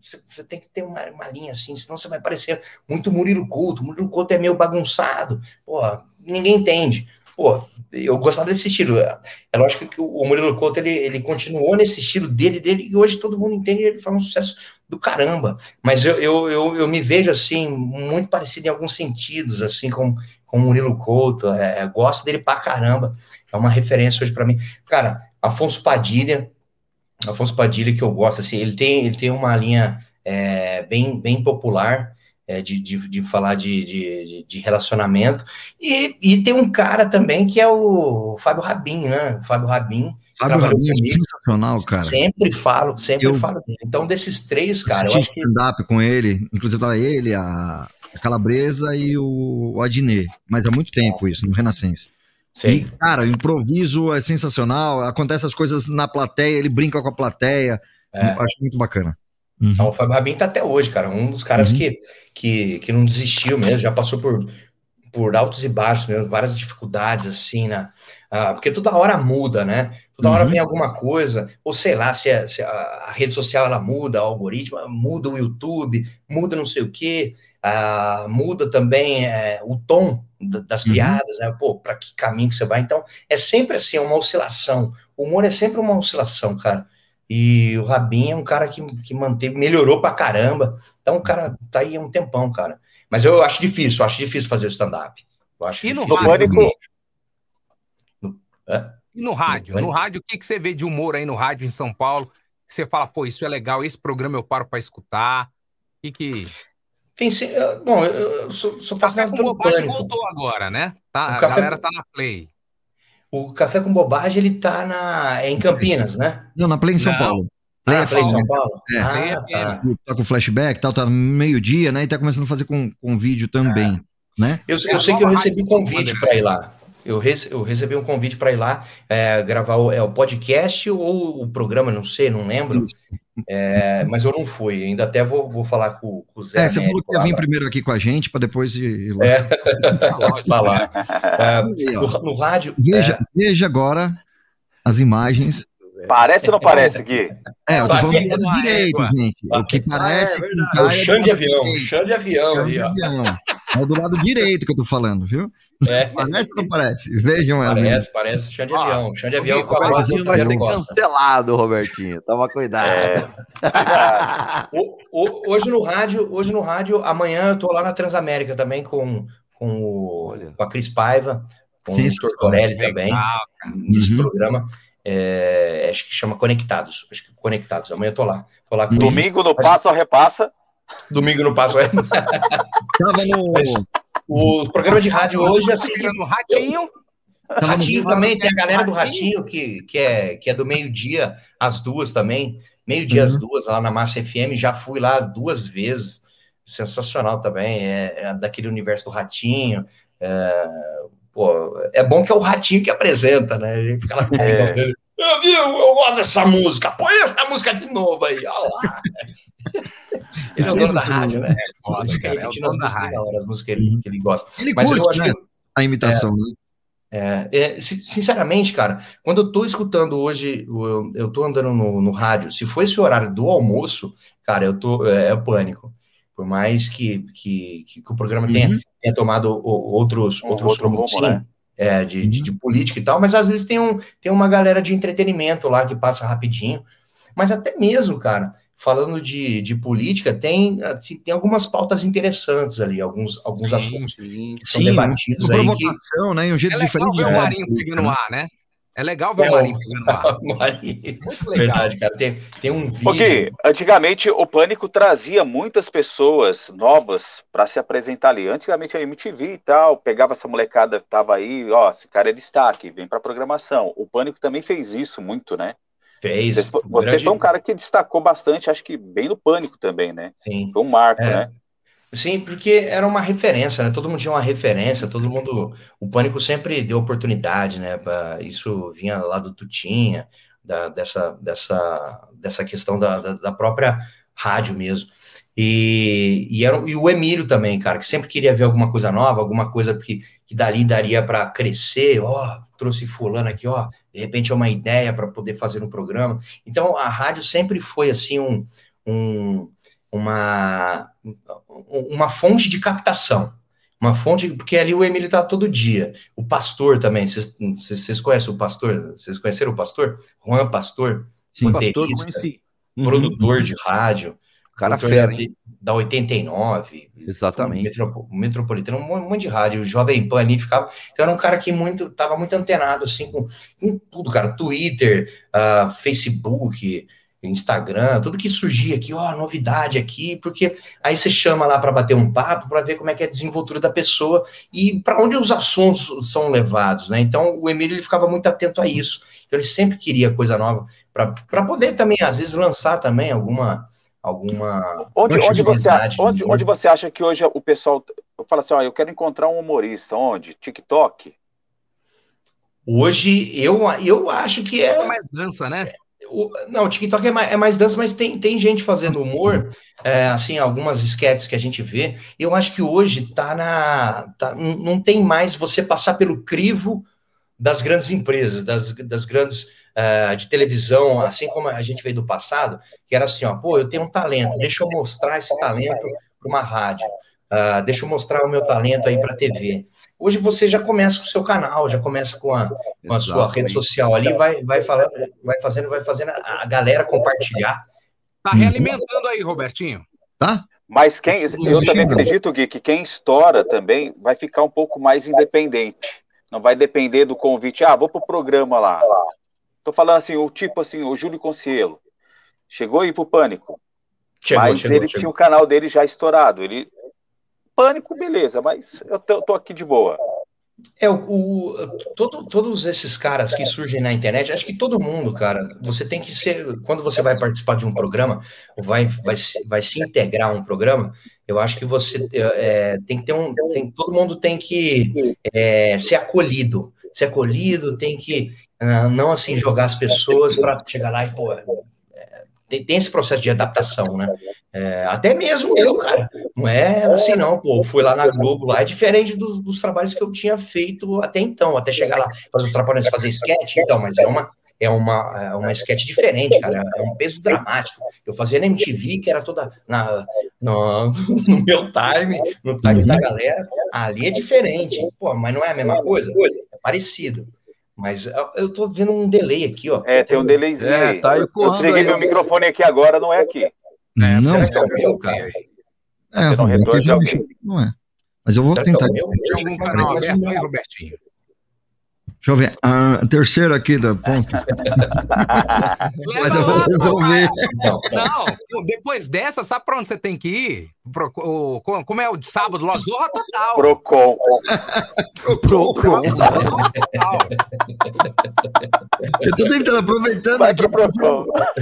Speaker 11: você, você tem que ter uma, uma linha assim, senão você vai parecer muito Murilo Couto, Murilo Couto é meio bagunçado, pô, ninguém entende. Pô, eu gostava desse estilo. É lógico que o Murilo Couto, ele, ele continuou nesse estilo dele, dele, e hoje todo mundo entende, ele faz um sucesso do caramba. Mas eu, eu, eu, eu me vejo, assim, muito parecido em alguns sentidos, assim, com, com o Murilo Couto, é, gosto dele pra caramba, é uma referência hoje pra mim. Cara, Afonso Padilha, Afonso Padilha que eu gosto, assim, ele tem, ele tem uma linha é, bem, bem popular, é, de, de, de falar de, de, de relacionamento, e, e tem um cara também que é o Fábio Rabin, né? O Fábio Rabin.
Speaker 2: Fábio Rabin é sensacional, cara.
Speaker 11: Sempre falo, sempre
Speaker 2: Eu-
Speaker 11: falo dele. Então, desses três, cara, eu
Speaker 2: assisti
Speaker 11: acho que
Speaker 2: stand-up com ele, inclusive tava ele, a a Calabresa e o, o Adnet, mas há muito tempo isso, no Renascença.
Speaker 11: Sei.
Speaker 2: E, cara, o improviso é sensacional, acontece as coisas na plateia, ele brinca com a plateia,
Speaker 11: É.
Speaker 2: eu acho muito bacana.
Speaker 11: Então, o Fábio Rabin tá até hoje, cara. Um dos caras
Speaker 2: Uhum.
Speaker 11: que, que, que não desistiu mesmo, já passou por, por altos e baixos mesmo, várias dificuldades, assim, na, ah, porque toda hora muda, né? Toda hora
Speaker 2: Uhum.
Speaker 11: vem alguma coisa, ou sei lá, se, a, se a- a rede social ela muda, o algoritmo, muda o YouTube, muda não sei o quê, ah, muda também é, o tom da- das
Speaker 2: Uhum.
Speaker 11: piadas, né? Pô, para que caminho que você vai? Então, é sempre assim, uma oscilação. O humor é sempre uma oscilação, cara. E o Rabin é um cara que, que manteve, melhorou pra caramba. Então, o cara tá aí há um tempão, cara. Mas eu acho difícil, eu acho difícil fazer stand-up. Eu acho
Speaker 10: E no rádio?
Speaker 8: Pânico-
Speaker 11: Hã?
Speaker 10: E no rádio? No rádio, o que, que você vê de humor aí no rádio em São Paulo? Que você fala, pô, isso é legal, esse programa eu paro pra escutar. E que.
Speaker 11: Tem, bom, eu, sou, sou
Speaker 10: Café
Speaker 11: fascinado pelo
Speaker 10: bobagem
Speaker 11: pânico.
Speaker 10: voltou agora, né? Tá,
Speaker 11: O
Speaker 10: a
Speaker 11: Café
Speaker 10: galera tá na play.
Speaker 11: O Café com Bobagem, ele tá na, é em Campinas, né?
Speaker 2: Não, na Play em São
Speaker 10: Não.
Speaker 2: Paulo. Play
Speaker 11: Ah,
Speaker 2: é
Speaker 11: Play São Paulo?
Speaker 2: É.
Speaker 10: Play
Speaker 11: Ah, tá.
Speaker 2: Tá com flashback e tal, tá meio-dia, né? E tá começando a fazer com, com vídeo também, né?
Speaker 11: Eu,
Speaker 10: É
Speaker 11: eu sei que eu recebi
Speaker 10: rádio
Speaker 11: convite para ir lá. Eu, rece- eu recebi um convite para ir lá é, gravar o, é, o podcast ou o programa, não sei, não lembro. É, mas eu não fui. Ainda até vou, vou falar com, com o Zé.
Speaker 2: É, você falou que ia vir
Speaker 11: lá.
Speaker 2: primeiro aqui com a gente, pra depois ir <laughs> lá.
Speaker 11: É. Falar. É, no, no rádio.
Speaker 2: Veja, veja agora as imagens.
Speaker 8: Parece ou não parece, Gui?
Speaker 2: É, eu tô falando do
Speaker 10: Parece
Speaker 2: lado direito, gente. O que parece
Speaker 11: é
Speaker 2: cai
Speaker 11: É o
Speaker 2: é do
Speaker 11: chão de avião, chão de avião
Speaker 2: Chão de avião. É do lado direito que eu tô falando, viu?
Speaker 11: É, <laughs>
Speaker 2: Parece ou não parece? Vejam imagens.
Speaker 11: parece, parece chão de avião. Chão de avião
Speaker 10: Gui,
Speaker 11: com a
Speaker 10: vai
Speaker 11: voz
Speaker 10: ser-
Speaker 11: do
Speaker 9: vai ser
Speaker 11: Costa.
Speaker 9: cancelado, Robertinho. Toma cuidado. <laughs>
Speaker 11: O- o- hoje no rádio, hoje no rádio, amanhã eu tô lá na Transamérica também com, com, o, com a Cris Paiva, com
Speaker 2: Sim,
Speaker 11: o Tortorelli também,
Speaker 10: Legal.
Speaker 11: nesse
Speaker 2: Uhum.
Speaker 11: programa. É, acho que chama Conectados. Acho que Conectados. Amanhã eu tô lá. Tô lá com eles.
Speaker 8: Domingo no Passa ou Repassa.
Speaker 11: Domingo no Passo. É.
Speaker 2: Tava no.
Speaker 11: Mas- O programa de rádio hoje, assim,
Speaker 10: Fica no ratinho.
Speaker 11: Ratinho também, tem a galera do
Speaker 10: Ratinho.
Speaker 11: Que, que, é, que é do meio-dia às duas também. Meio-dia às
Speaker 2: Uhum.
Speaker 11: duas, lá na Massa FM, já fui lá duas vezes. Sensacional também, é, é daquele universo do Ratinho. É, pô, é bom que é o Ratinho que apresenta, né? Ele fica lá com o
Speaker 8: É.
Speaker 11: dele. Eu, vi, eu, eu gosto dessa música, põe essa música de novo aí, olha lá. <laughs> Ele é o dono da rádio, né? Fica
Speaker 10: cara, é o dono da
Speaker 11: músicas
Speaker 10: rádio.
Speaker 11: as músicas que ele, que ele gosta.
Speaker 2: Ele
Speaker 11: Mas eu
Speaker 2: curte,
Speaker 11: acho
Speaker 2: né?
Speaker 11: que
Speaker 2: A imitação, né?
Speaker 11: é, é, si- sinceramente, cara, quando eu tô escutando hoje, eu, eu tô andando no, no rádio, se for esse horário do almoço, cara, eu tô, é, é pânico. Por mais que, que, que, que o programa tenha,
Speaker 2: Uhum.
Speaker 11: tenha tomado o- outros,
Speaker 8: Um
Speaker 11: outros
Speaker 8: outro
Speaker 11: rumos,
Speaker 8: né?
Speaker 11: é, de, de, de política e tal, mas às vezes tem, um, tem uma galera de entretenimento lá que passa rapidinho. Mas até mesmo, cara, falando de, de política, tem, tem algumas pautas interessantes ali, alguns, alguns
Speaker 10: Sim,
Speaker 11: assuntos
Speaker 9: Sim.
Speaker 11: que são
Speaker 2: Sim,
Speaker 11: debatidos
Speaker 2: uma
Speaker 11: aí que
Speaker 2: né? E um jeito
Speaker 10: É legal
Speaker 2: diferente
Speaker 10: ver
Speaker 2: de
Speaker 10: o
Speaker 2: ver.
Speaker 10: Marinho pegando no ar, né? É legal ver
Speaker 11: É, <laughs>
Speaker 10: o Marinho pegando ar.
Speaker 11: Marinho.
Speaker 10: Muito legal.
Speaker 11: Verdade, cara. Tem, tem um vídeo.
Speaker 8: Porque antigamente o Pânico trazia muitas pessoas novas para se apresentar ali. Antigamente a MTV e tal, pegava essa molecada que tava aí, ó, esse cara é destaque, vem pra programação. O Pânico também fez isso muito, né?
Speaker 11: Fez.
Speaker 8: Você, você
Speaker 11: grande-
Speaker 8: foi um cara que destacou bastante, acho que bem no Pânico também, né?
Speaker 11: Sim.
Speaker 8: Foi um marco,
Speaker 11: É.
Speaker 8: né?
Speaker 11: Sim, porque era uma referência, né? Todo mundo tinha uma referência, todo mundo. O Pânico sempre deu oportunidade, né? pra- Isso vinha lá do Tutinha, da, dessa, dessa, dessa questão da, da, da própria rádio mesmo. E, e, era, e o Emílio também, cara, que sempre queria ver alguma coisa nova, alguma coisa que, que dali daria para crescer. Ó, trouxe Fulano aqui, ó, de repente é uma ideia para poder fazer um programa. Então a rádio sempre foi assim um, um uma, uma fonte de captação. Uma fonte, porque ali o Emílio tá todo dia. O pastor também, vocês, conhecem o pastor? Vocês conheceram o pastor? Juan Pastor?
Speaker 9: Sim, pastor, conheci. Uhum.
Speaker 11: produtor de rádio.
Speaker 9: Cara fera,
Speaker 11: da-
Speaker 9: hein?
Speaker 11: Da 89.
Speaker 9: Exatamente.
Speaker 11: Metropo- Metropolitano, um monte de rádio. O Jovem Pan ali ficava. Então era um cara que muito, tava muito antenado, assim, com, com tudo, cara. Twitter, ah, Facebook, Instagram, tudo que surgia aqui, ó, novidade aqui, porque aí você chama lá para bater um papo, para ver como é que é a desenvoltura da pessoa e para onde os assuntos são levados, né? Então o Emílio ele ficava muito atento a isso. Então ele sempre queria coisa nova para poder também às vezes lançar também alguma alguma
Speaker 8: Onde, onde, você,
Speaker 11: novidade,
Speaker 8: onde,
Speaker 11: né?
Speaker 8: onde você acha que hoje o pessoal fala assim, ó, eu quero encontrar um humorista, onde? TikTok?
Speaker 11: Hoje eu eu acho que é
Speaker 10: mais dança, né?
Speaker 11: O- não, o TikTok é mais, é mais dança, mas tem, tem gente fazendo humor, é, assim, algumas sketches que a gente vê. Eu acho que hoje tá na. tá- não tem mais você passar pelo crivo das grandes empresas, das, das grandes eh, de televisão, assim como a gente veio do passado, que era assim, ó, pô, eu tenho um talento, deixa eu mostrar esse talento para uma rádio, ah, deixa eu mostrar o meu talento aí para TV. Hoje você já começa com o seu canal, já começa com a, com a sua rede social ali, vai, vai falando, vai fazendo, vai fazendo a, a galera compartilhar.
Speaker 10: Tá realimentando aí, Robertinho.
Speaker 2: Tá?
Speaker 8: Mas quem, eu também acredito, Gui, que quem estoura também vai ficar um pouco mais independente. Não vai depender do convite. Ah, vou pro programa lá. Tô falando assim, o tipo assim, o Júlio Concielo. Chegou aí pro Pânico.
Speaker 11: Chegou,
Speaker 8: mas
Speaker 11: chegou,
Speaker 8: ele
Speaker 11: chegou.
Speaker 8: tinha o canal dele já estourado. Ele. Pânico, beleza, mas eu tô, aqui de boa.
Speaker 11: É, o, o- todo- todos esses caras que surgem na internet, acho que todo mundo, cara, você tem que ser, quando você vai participar de um programa, vai, vai, vai se integrar a um programa, eu acho que você é, tem que ter um, tem- todo mundo tem que é, ser acolhido, ser acolhido, tem que ah, não assim jogar as pessoas para chegar lá e, pô, tem, tem esse processo de adaptação, né? <laughs> É, até mesmo eu, cara. Não é assim, não, pô. Eu fui lá na Globo, lá é diferente dos, dos trabalhos que eu tinha feito até então, até chegar lá, fazer os trapalhões, fazer sketch, então, mas é uma, é uma, é uma sketch diferente, cara. É um peso dramático. Eu fazia na MTV, que era toda na, no, <laughs> no meu time, no time da galera. Ali é diferente. Pô, mas não é a mesma coisa? É parecido. Mas eu- eu tô vendo um delay aqui, ó.
Speaker 8: É, tem um delayzinho
Speaker 9: É,
Speaker 8: aí.
Speaker 9: tá
Speaker 8: eu desliguei
Speaker 9: aí,
Speaker 8: meu microfone aqui agora, não é aqui.
Speaker 2: não,
Speaker 11: Será que é o meu, cara?
Speaker 2: é, Roberto,
Speaker 8: retorno
Speaker 2: eu mexi- não é. Mas eu vou
Speaker 11: Será que é
Speaker 2: tentar.
Speaker 11: o meu?
Speaker 10: Tem algum canal aberto aí, Robertinho?
Speaker 2: Deixa eu ver. Ah, terceiro aqui da ponto. <laughs> Mas eu vou resolver.
Speaker 10: Não, depois dessa, sabe pra onde você tem que ir? Pro- o- como é o de sábado lá? Zorra Total.
Speaker 8: Procon.
Speaker 9: Procon. <laughs>
Speaker 2: Eu tô tentando, aproveitando
Speaker 8: Vai
Speaker 2: aqui,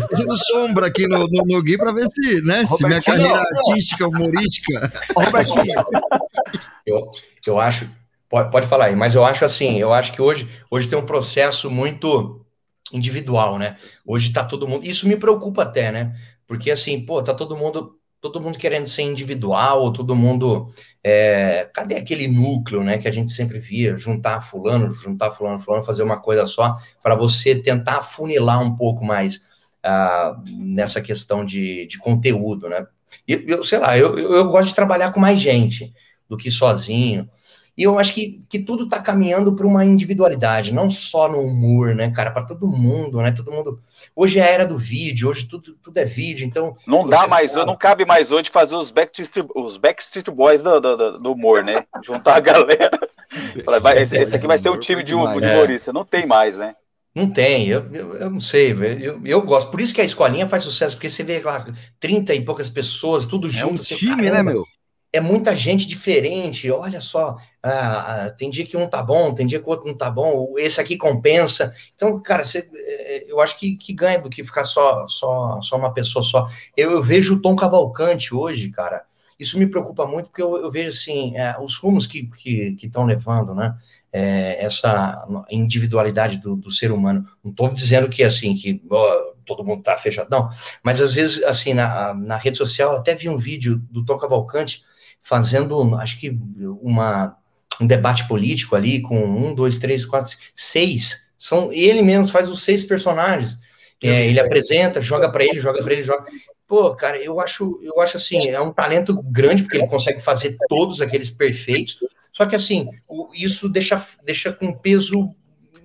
Speaker 2: fazendo sombra aqui no, no, no Gui pra ver se, né, se minha carreira artística, humorística.
Speaker 9: Ô, Robertinho, <laughs>
Speaker 11: Eu, eu acho, pode, pode falar aí, mas eu acho assim, eu acho que hoje, hoje tem um processo muito individual, né? Hoje tá todo mundo, isso me preocupa até, né? Porque assim, pô, tá todo mundo, todo mundo querendo ser individual, todo mundo, é, cadê aquele núcleo, né, que a gente sempre via, juntar fulano, juntar fulano, fulano, fazer uma coisa só, para você tentar afunilar um pouco mais ah, nessa questão de, de conteúdo, né? E eu, sei lá, eu, eu, eu gosto de trabalhar com mais gente do que sozinho. E eu acho que, que tudo está caminhando para uma individualidade, não só no humor, né, cara? Para todo mundo, né? Todo mundo. Hoje é a era do vídeo, hoje tudo, tudo é vídeo, então.
Speaker 8: Não dá mais,
Speaker 11: fala-
Speaker 8: não cabe mais hoje fazer os Backstreet, os Backstreet Boys do, do, do- humor, né? <laughs> Juntar a galera. Fala, vai, esse, esse aqui vai ser um time de, um, de
Speaker 11: É.
Speaker 8: humorista. Não tem mais, né?
Speaker 11: Não tem, eu, eu, eu não sei, velho, eu, eu gosto. Por isso que a escolinha faz sucesso, porque você vê lá 30 e poucas pessoas, tudo
Speaker 9: É
Speaker 11: junto.
Speaker 9: um
Speaker 11: você,
Speaker 9: time, né, meu?
Speaker 11: É muita gente diferente, olha só. ah, ah, tem dia que um tá bom, tem dia que o outro não tá bom, esse aqui compensa. Então, cara, você, eh, eu acho que, que ganha do que ficar só, só, só uma pessoa só. Eu, eu vejo o Tom Cavalcante hoje, cara. Isso me preocupa muito, porque eu, eu vejo assim, eh, os rumos que estão que, que levando, né? é, essa individualidade do, do ser humano. Não estou dizendo que assim que ó, todo mundo está fechado, não. Mas às vezes assim na, na rede social até vi um vídeo do Tom Cavalcante fazendo, acho que uma um debate político ali com um, dois, três, quatro, seis. São ele mesmo faz os seis personagens. É, ele apresenta, joga para ele, joga para ele, joga. Pô, cara, eu acho, eu acho assim, é um talento grande porque ele consegue fazer todos aqueles perfeitos. Só que assim, isso deixa, deixa com peso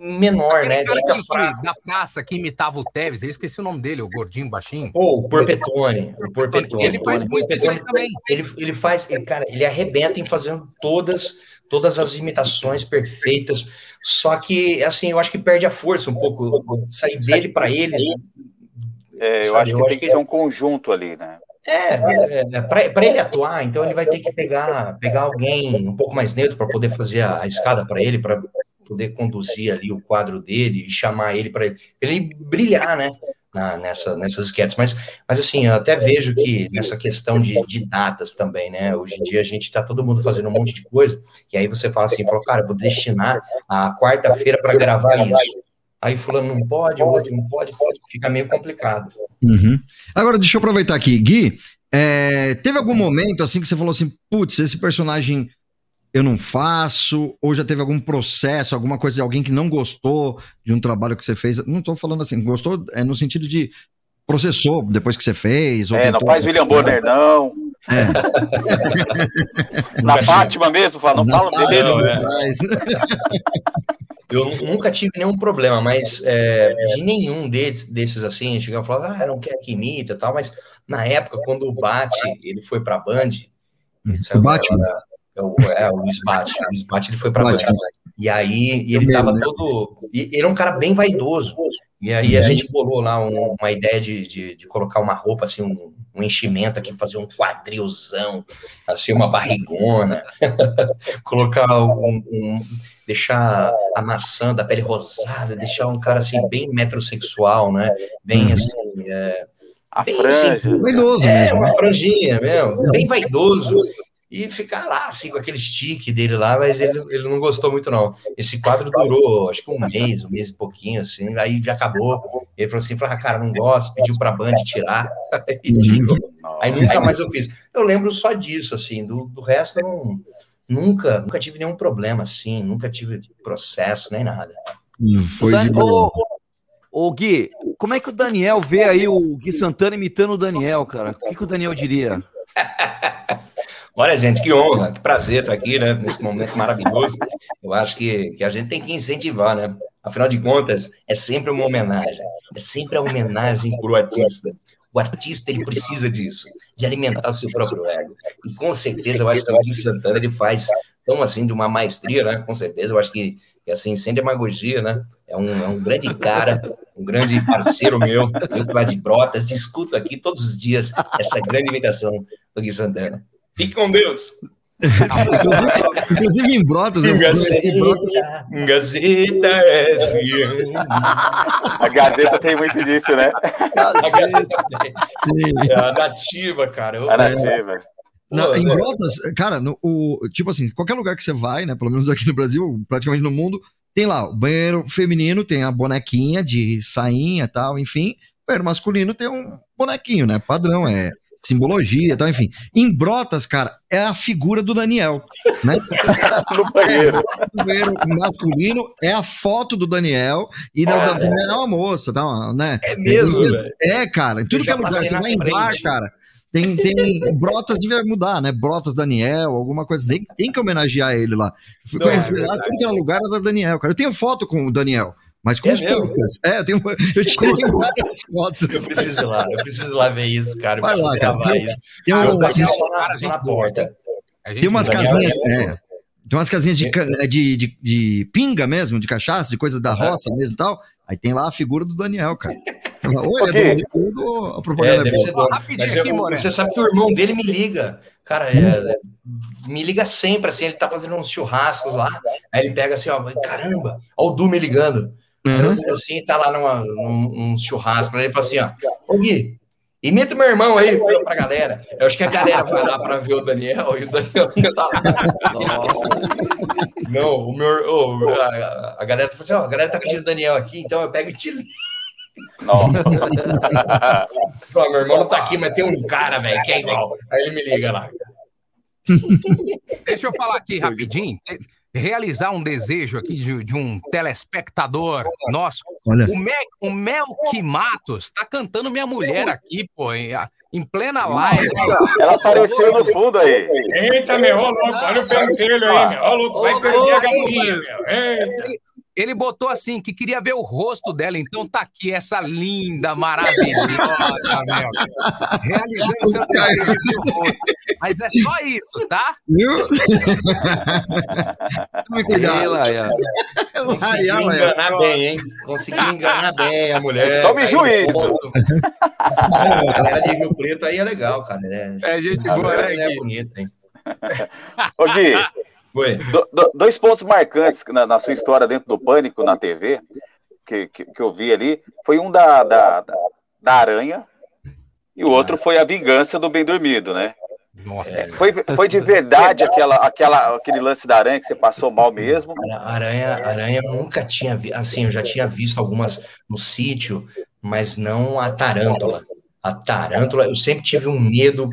Speaker 11: menor, né?
Speaker 10: Aquele
Speaker 11: Fica
Speaker 10: cara que-
Speaker 11: fraco.
Speaker 10: da praça que imitava o Tevez, eu esqueci o nome dele, o gordinho baixinho.
Speaker 11: Pô, o Porpetone, o Porpetone.
Speaker 10: Ele faz
Speaker 11: O
Speaker 10: muito isso aí
Speaker 11: Porpetone,
Speaker 10: também.
Speaker 11: Ele, ele faz, ele, cara, ele arrebenta em fazendo todas, todas as imitações perfeitas. Só que, assim, eu acho que perde a força um pouco. Sair dele para ele.
Speaker 8: É, eu
Speaker 11: Sabe,
Speaker 8: acho que tem que
Speaker 11: que
Speaker 8: ser um conjunto ali, né?
Speaker 11: É, é, para ele atuar, então ele vai ter que pegar, pegar alguém um pouco mais neutro para poder fazer a, a escada para ele, para poder conduzir ali o quadro dele e chamar ele para ele, brilhar, né? Na, nessa, nessas esquetes. Mas, mas assim, eu até vejo que nessa questão de, de datas também, né? Hoje em dia a gente tá todo mundo fazendo um monte de coisa, e aí você fala assim, fala, cara, vou destinar a quarta-feira para gravar isso. Aí fulano não pode, o outro não pode, fica meio complicado.
Speaker 2: Uhum. Agora, deixa eu aproveitar aqui. Gui, é, teve algum momento assim que você falou assim, putz, esse personagem eu não faço, ou já teve algum processo, alguma coisa de alguém que não gostou de um trabalho que você fez? Não tô falando assim, gostou é no sentido de processou depois que você fez. Ou
Speaker 8: É, não
Speaker 2: tentou-
Speaker 8: faz William Bonner, não. <laughs> Na Fátima mesmo, fala, não
Speaker 11: Na
Speaker 8: fala dele. Né?
Speaker 2: Mas- <laughs>
Speaker 11: Eu nu- nunca tive nenhum problema, mas é, de nenhum desses, desses assim, chegava e falava, ah, não quer que imita e tal, mas na época, quando o Bate, ele foi pra Band, saiu
Speaker 2: O Batman?
Speaker 11: da- é, o, é, o Luiz Bate, o Luiz Bate, ele foi pra e aí e
Speaker 2: Eu
Speaker 11: ele
Speaker 2: mesmo,
Speaker 11: tava
Speaker 2: né?
Speaker 11: todo, e ele é um cara bem vaidoso, e aí a
Speaker 2: Uhum.
Speaker 11: gente bolou lá um- uma ideia de, de, de colocar uma roupa, assim, um, um enchimento aqui, fazer um quadrilzão, assim, uma barrigona, <laughs> colocar um, um- deixar a maçã da pele rosada, deixar um cara assim bem metrosexual, né? Bem assim, é,
Speaker 8: A
Speaker 11: bem
Speaker 8: franja.
Speaker 11: assim,
Speaker 2: Vaidoso
Speaker 11: é,
Speaker 2: mesmo,
Speaker 11: uma
Speaker 2: né?
Speaker 11: franjinha mesmo, bem vaidoso. E ficar lá, assim, com aquele stick dele lá, mas ele, ele não gostou muito, não. Esse quadro durou, acho que um mês, um mês e pouquinho, assim, aí já acabou. Ele falou assim, falou, ah, cara, não gosto, pediu pra Band tirar. <laughs> E tirou. Aí nunca mais eu fiz. Eu lembro só disso, assim, do, do resto eu não, nunca, nunca tive nenhum problema, assim, nunca tive processo, nem nada.
Speaker 2: Foi
Speaker 9: Dan-
Speaker 2: de boa.
Speaker 9: Ô, ô, Gui, como é que o Daniel vê aí o Gui Santana imitando o Daniel, cara? O que, que o Daniel diria? <laughs>
Speaker 11: Olha, gente, que honra, que prazer estar aqui, né, nesse momento maravilhoso. Eu acho que, que a gente tem que incentivar, né? Afinal de contas, é sempre uma homenagem. É sempre a homenagem para o artista. O artista, ele precisa disso, de alimentar o seu próprio ego. E com certeza, eu acho que o Gui Santana, ele faz tão assim, de uma maestria, né? Com certeza, eu acho que, que assim, sem demagogia, né? É um, é um grande cara, um grande parceiro meu, eu lá de Brotas, discuto aqui todos os dias essa grande imitação do Gui Santana. Fique com Deus.
Speaker 2: inclusive, inclusive em Brotas, eu conheci Brotas.
Speaker 11: Gazeta, Gazeta FM.
Speaker 8: A Gazeta tem muito disso, né?
Speaker 11: A Gazeta tem. É a nativa, cara.
Speaker 8: A nativa.
Speaker 2: Na-
Speaker 11: Pô,
Speaker 2: em
Speaker 11: né?
Speaker 2: Brotas, cara, no- o, tipo assim, qualquer lugar que você vai, né? Pelo menos aqui no Brasil, praticamente no mundo, tem lá o banheiro feminino, tem a bonequinha de sainha e tal, enfim. O banheiro masculino tem um bonequinho, né? Padrão, é simbologia e tal, enfim. Em Brotas, cara, é a figura do Daniel, né? <laughs>
Speaker 8: No banheiro.
Speaker 2: O banheiro masculino é a foto do Daniel e da, da é uma moça, tá, né?
Speaker 11: É mesmo, velho.
Speaker 2: É, cara, em tudo que é lugar, você vai em bar, cara, tem, tem <laughs> Brotas devia mudar, né? Brotas Daniel, alguma coisa, tem, tem que homenagear ele lá. Fui
Speaker 11: é
Speaker 2: conhecer lá, tudo que era lugar era Daniel, cara. Eu tenho foto com o Daniel, mas com
Speaker 11: É
Speaker 2: os
Speaker 11: mesmo?
Speaker 2: posters. É, eu tenho, <laughs> eu tirei várias
Speaker 11: Eu
Speaker 2: fotos.
Speaker 11: preciso ir lá, eu preciso ir lá ver isso, cara. Eu
Speaker 2: Vai lá, cara. Tem-
Speaker 11: isso.
Speaker 2: Tem,
Speaker 11: Eu
Speaker 2: um-
Speaker 10: cara, gente
Speaker 11: na porta.
Speaker 2: Tem umas casinhas,
Speaker 11: é
Speaker 2: é, Tem umas casinhas de, ca- de, de, de pinga mesmo, de cachaça, de coisa da roça mesmo e tal. Aí tem lá a figura do Daniel, cara. Ou ele é de tudo, a propaganda
Speaker 11: É,
Speaker 2: é, boa.
Speaker 11: Mas eu- você sabe que o irmão dele me liga. Cara, é, é, me liga sempre, assim, ele tá fazendo uns churrascos lá, aí ele pega assim, ó, caramba, ó o Du me ligando. Ligo assim, tá lá numa, num, num churrasco, aí ele fala assim, ó, ô Gui, imita meu irmão aí pra, pra galera. Eu acho que a galera vai lá pra ver o Daniel, e o Daniel tá lá. <laughs> Não, o meu, a, a galera fala assim, ó, a galera tá pedindo o Daniel aqui, então eu pego e te.
Speaker 8: Não. <laughs>
Speaker 11: Fala, meu irmão não tá aqui, mas tem um cara, velho, que é igual. Aí ele me liga lá.
Speaker 10: Deixa eu falar aqui rapidinho. Realizar um desejo aqui de, de um telespectador nosso.
Speaker 2: Olha.
Speaker 10: O, Mel, o Melqui Matos tá cantando Minha Mulher aqui, pô, em, em plena live.
Speaker 8: Ela apareceu no fundo aí.
Speaker 12: Eita, meu, ô louco, olha o pentelho aí, meu. Ô louco, vai perder a galinha, meu. Eita.
Speaker 10: Ele, botou assim que queria ver o rosto dela, então tá aqui essa linda, maravilhosa, meu. Realizando seu desejo de rosto. Mas é só isso, tá?
Speaker 2: Viu? Tome cuidado.
Speaker 9: Laia.
Speaker 11: Conseguiu enganar bem, hein? Conseguiu enganar bem a mulher.
Speaker 8: Tome
Speaker 11: Aí,
Speaker 8: juízo.
Speaker 11: A galera de Rio Preto aí é legal, cara. É,
Speaker 10: É gente
Speaker 11: a
Speaker 10: boa, né,
Speaker 11: é bonita, hein?
Speaker 8: Ô, Gui. Do- do- dois pontos marcantes na, na sua história dentro do Pânico na TV, que, que, que eu vi ali, foi um da, da, da, da Aranha e o outro foi a Vingança do Bem Dormido, né?
Speaker 10: Nossa.
Speaker 8: Foi, foi de verdade aquela, aquela, aquele lance da Aranha que você passou mal mesmo?
Speaker 11: Aranha, aranha eu nunca tinha visto. Assim, eu já tinha visto algumas no sítio, mas não a tarântula. A tarântula, eu sempre tive um medo,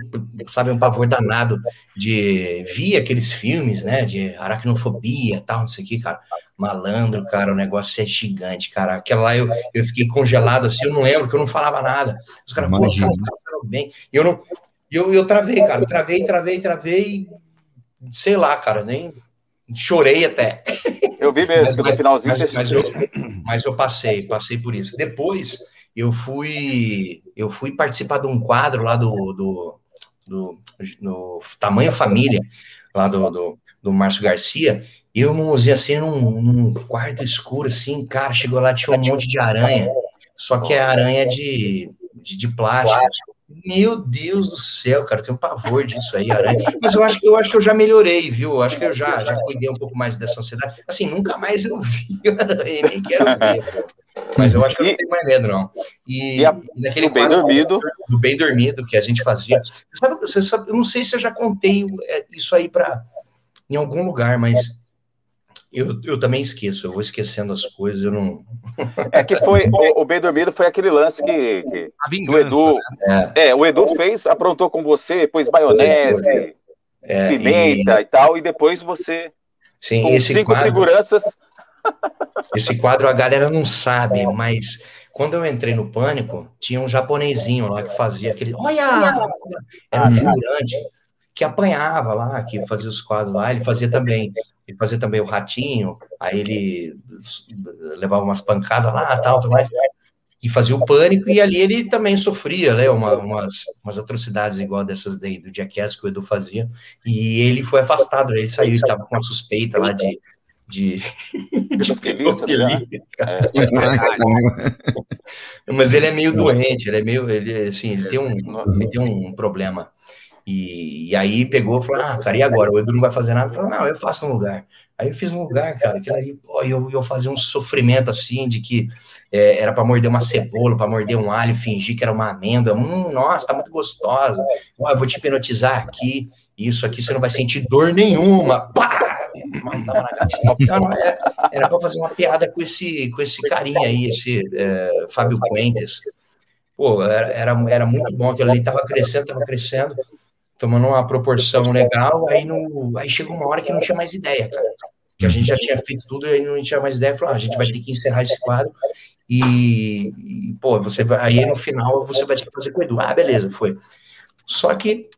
Speaker 11: sabe, um pavor danado de vi aqueles filmes, né, de aracnofobia tal, não sei o que, cara. Malandro, cara, o negócio é gigante, cara. Aquela lá eu, eu fiquei congelado assim, eu não lembro, que eu não falava nada. Os caras, pô, cara, os caras falaram bem. E eu não. Eu, eu travei, cara, eu travei, travei, travei. Sei lá, cara, nem chorei até.
Speaker 8: Eu vi mesmo, que no finalzinho
Speaker 11: mas,
Speaker 8: você.
Speaker 11: mas eu, mas eu passei, passei por isso. Depois eu fui, eu fui participar de um quadro lá do, do, do, no Tamanho Família, lá do, do, do Márcio Garcia, e eu não usei assim num, num quarto escuro, assim, cara, chegou lá, tinha um monte de aranha, só que é aranha de, de, de plástico. Meu Deus do céu, cara, eu tenho um pavor disso aí, aranha. Mas eu acho, que- eu acho que eu já melhorei, viu? Eu acho que eu já, já cuidei um pouco mais dessa ansiedade. Assim, nunca mais eu vi <laughs> nem quero ver. cara. Mas eu acho que eu não tenho mais medo, não. E,
Speaker 8: E a-
Speaker 11: naquele
Speaker 8: o Bem
Speaker 11: quadro
Speaker 8: Dormido?
Speaker 11: Do Bem Dormido, que a gente fazia. Sabe, você sabe- eu não sei se eu já contei é, isso aí pra, em algum lugar, mas eu, eu também esqueço. Eu vou esquecendo as coisas, eu não.
Speaker 8: É que foi. O, o Bem Dormido foi aquele lance que, que
Speaker 10: A
Speaker 8: o
Speaker 10: vingança.
Speaker 8: Edu.
Speaker 11: É,
Speaker 8: É, o Edu fez, aprontou com você, pôs maionese,
Speaker 11: é,
Speaker 8: pimenta e, tal, e depois você,
Speaker 11: e, sim,
Speaker 8: com
Speaker 11: esse
Speaker 8: cinco
Speaker 11: quadro,
Speaker 8: seguranças.
Speaker 11: esse quadro a galera não sabe, mas quando eu entrei no Pânico, tinha um japonesinho lá que fazia aquele. Olha! Era um figurante que apanhava lá, que fazia os quadros lá, ele fazia também. Ele fazia também o ratinho, aí ele levava umas pancadas lá, tal, tudo mais, e fazia o pânico, e ali ele também sofria, né, uma- umas, umas atrocidades igual dessas daí do Jackass que o Edu fazia, e ele foi afastado, ele saiu, ele tava com uma suspeita lá de, de, <laughs> de pedofilia.
Speaker 2: Ai, caramba.
Speaker 11: Mas ele é meio doente, ele é meio, ele, assim, ele tem um, ele tem um problema. E, e aí pegou e falou, ah, cara, e agora? O Edu não vai fazer nada? Falou, não, eu faço no lugar. Aí eu fiz no lugar, cara, aquilo aí, pô, eu, eu fazia um sofrimento assim, de que é, era para morder uma cebola, para morder um alho, fingir que era uma amêndoa. Hum, nossa, tá muito gostosa. Ó, eu vou te hipnotizar aqui, isso aqui você não vai sentir dor nenhuma. Pá! É- era para fazer uma piada com esse, com esse carinha aí, esse é, Fábio Quentes. Pô, era, era, era muito bom, aquilo ali tava crescendo, tava crescendo, tomando uma proporção legal, aí, no, aí chegou uma hora que não tinha mais ideia, cara. Que a gente já tinha feito tudo e aí não tinha mais ideia, falou, ah, a gente vai ter que encerrar esse quadro e, e, pô, você vai, aí no final você vai ter que fazer com o Edu. Ah, beleza, foi. Só que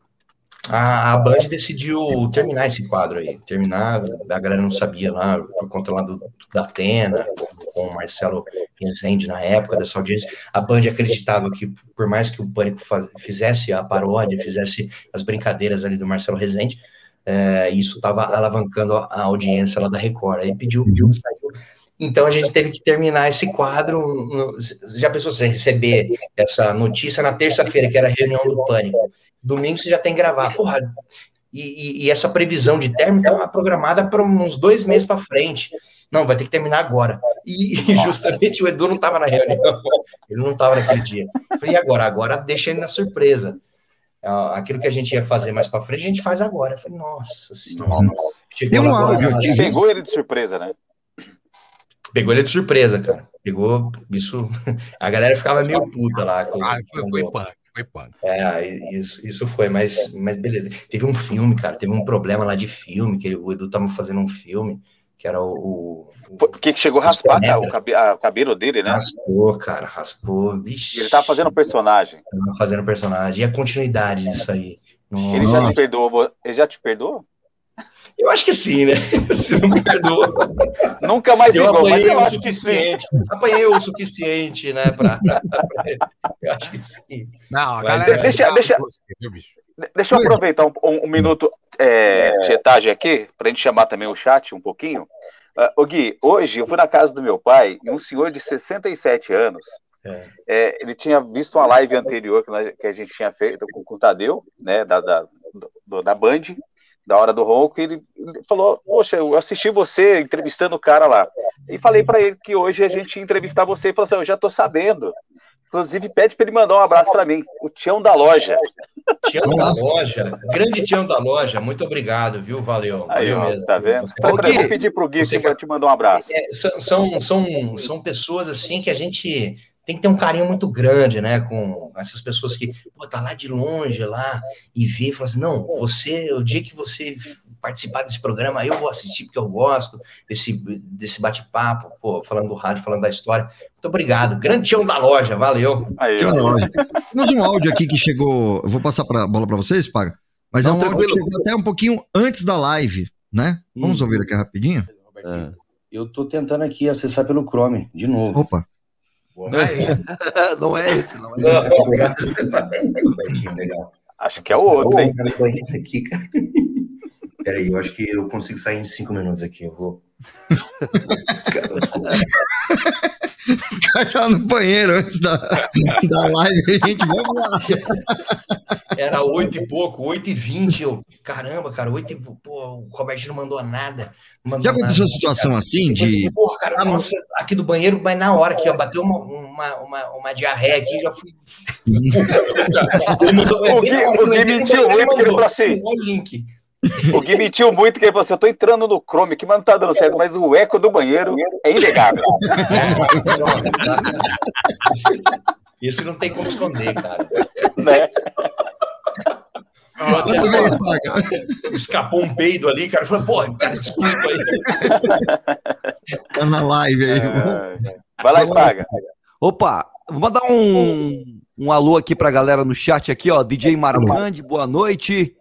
Speaker 11: a, a Band decidiu terminar esse quadro aí, terminar, a galera não sabia lá, por conta lá do, da Atena, com, o Marcelo Rezende na época dessa audiência, a Band acreditava que, por mais que o Pânico faz- fizesse a paródia, fizesse as brincadeiras ali do Marcelo Rezende, é, isso estava alavancando a, a audiência lá da Record. Aí pediu, pediu, saiu. Então a gente teve que terminar esse quadro. no- Já pensou você receber essa notícia na terça-feira, que era a reunião do pânico? Domingo você já tem que gravar. Porra, e, e- e essa previsão de término estava programada para uns dois meses para frente. Não, vai ter que terminar agora. E, e justamente o Edu não estava na reunião, ele não estava naquele dia. Falei, e agora? Agora deixa ele na surpresa. Ah, Aquilo que a gente ia fazer mais para frente, a gente faz agora. Eu falei, nossa senhora. Chegou
Speaker 2: Tem um áudio aqui.
Speaker 8: Pegou ele de surpresa, né?
Speaker 11: Pegou ele de surpresa, cara. Pegou isso. <laughs> A galera ficava meio puta lá. com-
Speaker 10: Ah, foi, foi punk, foi punk.
Speaker 11: É, isso, isso foi, mas, mas beleza. Teve um filme, cara, teve um problema lá de filme, que o Edu tava fazendo um filme, que era o. o
Speaker 8: Porque chegou a raspar né, o, cabe- a- o cabelo dele, né?
Speaker 11: raspou, cara, raspou. Vixe,
Speaker 8: Ele tava fazendo um personagem.
Speaker 11: tava fazendo personagem. E a continuidade disso aí?
Speaker 8: Ele já
Speaker 11: Nossa.
Speaker 8: te perdoou. Ele já te perdoou?
Speaker 11: Eu acho que sim, né? <laughs> Se não me perdoa.
Speaker 8: Nunca mais
Speaker 11: eu
Speaker 8: ligou, mas
Speaker 11: apanhei
Speaker 8: eu
Speaker 11: o
Speaker 8: acho que sim.
Speaker 11: suficiente. Apanhei o suficiente, né? Pra, <laughs> eu acho que sim.
Speaker 10: Não, a
Speaker 11: Mas
Speaker 10: galera.
Speaker 11: é-
Speaker 8: deixa-
Speaker 10: fica
Speaker 8: deixa-
Speaker 10: bicho?
Speaker 8: Deixa eu aproveitar um, um- um minuto é, de etagem aqui, para a gente chamar também o chat um pouquinho. Uh, ô Gui, hoje eu fui na casa do meu pai e um senhor de 67 anos,
Speaker 11: É.
Speaker 8: é, ele tinha visto uma live anterior que, nós- que a gente tinha feito com, com o Tadeu, né, da, da, do- da Band, da Hora do Ronco, ele, ele falou, poxa, eu assisti você entrevistando o cara lá. E falei para ele que hoje a gente ia entrevistar você, e falou assim, eu já tô sabendo. Inclusive, pede para ele mandar um abraço para mim, o Tião da Loja.
Speaker 11: Tião da loja, grande Tião da loja, muito obrigado, viu? Valeu.
Speaker 8: Aí,
Speaker 11: valeu
Speaker 8: ó,
Speaker 11: mesmo.
Speaker 8: tá vendo?
Speaker 11: Você-
Speaker 8: peraí,
Speaker 11: Gui,
Speaker 8: vou pedir pro Gui
Speaker 11: você
Speaker 8: que vai te mandar um abraço.
Speaker 11: É, são, são, são, são pessoas assim que a gente tem que ter um carinho muito grande, né? Com essas pessoas que, pô, tá lá de longe lá e vê fala assim: não, você, o dia que você participar desse programa, eu vou assistir porque eu gosto desse, desse bate-papo, pô, falando do rádio, falando da história. Muito obrigado. Grande tião da loja, valeu.
Speaker 8: Aí,
Speaker 2: da loja. Temos um áudio aqui que chegou. Eu vou passar a bola para vocês, Paga. Mas
Speaker 9: Não,
Speaker 2: é um áudio que
Speaker 9: tranquilo.
Speaker 2: chegou até um pouquinho antes da live, né? Vamos
Speaker 9: Hum.
Speaker 2: ouvir aqui rapidinho?
Speaker 9: É.
Speaker 13: Eu tô tentando aqui acessar pelo Chrome, de novo.
Speaker 2: Opa.
Speaker 10: Não é isso.
Speaker 9: não é esse, não é esse.
Speaker 8: Acho que é o outro, hein?
Speaker 13: Aqui, cara. Peraí, eu acho que eu consigo sair em cinco minutos aqui. Eu vou. Cara,
Speaker 2: cara tá no banheiro antes da, da live. A gente, vamos lá.
Speaker 11: Era oito e pouco, oito e vinte. Eu, caramba, cara, oito e pouco. Pô, o Roberto não mandou nada. Não mandou
Speaker 2: Já aconteceu
Speaker 11: nada.
Speaker 2: situação assim de.
Speaker 11: Porra, cara,
Speaker 2: Ah,
Speaker 11: nossa, aqui do banheiro, mas na hora que ó, bateu uma, uma, uma, uma diarreia aqui, já fui. <laughs> Ele mandou-
Speaker 8: O Gui, mentiu ele
Speaker 11: mandou.
Speaker 8: falou assim.
Speaker 11: O link.
Speaker 8: O Gui mentiu muito, que ele falou assim: eu tô entrando no Chrome aqui, mas não tá dando certo, mas o eco do banheiro é inegável.
Speaker 11: Esse não tem como esconder, cara.
Speaker 8: né?
Speaker 11: Até-
Speaker 2: Paga.
Speaker 11: Escapou um peido ali, cara. Falei, pô, cara, desculpa aí.
Speaker 2: Tá na live aí.
Speaker 8: Vai lá, Espaga.
Speaker 9: Opa, vou mandar um, um alô aqui pra galera no chat aqui, ó. DJ Marcande, boa noite.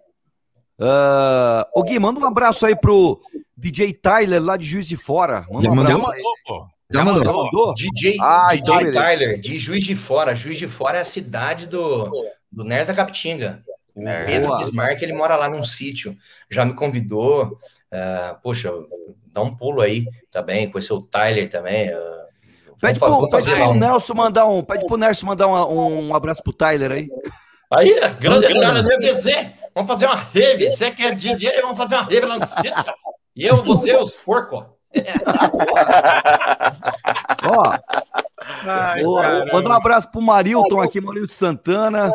Speaker 9: Ah, ô Gui, manda um abraço aí pro DJ Tyler lá de Juiz de Fora. Manda
Speaker 2: Já
Speaker 9: um
Speaker 2: mandou?
Speaker 9: abraço.
Speaker 10: Mandou, pô.
Speaker 2: Já mandou.
Speaker 9: Já mandou?
Speaker 11: DJ,
Speaker 9: Ah,
Speaker 11: DJ
Speaker 9: então.
Speaker 11: Tyler, de Juiz de Fora. Juiz de Fora é a cidade do, do da Capitinga. O
Speaker 8: É.
Speaker 11: Pedro. Bismarck, ele mora lá num sítio. Já me convidou. ah, poxa, dá um pulo aí também. Conheceu o Tyler também. ah,
Speaker 9: Pede pro,
Speaker 11: fa-
Speaker 9: pede
Speaker 11: fazer
Speaker 9: pro
Speaker 11: um-
Speaker 9: Nelson mandar um. Pede pro Nelson mandar um, um abraço pro Tyler aí.
Speaker 11: Aí, grande cara, deve dizer. Vamos fazer uma rave. Você que é DJ, vamos fazer uma rave lá no sítio. E eu, você, os porcos. <laughs>
Speaker 9: Ó,
Speaker 10: Ai,
Speaker 9: mandar um abraço pro Marilton aqui, Marilton Santana,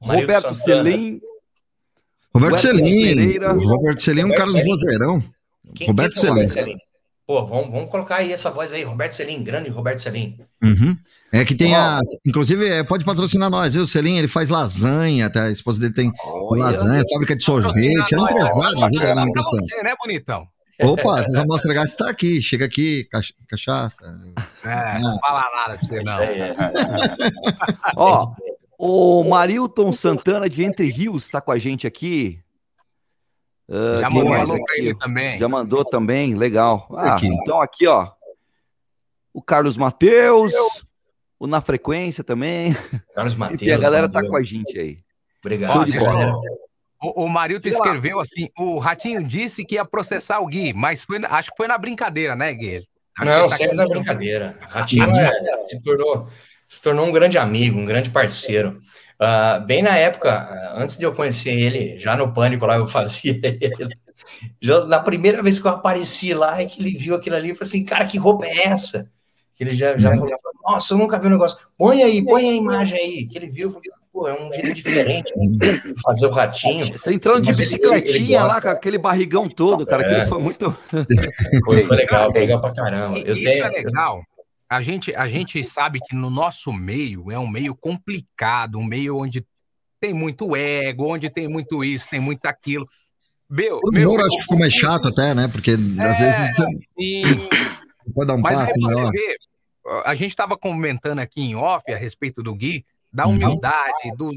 Speaker 11: Marilton
Speaker 9: Roberto
Speaker 11: Santana.
Speaker 9: Selim.
Speaker 2: Roberto Celim.
Speaker 9: Pereira.
Speaker 2: Roberto Celim é um cara do
Speaker 11: Roberto
Speaker 2: vozeirão.
Speaker 11: Quem,
Speaker 2: Roberto
Speaker 11: quem Pô, vamos, vamos colocar aí essa voz aí. Roberto Celim, grande Roberto Celim.
Speaker 2: Uhum. É que tem a. Inclusive, é, pode patrocinar nós, viu? O Celim, ele faz lasanha, tá? A esposa dele tem lasanha, fábrica de sorvete. É um empresário, viu,
Speaker 10: Pra
Speaker 2: alimentação.
Speaker 10: você, né, bonitão?
Speaker 2: Opa, vocês vão mostrar que está aqui. Chega aqui, cach- cachaça.
Speaker 10: É, não fala nada pra você, não.
Speaker 11: É,
Speaker 9: Ó, o Marilton Santana de Entre Rios tá com a gente aqui. Ah,
Speaker 10: Já mandou ele também.
Speaker 9: Já mandou também, legal. Ah,
Speaker 2: Aqui.
Speaker 9: então aqui, ó. O Carlos Mateus, o Na Frequência também.
Speaker 11: Carlos Matheus.
Speaker 9: Enfim, a galera tá com a gente aí.
Speaker 11: Obrigado.
Speaker 10: O, o Marilton escreveu assim: o Ratinho disse que ia processar o Gui, mas foi, acho que foi na brincadeira, né, Gui? Acho
Speaker 11: Não,
Speaker 10: tá
Speaker 11: sempre
Speaker 10: aqui-
Speaker 11: na brincadeira. Ratinho é- se, tornou, se tornou um grande amigo, um grande parceiro. Ah, bem na época, ah, antes de eu conhecer ele, já no Pânico lá, eu fazia <laughs> ele. Já, na primeira vez que eu apareci lá, é que ele viu aquilo ali e falou assim: cara, que roupa é essa? Que ele já, já falou: nossa, eu nunca vi um negócio. Põe aí, põe a imagem aí. Que ele viu, falou, pô, é um jeito diferente né, de fazer o ratinho.
Speaker 9: Você entrando de
Speaker 11: Mas ele- ele
Speaker 9: bicicletinha lá com aquele barrigão todo, cara,
Speaker 11: É.
Speaker 9: que foi muito.
Speaker 11: Foi, foi legal, foi legal pra caramba.
Speaker 10: E-
Speaker 11: Eu
Speaker 10: Isso
Speaker 11: tenho,
Speaker 10: é legal. A gente, a gente sabe que no nosso meio é um meio complicado, um meio onde tem muito ego, onde tem muito isso, tem muito aquilo. Meu,
Speaker 2: O
Speaker 10: meu,
Speaker 2: acho que ficou mais chato até, né? Porque às vezes você
Speaker 10: sim. <coughs>
Speaker 2: pode dar um
Speaker 10: Mas
Speaker 2: passo maior.
Speaker 10: vê, a gente estava comentando aqui em off a respeito do Gui, da
Speaker 2: Uhum.
Speaker 10: humildade, do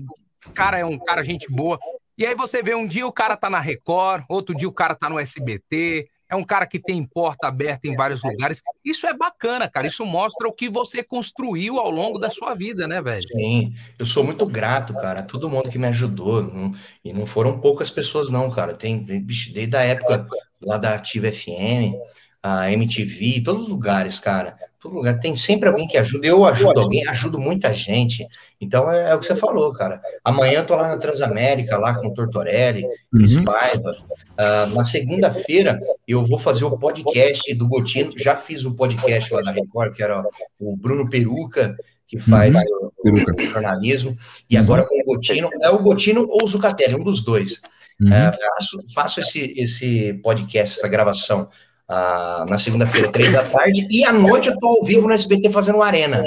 Speaker 10: cara é um cara gente boa. E aí você vê um dia o cara tá na Record, outro dia o cara tá no SBT, é um cara que tem porta aberta em vários lugares. Isso é bacana, cara. Isso mostra o que você construiu ao longo da sua vida, né, velho?
Speaker 11: Sim, eu sou muito grato, cara, a todo mundo que me ajudou. e não foram poucas pessoas, não, cara. Tem, desde a época lá da Ativa FM, a MTV, todos os lugares, cara. Todo lugar tem sempre alguém que ajuda. Eu ajudo alguém, ajudo muita gente. Então é, é o que você falou, cara. Amanhã eu tô lá na Transamérica, lá com o Tortorelli, Cris
Speaker 2: Uhum.
Speaker 11: Paiva. Ah, na segunda-feira eu vou fazer o podcast do Gotino. Já fiz o podcast lá da Record, que era o Bruno Peruca, que faz
Speaker 2: Uhum.
Speaker 11: o- o jornalismo. E agora com o Gotino, é o Gotino ou o Zucatelli, um dos dois.
Speaker 2: Uhum.
Speaker 11: É, faço, faço esse, esse podcast, essa gravação ah, na segunda-feira, três da tarde, e à noite eu tô ao vivo no SBT fazendo Arena.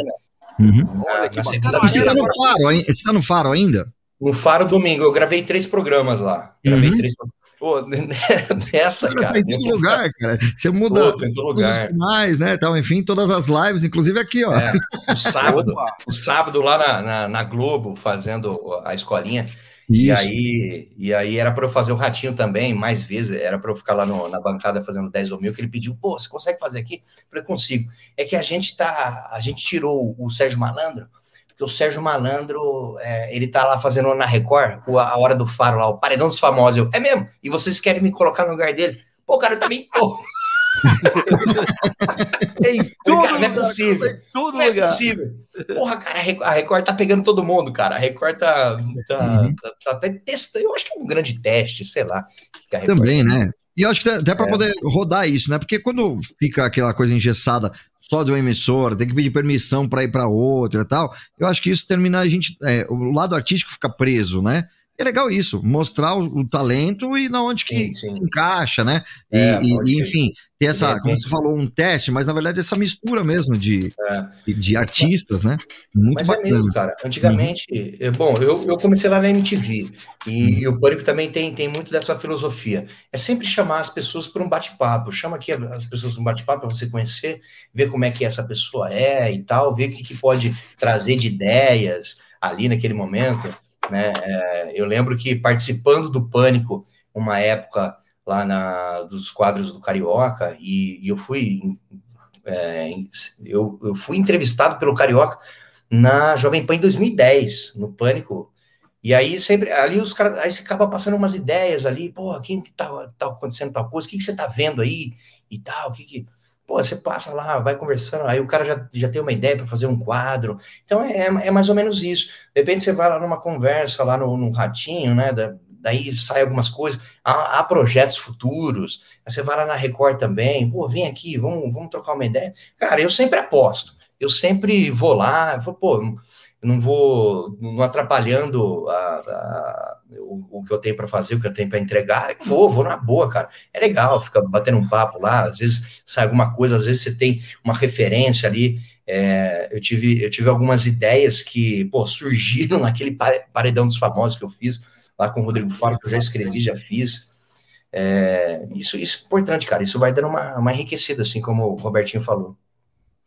Speaker 2: Uhum.
Speaker 11: Ah, na
Speaker 2: E você
Speaker 11: segunda-feira.
Speaker 2: tá no Faro, hein? Você tá no Faro ainda?
Speaker 11: No Faro domingo, eu gravei três programas lá. Gravei
Speaker 2: Uhum.
Speaker 11: três Pô, <laughs> nessa,
Speaker 2: Você
Speaker 11: cara.
Speaker 2: tá em todo lugar, cara. Você muda
Speaker 11: tô em todo
Speaker 2: todos os
Speaker 11: lugar.
Speaker 2: canais, né? Tal, enfim, todas as lives, inclusive aqui, ó.
Speaker 11: É, o sábado, <laughs> o sábado lá na, na, na Globo, fazendo a escolinha. E aí, e aí era para eu fazer o ratinho também, mais vezes, era para eu ficar lá no- na bancada fazendo 10 ou mil, que ele pediu, pô, você consegue fazer aqui? Eu falei, consigo. É que a gente tá, a gente tirou o Sérgio Malandro, porque o Sérgio Malandro, é, ele tá lá fazendo na Record, a hora do faro lá, o paredão dos famosos. Eu, é mesmo? E vocês querem me colocar no lugar dele? Pô, cara, eu também tô. Ei, cara, não é possível.
Speaker 9: Tudo
Speaker 11: Não é possível. Porra, cara, a Record- a Record tá pegando todo mundo, cara. A Record tá, tá, tá, tá até testando. Eu acho que é um grande teste, sei lá.
Speaker 2: Também,
Speaker 11: tá-
Speaker 2: né? E eu acho que até para
Speaker 11: É.
Speaker 2: poder rodar isso, né? Porque quando fica aquela coisa engessada só de uma emissora, tem que pedir permissão para ir para outra e tal, eu acho que isso termina a gente. é, o lado artístico fica preso, né? É legal isso, mostrar o, o talento e na onde que
Speaker 11: Sim, sim.
Speaker 2: se encaixa, né? E,
Speaker 11: É,
Speaker 2: e- enfim, ter essa,
Speaker 11: De
Speaker 2: como você falou, um teste, mas na verdade essa mistura mesmo de,
Speaker 11: É.
Speaker 2: de, de artistas, né? Muito
Speaker 11: Mas
Speaker 2: bacana.
Speaker 11: é mesmo, cara. Antigamente, é, bom, eu, eu comecei lá na MTV e, e o Pânico também tem, tem muito dessa filosofia. É sempre chamar as pessoas para um bate-papo. Chama aqui as pessoas para um bate-papo para você conhecer, ver como é que essa pessoa é e tal, ver o que, que pode trazer de ideias ali naquele momento. Né? É, eu lembro que participando do Pânico, uma época lá na, dos quadros do Carioca, e, e eu fui é, eu, eu fui entrevistado pelo Carioca na Jovem Pan em 2010, no Pânico. E aí sempre, ali os caras, aí você acaba passando umas ideias ali, pô, quem que tá, tá acontecendo tal coisa, o que, que você tá vendo aí e tal, o que que... Pô, você passa lá, vai conversando, aí o cara já, já tem uma ideia para fazer um quadro. Então é, é mais ou menos isso. De repente você vai lá numa conversa, lá no, no Ratinho, né? Da, daí sai algumas coisas, há, há projetos futuros. Aí você vai lá na Record também, pô, vem aqui, vamos, vamos trocar uma ideia. Cara, eu sempre aposto. Eu sempre vou lá, eu vou, pô, não vou não atrapalhando a, a, o, o que eu tenho para fazer, o que eu tenho para entregar. Eu vou, vou na boa, cara. É legal, fica batendo um papo lá. Às vezes sai alguma coisa, às vezes você tem uma referência ali. É, eu, tive, eu tive algumas ideias que pô, surgiram <laughs> naquele pare- paredão dos famosos que eu fiz lá com o Rodrigo Faro, que eu já escrevi, já fiz. É, isso, isso é importante, cara. Isso vai dando uma, uma enriquecida, assim como o Robertinho falou.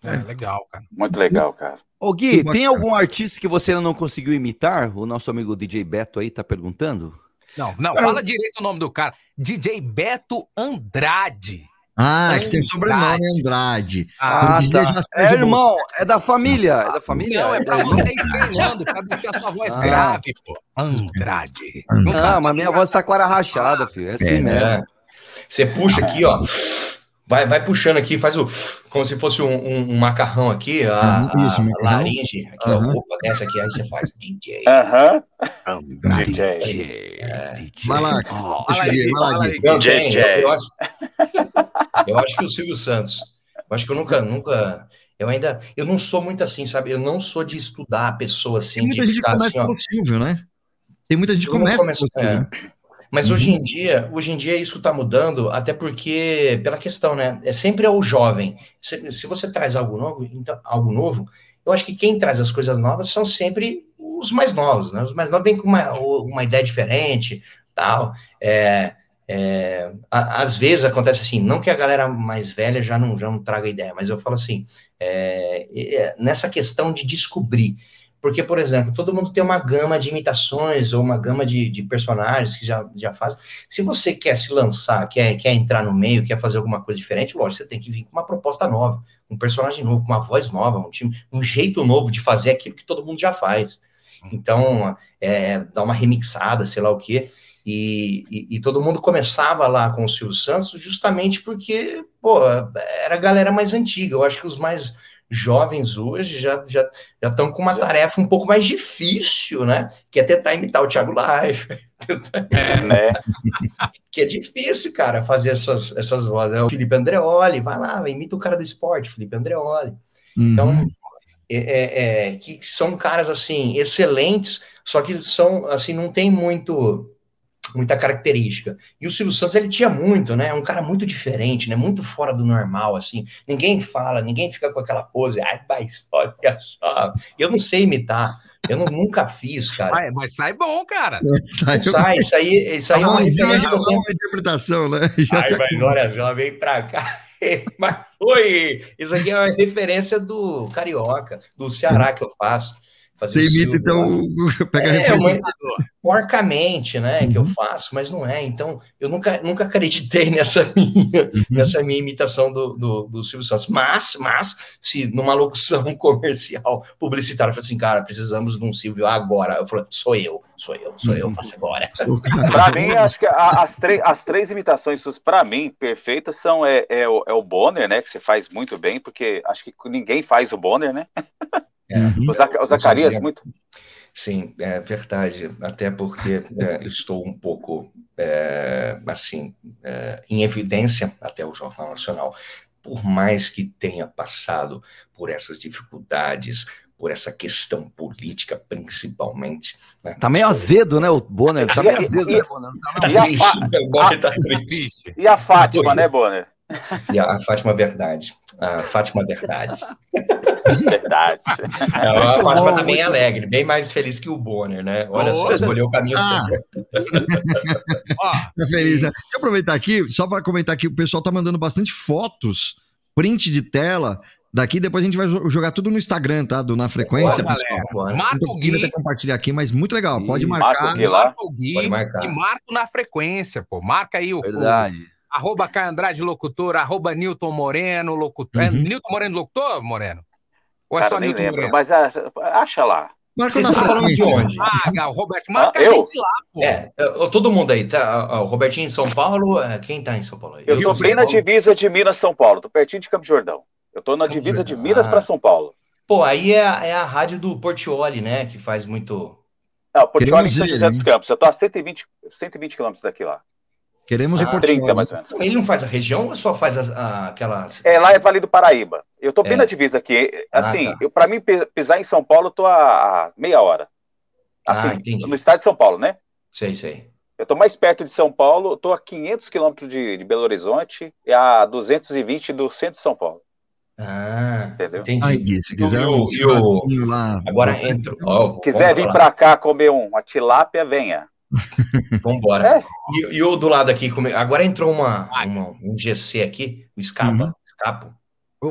Speaker 10: É legal, cara.
Speaker 8: Muito legal, cara.
Speaker 9: Ô Gui, tem algum artista que você ainda não conseguiu imitar? O nosso amigo DJ Beto aí tá perguntando.
Speaker 10: Não, não, fala direito o nome do cara. DJ Beto Andrade.
Speaker 2: Ah, que tem sobrenome Andrade.
Speaker 9: Ah, tá. É, irmão, é da família. É da família.
Speaker 10: Não, é pra
Speaker 9: É,
Speaker 10: você ir treinando, pra deixar sua voz
Speaker 9: Ah.
Speaker 10: grave, pô. Andrade.
Speaker 9: Ah, mas minha voz tá com a rachada, filho. É assim
Speaker 11: É,
Speaker 9: mesmo.
Speaker 11: né? Você puxa aqui, ó. Vai, vai puxando aqui, faz o. Como se fosse um, um- um macarrão aqui, a,
Speaker 2: Uhum, isso,
Speaker 11: a-
Speaker 2: macarrão.
Speaker 11: laringe. Aqui,
Speaker 2: Aham.
Speaker 11: ó. Opa, desce aqui, aí você faz DJ.
Speaker 8: Aham.
Speaker 10: DJ.
Speaker 2: Vai lá,
Speaker 10: Fala
Speaker 2: deixa eu ver, vai lá.
Speaker 11: Não,
Speaker 8: DJ.
Speaker 11: tem, eu, eu acho, eu acho que o Silvio Santos. Eu acho que eu nunca, nunca. Eu ainda. Eu não sou muito assim, sabe? Eu não sou de estudar a pessoa assim,
Speaker 2: Tem muita
Speaker 11: de
Speaker 2: gente
Speaker 11: ficar
Speaker 2: começa
Speaker 11: assim, ó.
Speaker 2: Silvio, né? Tem muita gente que começa
Speaker 11: começa- é. Mas hoje em dia, hoje em dia isso está mudando, até porque, pela questão, né? É sempre é o jovem. Se, se você traz algo novo, então, algo novo, eu acho que quem traz as coisas novas são sempre os mais novos, né? Os mais novos vêm com uma, uma ideia diferente, tal. É, é, a- às vezes acontece assim, não que a galera mais velha já não, já não traga ideia, mas eu falo assim, é, é, nessa questão de descobrir. Porque, por exemplo, todo mundo tem uma gama de imitações ou uma gama de, de personagens que já, já faz. Se você quer se lançar, quer, quer entrar no meio, quer fazer alguma coisa diferente, lógico, você tem que vir com uma proposta nova, um personagem novo, com uma voz nova, um, time, um jeito novo de fazer aquilo que todo mundo já faz. Então, é, dá uma remixada, sei lá o quê. E, e, e todo mundo começava lá com o Silvio Santos justamente porque, pô, era a galera mais antiga. Eu acho que os mais jovens hoje já já já estão com uma tarefa um pouco mais difícil, né? Que é tentar imitar o Thiago Life,
Speaker 8: É, né? <laughs>
Speaker 11: que é difícil, cara, fazer essas, essas vozes. É o Felipe Andreoli, vai lá, imita o cara do esporte, Felipe Andreoli. Então,
Speaker 2: Uhum.
Speaker 11: é, é- é, que são caras assim excelentes, só que são assim não tem muito muita característica. E o Silvio Santos ele tinha muito, né? Um cara muito diferente, né? Muito fora do normal, assim. Ninguém fala, ninguém fica com aquela pose. Ai, mas olha só. Eu não sei imitar. Eu não- nunca fiz, cara.
Speaker 10: Vai, mas sai bom, cara.
Speaker 11: Não <laughs> sai, isso aí, isso aí é
Speaker 2: Tá
Speaker 11: uma tenho.
Speaker 2: uma interpretação, né? <laughs> Já-
Speaker 11: Ai, mas olha só, vem pra cá. <laughs> Mas, oi, isso aqui é uma referência do Carioca, do Ceará que eu faço. Fazer
Speaker 2: Você
Speaker 11: o
Speaker 2: imita,
Speaker 11: Silvio lá.
Speaker 2: então, <laughs> pega
Speaker 11: É, mas porcamente, né, que eu faço, mas não é. Então, eu nunca, nunca acreditei <laughs> nessa minha, nessa minha imitação do, do, do Silvio Santos. Mas, mas, se numa locução <laughs> comercial publicitária, eu falei assim, cara, precisamos de um Silvio agora. Eu falei, sou eu, sou eu, sou eu, faço agora.
Speaker 8: Pra mim, acho que a- as, três- as três imitações, suas, pra mim, perfeitas são é, é o, é o Bonner, né? Que você faz muito bem, porque acho que ninguém faz o Bonner, né? O, Zaca- o Zacarias,
Speaker 11: Sim,
Speaker 8: muito.
Speaker 11: Sim, é verdade. Até porque é, eu estou um pouco, é, assim, é, em evidência até o Jornal Nacional. Por mais que tenha passado por essas dificuldades, por essa questão política, principalmente. né?
Speaker 9: Tá meio azedo, né? O Bonner. Tá meio azedo,
Speaker 8: e-
Speaker 9: né, Bonner? Tá
Speaker 8: e a
Speaker 11: tá triste. <laughs>
Speaker 8: E a Fátima, né, Bonner?
Speaker 11: E a Fátima Verdade. A Fátima Verdade.
Speaker 8: Verdade.
Speaker 11: A
Speaker 2: Muito
Speaker 11: Fátima
Speaker 2: bom,
Speaker 11: tá bem
Speaker 2: muito
Speaker 11: alegre, bem mais feliz que o Bonner, né? Olha só,
Speaker 2: Olha.
Speaker 11: escolheu o caminho
Speaker 2: Ah.
Speaker 11: certo. <laughs>
Speaker 2: Tá feliz, né? Deixa eu aproveitar aqui, só para comentar que o pessoal tá mandando bastante fotos, print de tela. Daqui depois a gente vai jo- jogar tudo no Instagram, tá? Do Na Frequência,
Speaker 11: Bora,
Speaker 2: pessoal.
Speaker 11: galera,
Speaker 2: Não
Speaker 10: Marca
Speaker 2: tô
Speaker 10: o
Speaker 2: conseguindo
Speaker 10: Gui.
Speaker 2: até compartilhar aqui, mas muito legal. Pode marcar.
Speaker 8: marca o Gui lá.
Speaker 10: Marca o Gui
Speaker 11: Pode marcar.
Speaker 10: e marca na frequência, pô. Marca aí o, o
Speaker 9: Verdade.
Speaker 10: Arroba Caio Andrade Locutor, arroba Newton Moreno Locutor. É
Speaker 2: Uhum.
Speaker 10: Newton Moreno Locutor, Moreno? Ou é
Speaker 8: Cara,
Speaker 10: só
Speaker 8: nem
Speaker 10: Newton
Speaker 8: lembro,
Speaker 10: Moreno?
Speaker 8: mas ah, acha lá.
Speaker 2: Marca
Speaker 11: Vocês estão falando de onde?
Speaker 10: Ah, o Roberto, marca
Speaker 8: Ah,
Speaker 10: a
Speaker 8: eu?
Speaker 10: gente lá, pô.
Speaker 11: É, é, todo mundo aí, tá? Ah, O Robertinho em São Paulo, é, quem tá em São Paulo aí?
Speaker 8: Eu
Speaker 10: Rio
Speaker 8: tô
Speaker 10: de
Speaker 8: bem na divisa de Minas São Paulo, tô pertinho de Campo Jordão. Eu tô na
Speaker 11: Campo
Speaker 8: divisa de
Speaker 11: Jordão.
Speaker 8: Minas
Speaker 11: Ah.
Speaker 8: para São Paulo.
Speaker 11: Pô, aí é, a- é a rádio do Portioli, né? Que faz muito.
Speaker 8: Não, Portioli em São José dos? Campos. Eu tô a 120, 120 quilômetros daqui lá.
Speaker 2: Queremos
Speaker 11: Ah,
Speaker 2: Portioli.
Speaker 8: 30 mais ou menos.
Speaker 11: Ele não faz a região ou só faz as- a- aquela.
Speaker 8: É, lá é Vale do Paraíba. Eu tô bem
Speaker 11: É.
Speaker 8: na divisa aqui.
Speaker 11: Ah,
Speaker 8: Assim,
Speaker 11: tá.
Speaker 8: eu, pra mim pi- pisar em São Paulo, eu tô a, a meia hora. Assim,
Speaker 11: Ah, entendi.
Speaker 8: no estado de São Paulo, né?
Speaker 11: Sei, sei.
Speaker 8: Eu tô mais perto de São Paulo, eu tô a 500 quilômetros de, de Belo Horizonte e a 220 do centro de São Paulo.
Speaker 11: Ah,
Speaker 8: Entendeu?
Speaker 11: entendi.
Speaker 2: Ai, Gui, se quiser
Speaker 11: E
Speaker 2: um
Speaker 11: e
Speaker 2: churrasquinho lá.
Speaker 11: Agora entra. Ó,
Speaker 8: Quiser vir pra cá comer um- uma tilápia, venha.
Speaker 11: Vambora.
Speaker 8: É.
Speaker 11: E, e o do lado aqui, agora entrou uma, uma- um GC aqui, o Escapa.
Speaker 2: Uhum.
Speaker 11: Escapo.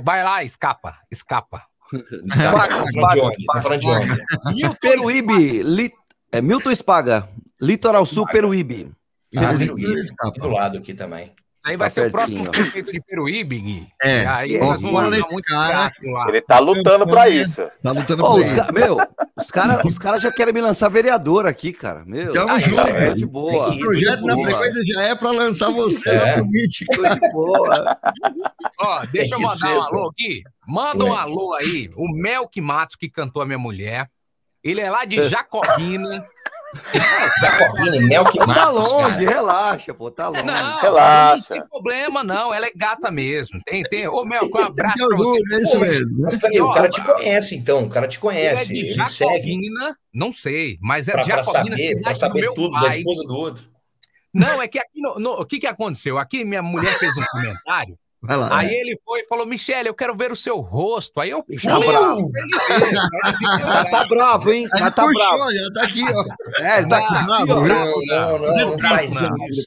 Speaker 10: Vai lá, escapa, escapa.
Speaker 11: Escapa. Tá falando de onde? Tá?
Speaker 10: Milton
Speaker 9: Peruíbe. Li... É Milton Espaga. Litoral Sul, Peruíbe.
Speaker 11: Ah, do lado aqui também.
Speaker 10: Aí vai
Speaker 9: Tá
Speaker 10: ser o próximo prefeito de Peruíbe, Gui.
Speaker 2: É,
Speaker 10: E aí
Speaker 2: ó,
Speaker 10: nós vamos
Speaker 2: cara.
Speaker 8: Ele tá lutando pra isso.
Speaker 2: Tá lutando por
Speaker 9: os
Speaker 2: isso.
Speaker 9: ca- Meu, os caras os cara já querem me lançar vereador aqui, cara. Meu,
Speaker 2: Tamo
Speaker 9: tá
Speaker 2: junto,
Speaker 9: de
Speaker 2: velho.
Speaker 9: boa.
Speaker 2: O projeto na frequência já é pra lançar você
Speaker 11: É.
Speaker 2: na política.
Speaker 9: De boa.
Speaker 10: Ó, deixa eu
Speaker 11: que
Speaker 10: mandar
Speaker 11: ser,
Speaker 10: um alô aqui. Manda um alô aí. O Melk Matos, que cantou a minha mulher. Ele é lá de <laughs> Jacobina.
Speaker 11: Jacobina, Mel que
Speaker 9: Tá longe,
Speaker 11: cara.
Speaker 9: relaxa, pô, tá longe.
Speaker 10: Não,
Speaker 8: Relaxa.
Speaker 10: não tem problema, não. Ela é gata mesmo. Tem, tem. Ô, Melk, um abraço pra você.
Speaker 2: é isso mesmo.
Speaker 11: Mas peraí, o cara te conhece, então. O cara te
Speaker 10: Ele é
Speaker 11: conhece.
Speaker 10: de
Speaker 11: Ele segue.
Speaker 10: Jacobina, não sei, mas é
Speaker 11: Pra,
Speaker 10: de
Speaker 11: pra
Speaker 10: Jacobina,
Speaker 11: saber, pra saber
Speaker 10: meu
Speaker 11: tudo da
Speaker 10: pai.
Speaker 11: esposa do outro.
Speaker 10: Não, é que aqui, no, no- o que que aconteceu? Aqui minha mulher fez um comentário,
Speaker 2: lá.
Speaker 10: aí ele foi e falou, Michele, eu quero ver o seu rosto. Aí eu
Speaker 9: Tá
Speaker 10: falei,
Speaker 9: bravo.
Speaker 10: ver.
Speaker 9: Já tá bravo, hein? Já tá bravo.
Speaker 2: puxou, já tá aqui, ó.
Speaker 9: É, ele tá
Speaker 10: Não,
Speaker 9: aqui,
Speaker 10: não,
Speaker 9: ó.
Speaker 2: bravo,
Speaker 11: Não, não, não, não faz
Speaker 10: Não.
Speaker 11: isso.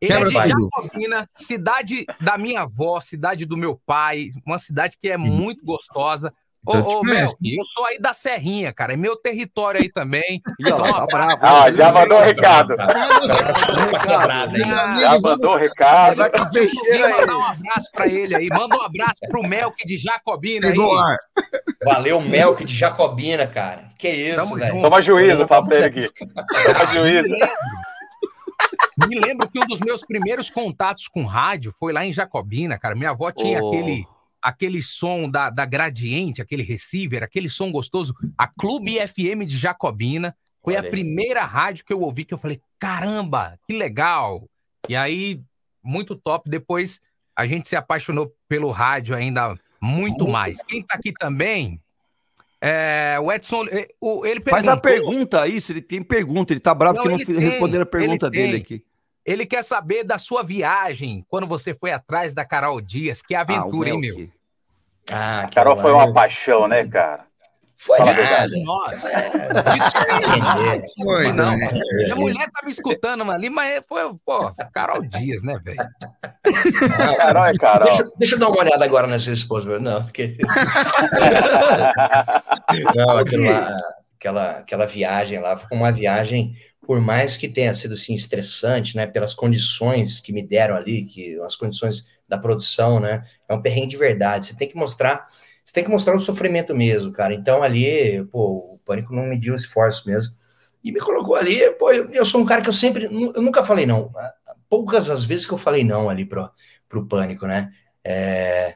Speaker 10: Ele é de. Jacobina, cidade da minha avó, cidade do meu pai, uma cidade que é muito gostosa. Ô,
Speaker 2: Eu te
Speaker 10: ô
Speaker 2: conheço.
Speaker 10: Mel, eu sou aí da Serrinha, cara, é meu território aí também. Então,
Speaker 9: tá bravo.
Speaker 8: Ah, já mandou o recado.
Speaker 11: Quebrada, hein?
Speaker 10: Ah,
Speaker 8: Já mandou o recado.
Speaker 9: Vai com peixeira aí.
Speaker 10: Manda um abraço pra ele aí. Manda um abraço pro Melk de Jacobina aí.
Speaker 11: Valeu, Melk de Jacobina, cara. Que isso, velho.
Speaker 8: Toma juízo, ele aqui. Toma juízo.
Speaker 10: Me lembro que um dos meus primeiros contatos com rádio foi lá em Jacobina, cara. Minha avó tinha
Speaker 9: Oh.
Speaker 10: aquele, aquele som da, da Gradiente, aquele receiver, aquele som gostoso. A Clube FM de Jacobina foi
Speaker 11: Olha
Speaker 10: a
Speaker 11: aí.
Speaker 10: primeira rádio que eu ouvi que eu falei, caramba, que legal. E aí, muito top. Depois a gente se apaixonou pelo rádio ainda muito mais. Quem tá aqui também é o Edson, o- ele
Speaker 9: Faz a
Speaker 10: perguntou-
Speaker 9: pergunta isso, ele tem pergunta, ele tá bravo
Speaker 10: Não,
Speaker 9: que não responderam a pergunta dele aqui.
Speaker 10: Ele quer saber da sua viagem, quando você foi atrás da Carol Dias. Que aventura,
Speaker 9: Ah,
Speaker 10: hein, meu?
Speaker 11: Ah,
Speaker 8: Carol foi uma paixão, né, cara?
Speaker 11: Foi
Speaker 8: Fala a
Speaker 11: nada.
Speaker 10: Nossa.
Speaker 2: Foi,
Speaker 10: Não? Minha mulher tá me escutando ali, mas foi, pô, Carol Dias, né, velho? <laughs>
Speaker 8: Carol é Carol.
Speaker 11: Deixa, deixa eu dar uma olhada agora nessa esposa. meu. Não, porque... <laughs> Não, aquilo lá, aquela, aquela viagem lá foi uma viagem, por mais que tenha sido assim, estressante, né? Pelas condições que me deram ali, que as condições da produção, né? É um perrengue de verdade. Você tem que mostrar, você tem que mostrar o sofrimento mesmo, cara. Então ali, pô, o pânico não mediu esforço mesmo. E me colocou ali, pô, eu, eu sou um cara que eu sempre, eu nunca falei não. Poucas as vezes que eu falei não ali pro, pro pânico, né? É,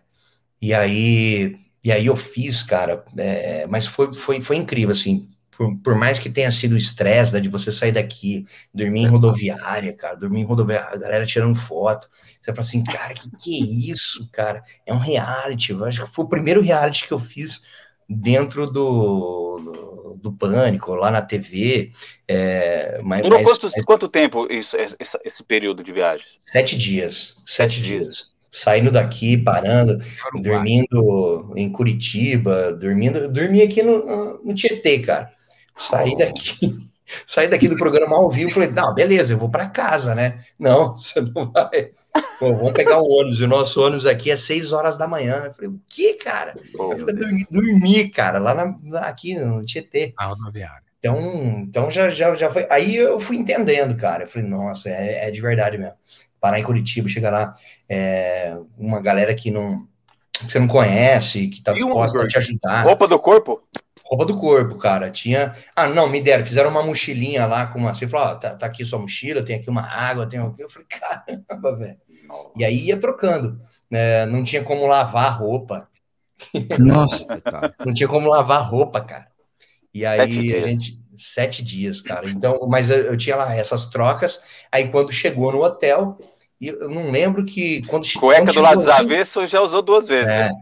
Speaker 11: e aí, e aí eu fiz, cara, é, mas foi, foi, foi incrível, assim, por, por mais que tenha sido o estresse né, de você sair daqui, dormir em rodoviária, cara, dormir em rodoviária, a galera tirando foto, você fala assim, cara, que que é isso, cara? É um reality, eu acho que foi o primeiro reality que eu fiz dentro do, do, do Pânico, lá na TV, é, mas,
Speaker 8: Durou
Speaker 11: mas-
Speaker 8: quanto, quanto tempo isso, esse, esse período de viagem?
Speaker 11: Sete dias. Sete dias. Saindo daqui, parando, dormindo em Curitiba, dormindo. Dormi aqui no, no Tietê, cara. Saí daqui. <laughs> Saí daqui do programa ao vivo, falei, não, beleza, eu vou para casa, né? Não, <laughs> você não vai. Pô, vamos pegar o ônibus. O nosso ônibus aqui é seis horas da manhã. Eu falei, o que, cara? Eu falei, dormi, dormi, cara, lá na, aqui no Tietê.
Speaker 10: A rodoviária.
Speaker 11: Então, então já, já, já foi. Aí eu fui entendendo, cara. Eu falei, nossa, é, é de verdade mesmo. Parar em Curitiba, chegar lá, é, uma galera que não que você não conhece, que tá
Speaker 8: E um
Speaker 11: disposta a te ajudar.
Speaker 8: Roupa do corpo?
Speaker 11: Roupa do corpo, cara. Tinha. Ah, não, me deram, fizeram uma mochilinha lá com uma. Você falou, ó, tá, tá aqui sua mochila, tem aqui uma água, tem aqui. Eu falei, <laughs> caramba, velho. E aí ia trocando. né? não tinha como lavar a roupa.
Speaker 2: Nossa.
Speaker 9: cara. <laughs>
Speaker 11: Não tinha como lavar roupa, cara. E aí
Speaker 8: Sete
Speaker 11: a
Speaker 8: dias.
Speaker 11: gente. Sete dias, cara. Então, mas eu, eu tinha lá essas trocas. Aí quando chegou no hotel, e eu não lembro que. Quando,
Speaker 8: Cueca
Speaker 11: quando
Speaker 8: do lado
Speaker 11: chegou lá-
Speaker 8: avesso já usou duas vezes.
Speaker 11: É.
Speaker 8: né?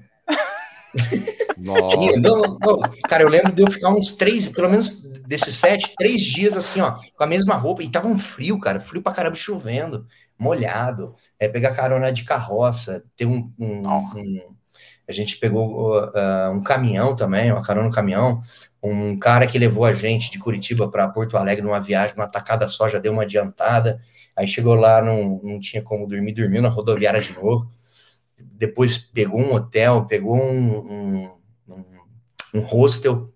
Speaker 9: Nossa.
Speaker 11: Não, não. Cara, eu lembro de eu ficar uns três, pelo menos desses sete, três dias assim, ó, com a mesma roupa. E tava um frio, cara, frio pra caramba, chovendo, molhado. É, pegar carona de carroça, ter um. um- um- a gente pegou uh, um caminhão também, uma carona no caminhão. Um cara que levou a gente de Curitiba para Porto Alegre numa viagem, uma tacada só, já deu uma adiantada. Aí chegou lá, não, não tinha como dormir, dormiu na rodoviária de novo. Depois pegou um hotel, pegou um, um, um, um hostel,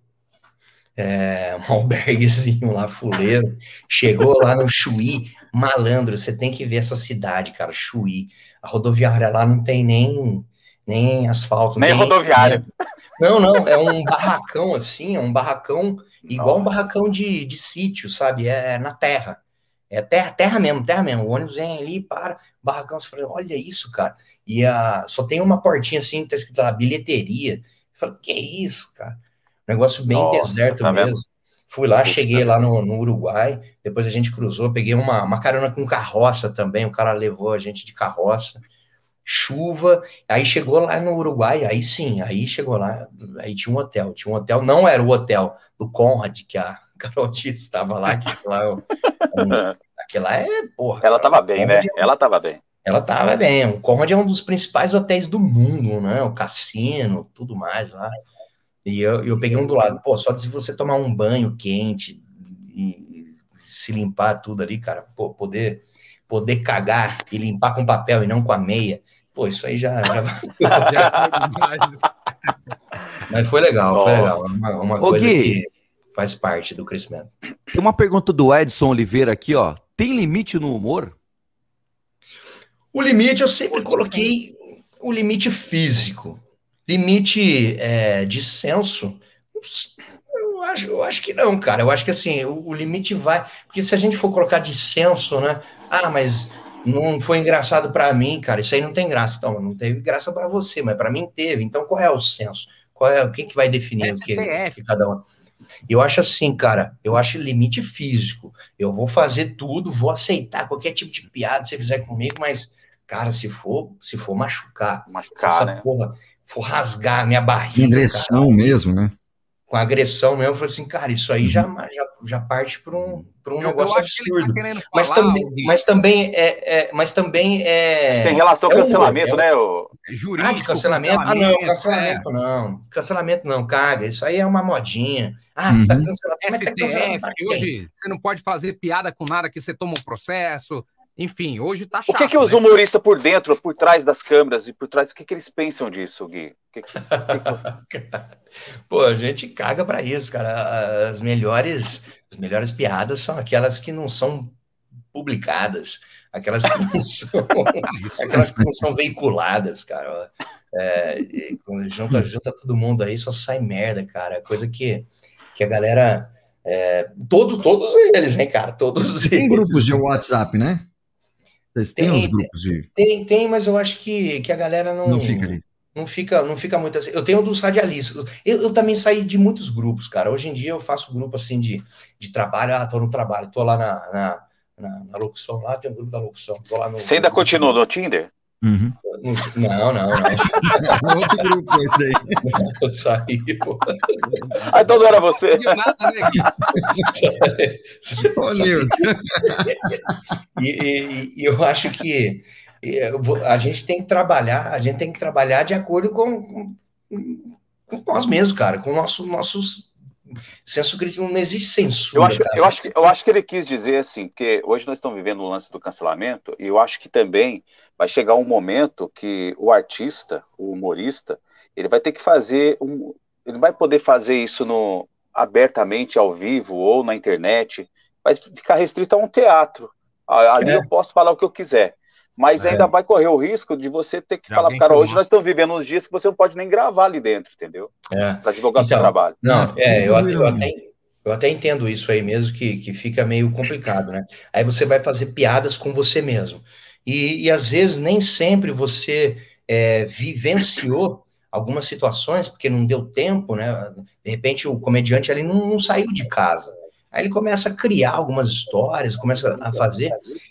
Speaker 11: é, um <laughs> alberguezinho lá, fuleiro. Chegou lá no Chuí, Malandro, você tem que ver essa cidade, cara, Chuí. A rodoviária lá não tem nem, nem asfalto.
Speaker 8: Nem
Speaker 11: tem
Speaker 8: rodoviária.
Speaker 11: Não, não, é um barracão assim, é um barracão igual um barracão de, de sítio, sabe? É, é na terra. É terra, terra mesmo, terra mesmo. O ônibus vem ali, para, barracão, você fala, olha isso, cara. E a, só tem uma portinha assim, tá escrito lá, bilheteria. Eu falo, que isso, cara? Negócio bem
Speaker 8: Nossa,
Speaker 11: deserto
Speaker 8: tá
Speaker 11: mesmo. Fui lá, cheguei lá no, no Uruguai, depois a gente cruzou, peguei uma, uma carona com carroça também, o cara levou a gente de carroça, chuva, aí chegou lá no Uruguai, aí sim, aí chegou lá, aí tinha um hotel, tinha um hotel, não era o hotel do Conrad, que a <laughs> Carol estava lá, que lá, <laughs> aquela é, porra.
Speaker 8: Ela tava bem, né?
Speaker 11: Conrad é-
Speaker 8: Ela tava bem.
Speaker 11: Ela tava bem. O Conrad é um dos principais hotéis do mundo, né? O cassino, tudo mais lá. E eu, eu peguei um do lado. Pô, só de se você tomar um banho quente e se limpar tudo ali, cara, pô, poder, poder cagar e limpar com papel e não com a meia. Pô, isso aí já, já <laughs> Mas foi legal, foi legal. Uma, uma coisa
Speaker 9: Gui.
Speaker 11: que faz parte do crescimento.
Speaker 9: Tem uma pergunta do Edson Oliveira aqui, ó. Tem limite no humor?
Speaker 11: O limite eu sempre coloquei o limite físico. Limite é, de senso, eu acho, eu acho que não, cara. Eu acho que assim, o, o limite vai. Porque se a gente for colocar de senso, né? Ah, mas não foi engraçado pra mim, cara. Isso aí não tem graça. Então, não teve graça pra você, mas pra mim teve. Então, qual é o senso? Qual é, quem que vai definir o que, que cada um? Eu acho assim, cara, eu acho limite físico. Eu vou fazer tudo, vou aceitar qualquer tipo de piada que você fizer comigo, mas, cara, se for, se for machucar,
Speaker 8: machucar,
Speaker 11: se essa
Speaker 8: né?
Speaker 11: porra for rasgar a minha barriga,
Speaker 2: Agressão mesmo, né?
Speaker 11: Com agressão mesmo, eu falei assim, cara, isso aí já, já, já parte para um, pra um
Speaker 10: Eu- eu
Speaker 11: negócio
Speaker 10: que tá
Speaker 11: absurdo.
Speaker 10: querendo
Speaker 11: mas,
Speaker 10: falar,
Speaker 11: também, mas também é, é- mas também é.
Speaker 8: Tem relação
Speaker 11: é
Speaker 8: com
Speaker 11: humor,
Speaker 8: cancelamento,
Speaker 11: é-
Speaker 8: né? O...
Speaker 10: Jurídico,
Speaker 11: Ah, de cancelamento? Ah, não, cancelamento não. Cancelamento não, caga. Isso aí é uma modinha. Ah, tá
Speaker 2: Uhum.
Speaker 11: Mas tá cancelado
Speaker 10: STF, que
Speaker 11: quem?
Speaker 10: hoje você não pode fazer piada com nada que você toma um processo. Enfim, hoje tá
Speaker 8: O
Speaker 10: chato.
Speaker 8: que, que os
Speaker 10: né?
Speaker 8: humoristas por dentro, por trás das câmeras e por trás, o que, que eles pensam disso, Gui? O que que- <laughs> <laughs>
Speaker 11: Pô, a gente caga pra isso, cara. As melhores, as melhores piadas são aquelas que não são publicadas, aquelas que não <laughs> são, aquelas que não são veiculadas, cara. É, junta, junta todo mundo aí, só sai merda, cara. Coisa que, que a galera. é, todos, todos eles, né, cara? Todos
Speaker 2: Tem
Speaker 11: eles.
Speaker 2: grupos de WhatsApp, né? Vocês têm
Speaker 11: Tem,
Speaker 2: os grupos de.
Speaker 11: Tem, tem, mas eu acho que, que a galera não.
Speaker 2: Não fica ali.
Speaker 11: Não fica, não fica muito assim. Eu tenho dos radialistas. Eu, eu também saí de muitos grupos, cara. Hoje em dia eu faço grupo assim de, de trabalho. Ah, tô no trabalho, tô lá na, na, na, na locução, lá tem um grupo da locução. Tô lá no.
Speaker 8: Você ainda continua no Tinder?
Speaker 2: Uhum.
Speaker 11: Não, não, não. <laughs>
Speaker 2: Outro grupo esse daí.
Speaker 11: Eu saí, pô.
Speaker 8: Ah, então não era você.
Speaker 10: Não nada, né. <laughs>
Speaker 11: E, e- e eu acho que a gente tem que trabalhar, a gente tem que trabalhar de acordo com, com, com nós mesmos, cara, com o nosso, nossos senso crítico, não existe censura.
Speaker 8: Eu acho,
Speaker 11: cara.
Speaker 8: eu, acho que, eu acho que ele quis dizer assim, que hoje nós estamos vivendo o lance do cancelamento, e eu acho que também vai chegar um momento que o artista, o humorista, ele vai ter que fazer um. Ele não vai poder fazer isso no, abertamente, ao vivo ou na internet. Vai ficar restrito a um teatro. Ali
Speaker 11: É.
Speaker 8: eu posso falar o que eu quiser. Mas
Speaker 11: É.
Speaker 8: ainda vai correr o risco de você ter que
Speaker 10: De
Speaker 8: falar pro cara, hoje nós estamos vivendo uns dias que você não pode nem gravar ali dentro, entendeu?
Speaker 11: É.
Speaker 8: Para divulgar o seu
Speaker 11: Então,
Speaker 8: trabalho.
Speaker 11: Não, é, eu, eu até, eu até entendo isso aí mesmo, que, que fica meio complicado, né? Aí você vai fazer piadas com você mesmo. E, e às vezes nem sempre você é, vivenciou algumas situações, porque não deu tempo, né? De repente o comediante ali não, não saiu de casa. Aí ele começa a criar algumas histórias, começa a fazer,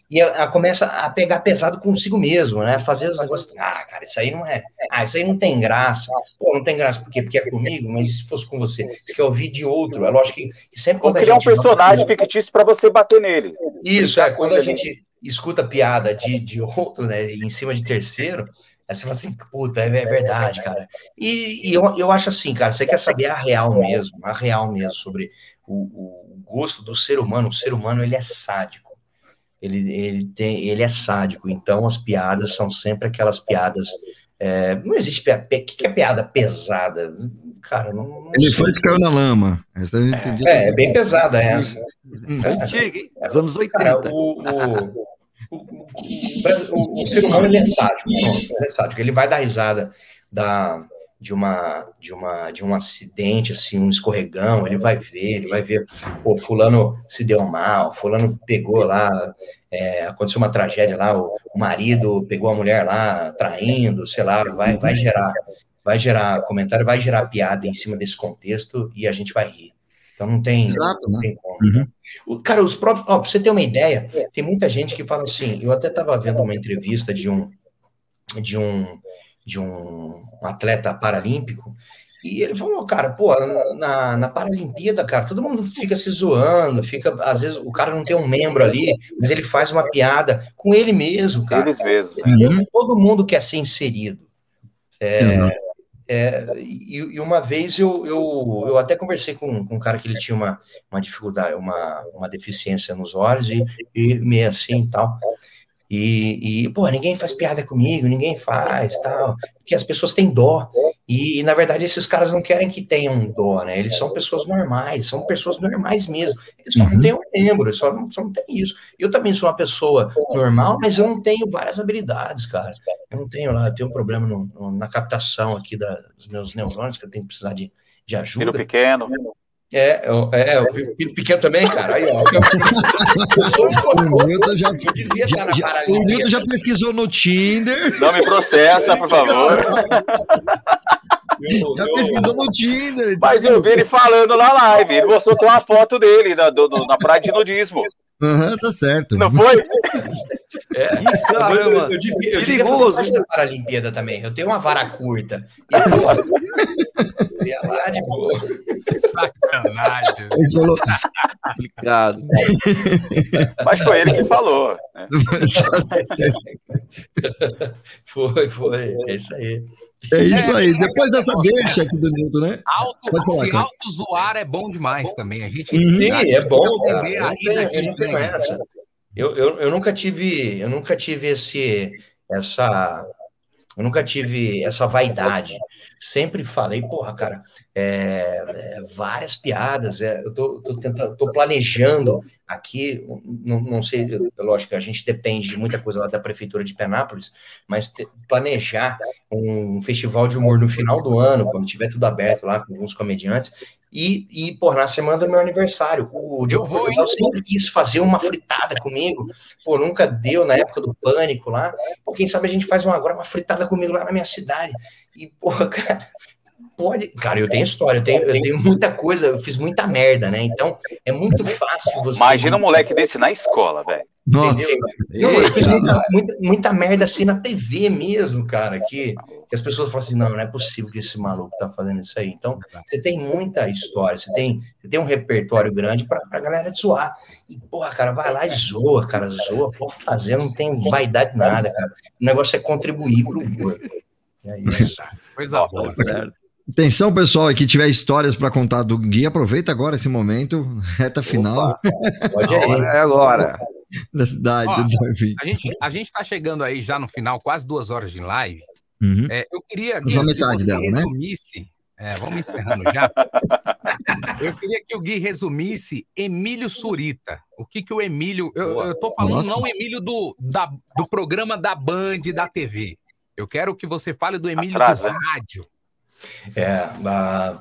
Speaker 11: e a, a- começa a pegar pesado consigo mesmo, né? Fazer os negócios. Ah, cara, isso aí não é. Ah, isso aí não tem graça. Pô, não tem graça por quê? Porque é comigo, mas se fosse com você, você quer ouvir de outro. É lógico que sempre quando a
Speaker 8: criar um
Speaker 11: gente.
Speaker 8: personagem fictício para você bater nele.
Speaker 11: Isso, é, quando a
Speaker 8: ali.
Speaker 11: gente escuta piada de, de outro, né, em cima de terceiro, aí você fala assim, puta, é, é verdade, cara. E, e eu, eu acho assim, cara, você quer saber a real mesmo, a real mesmo sobre o, o gosto do ser humano, o ser humano, ele é sádico. Ele, ele, tem, ele é sádico, então as piadas são sempre aquelas piadas. é, não existe piada. O que que é piada pesada? cara, não, não
Speaker 2: Elefante caiu na lama. Essa eu entendi.
Speaker 11: É, é bem pesada essa.
Speaker 9: É antigo, hein? Dos anos 80.
Speaker 11: Cara, o, o, o, o- o ser humano ele é sádico, ele é sádico. Ele vai dar risada da, de, uma, de, uma, de um acidente, assim, um escorregão, ele vai ver, ele vai ver, pô, fulano se deu mal, fulano pegou lá, é, aconteceu uma tragédia lá, o, o marido pegou a mulher lá, traindo, sei lá, vai, vai gerar, vai gerar comentário, vai gerar piada em cima desse contexto e a gente vai rir. Então não tem,
Speaker 2: Exato,
Speaker 11: não
Speaker 2: né?
Speaker 11: tem como. O- Cara, os próprios. Ó, pra você ter uma ideia, tem muita gente que fala assim. Eu até estava vendo uma entrevista de um de um de um atleta paralímpico e ele falou, cara, pô, na, na Paralimpíada, cara, todo mundo fica se zoando, fica, às vezes o cara não tem um membro ali, mas ele faz uma piada com ele mesmo, cara.
Speaker 8: Eles mesmos.
Speaker 2: Uhum.
Speaker 11: Todo mundo quer ser inserido. É, é, e, e uma vez eu, eu, eu até conversei com, com um cara que ele tinha uma, uma dificuldade, uma, uma deficiência nos olhos e, e meio assim e tal. E, e, pô, ninguém faz piada comigo, ninguém faz, tal, porque as pessoas têm dó. E, e, na verdade, esses caras não querem que tenham dó, né? Eles são pessoas normais, são pessoas normais mesmo. Eles só não têm um membro, eles só não, só não têm isso. Eu também sou uma pessoa normal, mas eu não tenho várias habilidades, cara. Eu não tenho lá, eu tenho um problema no- no- na captação aqui da- dos meus neurônios, que eu tenho que precisar de, de
Speaker 8: Filho
Speaker 11: ajuda.
Speaker 8: pequeno.
Speaker 11: É, eu- é, o filho pequeno também, cara. Aí, ó. Eu <laughs> sou
Speaker 2: O Milton já,
Speaker 11: eu devia estar na
Speaker 2: já- o. Milton já pesquisou no Tinder.
Speaker 8: Não me processa, por favor. <laughs>
Speaker 2: Já pesquisou no Tinder.
Speaker 8: Mas eu vi ele falando na live. Ele mostrou com uma foto dele na, do- na praia de nudismo.
Speaker 2: Aham, tá certo.
Speaker 8: Não foi?
Speaker 11: É,
Speaker 9: Ih,
Speaker 11: mas eu, eu,
Speaker 9: caramba.
Speaker 11: eu devia, eu devia fazer parte da Paralimpíada também. Eu tenho uma vara curta. E, pô, <laughs> eu ia lá de boa.
Speaker 10: Sacanagem.
Speaker 2: Ele falou,
Speaker 9: Complicado.
Speaker 8: Mas foi ele que falou. né? <laughs>
Speaker 11: Foi, foi. É isso aí.
Speaker 2: É isso aí. Depois dessa deixa aqui do Milton, né?
Speaker 10: Auto,
Speaker 2: Pode falar,
Speaker 10: se
Speaker 2: cara.
Speaker 10: auto zoar é bom demais também. A gente,
Speaker 2: Uhum.
Speaker 10: Gente
Speaker 11: é bom,
Speaker 10: tem
Speaker 11: cara. Eu tenho,
Speaker 10: da
Speaker 11: eu não
Speaker 10: gente
Speaker 11: tenho
Speaker 10: mesmo.
Speaker 11: essa. Eu, eu, eu nunca tive, eu nunca tive esse, essa, eu nunca tive essa vaidade. Sempre falei, porra, cara, é, é, várias piadas. é, eu tô, tô tentando, tô planejando aqui, não, não sei, lógico, a gente depende de muita coisa lá da prefeitura de Penápolis, mas te- planejar um festival de humor no final do ano, quando tiver tudo aberto lá com alguns comediantes, e, e pô, na semana do meu aniversário. O Diogo Portugal sempre quis fazer uma fritada comigo, pô, nunca deu na época do pânico lá. Pô, quem sabe a gente faz uma, agora uma fritada comigo lá na minha cidade. E, porra, <laughs> cara, pode. Cara, eu tenho história, eu tenho, eu tenho muita coisa, eu fiz muita merda, né? Então é muito fácil você.
Speaker 8: Imagina um moleque desse na escola, velho.
Speaker 2: Nossa.
Speaker 11: Não, eu fiz muita, muita, muita merda assim na TV mesmo, cara, que, que as pessoas falam assim, não, não é possível que esse maluco tá fazendo isso aí. Então, você tem muita história, você tem, você tem um repertório grande pra, pra galera te zoar. E, porra, cara, vai lá e zoa, cara, zoa, pode fazer, não tem vaidade nada, cara. O negócio é contribuir pro humor. É isso.
Speaker 10: Coisa boa.
Speaker 2: Atenção, pessoal, que tiver histórias para contar do Gui, aproveita agora esse momento, reta final
Speaker 11: Pode
Speaker 9: A hora é agora.
Speaker 2: da cidade.
Speaker 10: Ó,
Speaker 2: do Davi.
Speaker 10: A gente, a gente tá chegando aí já no final, quase duas horas de live.
Speaker 2: Uhum.
Speaker 10: É, eu queria que
Speaker 2: metade
Speaker 10: você
Speaker 2: dela, né?
Speaker 10: resumisse. É, vamos encerrando já. <laughs> Eu queria que o Gui resumisse Emílio Surita. O que que o Emílio. Eu, tô falando
Speaker 2: Nossa.
Speaker 10: não Emílio do, da- do programa da Band e da TV. Eu quero que você fale do Emílio
Speaker 8: Atrás,
Speaker 10: do
Speaker 8: né?
Speaker 11: É, a-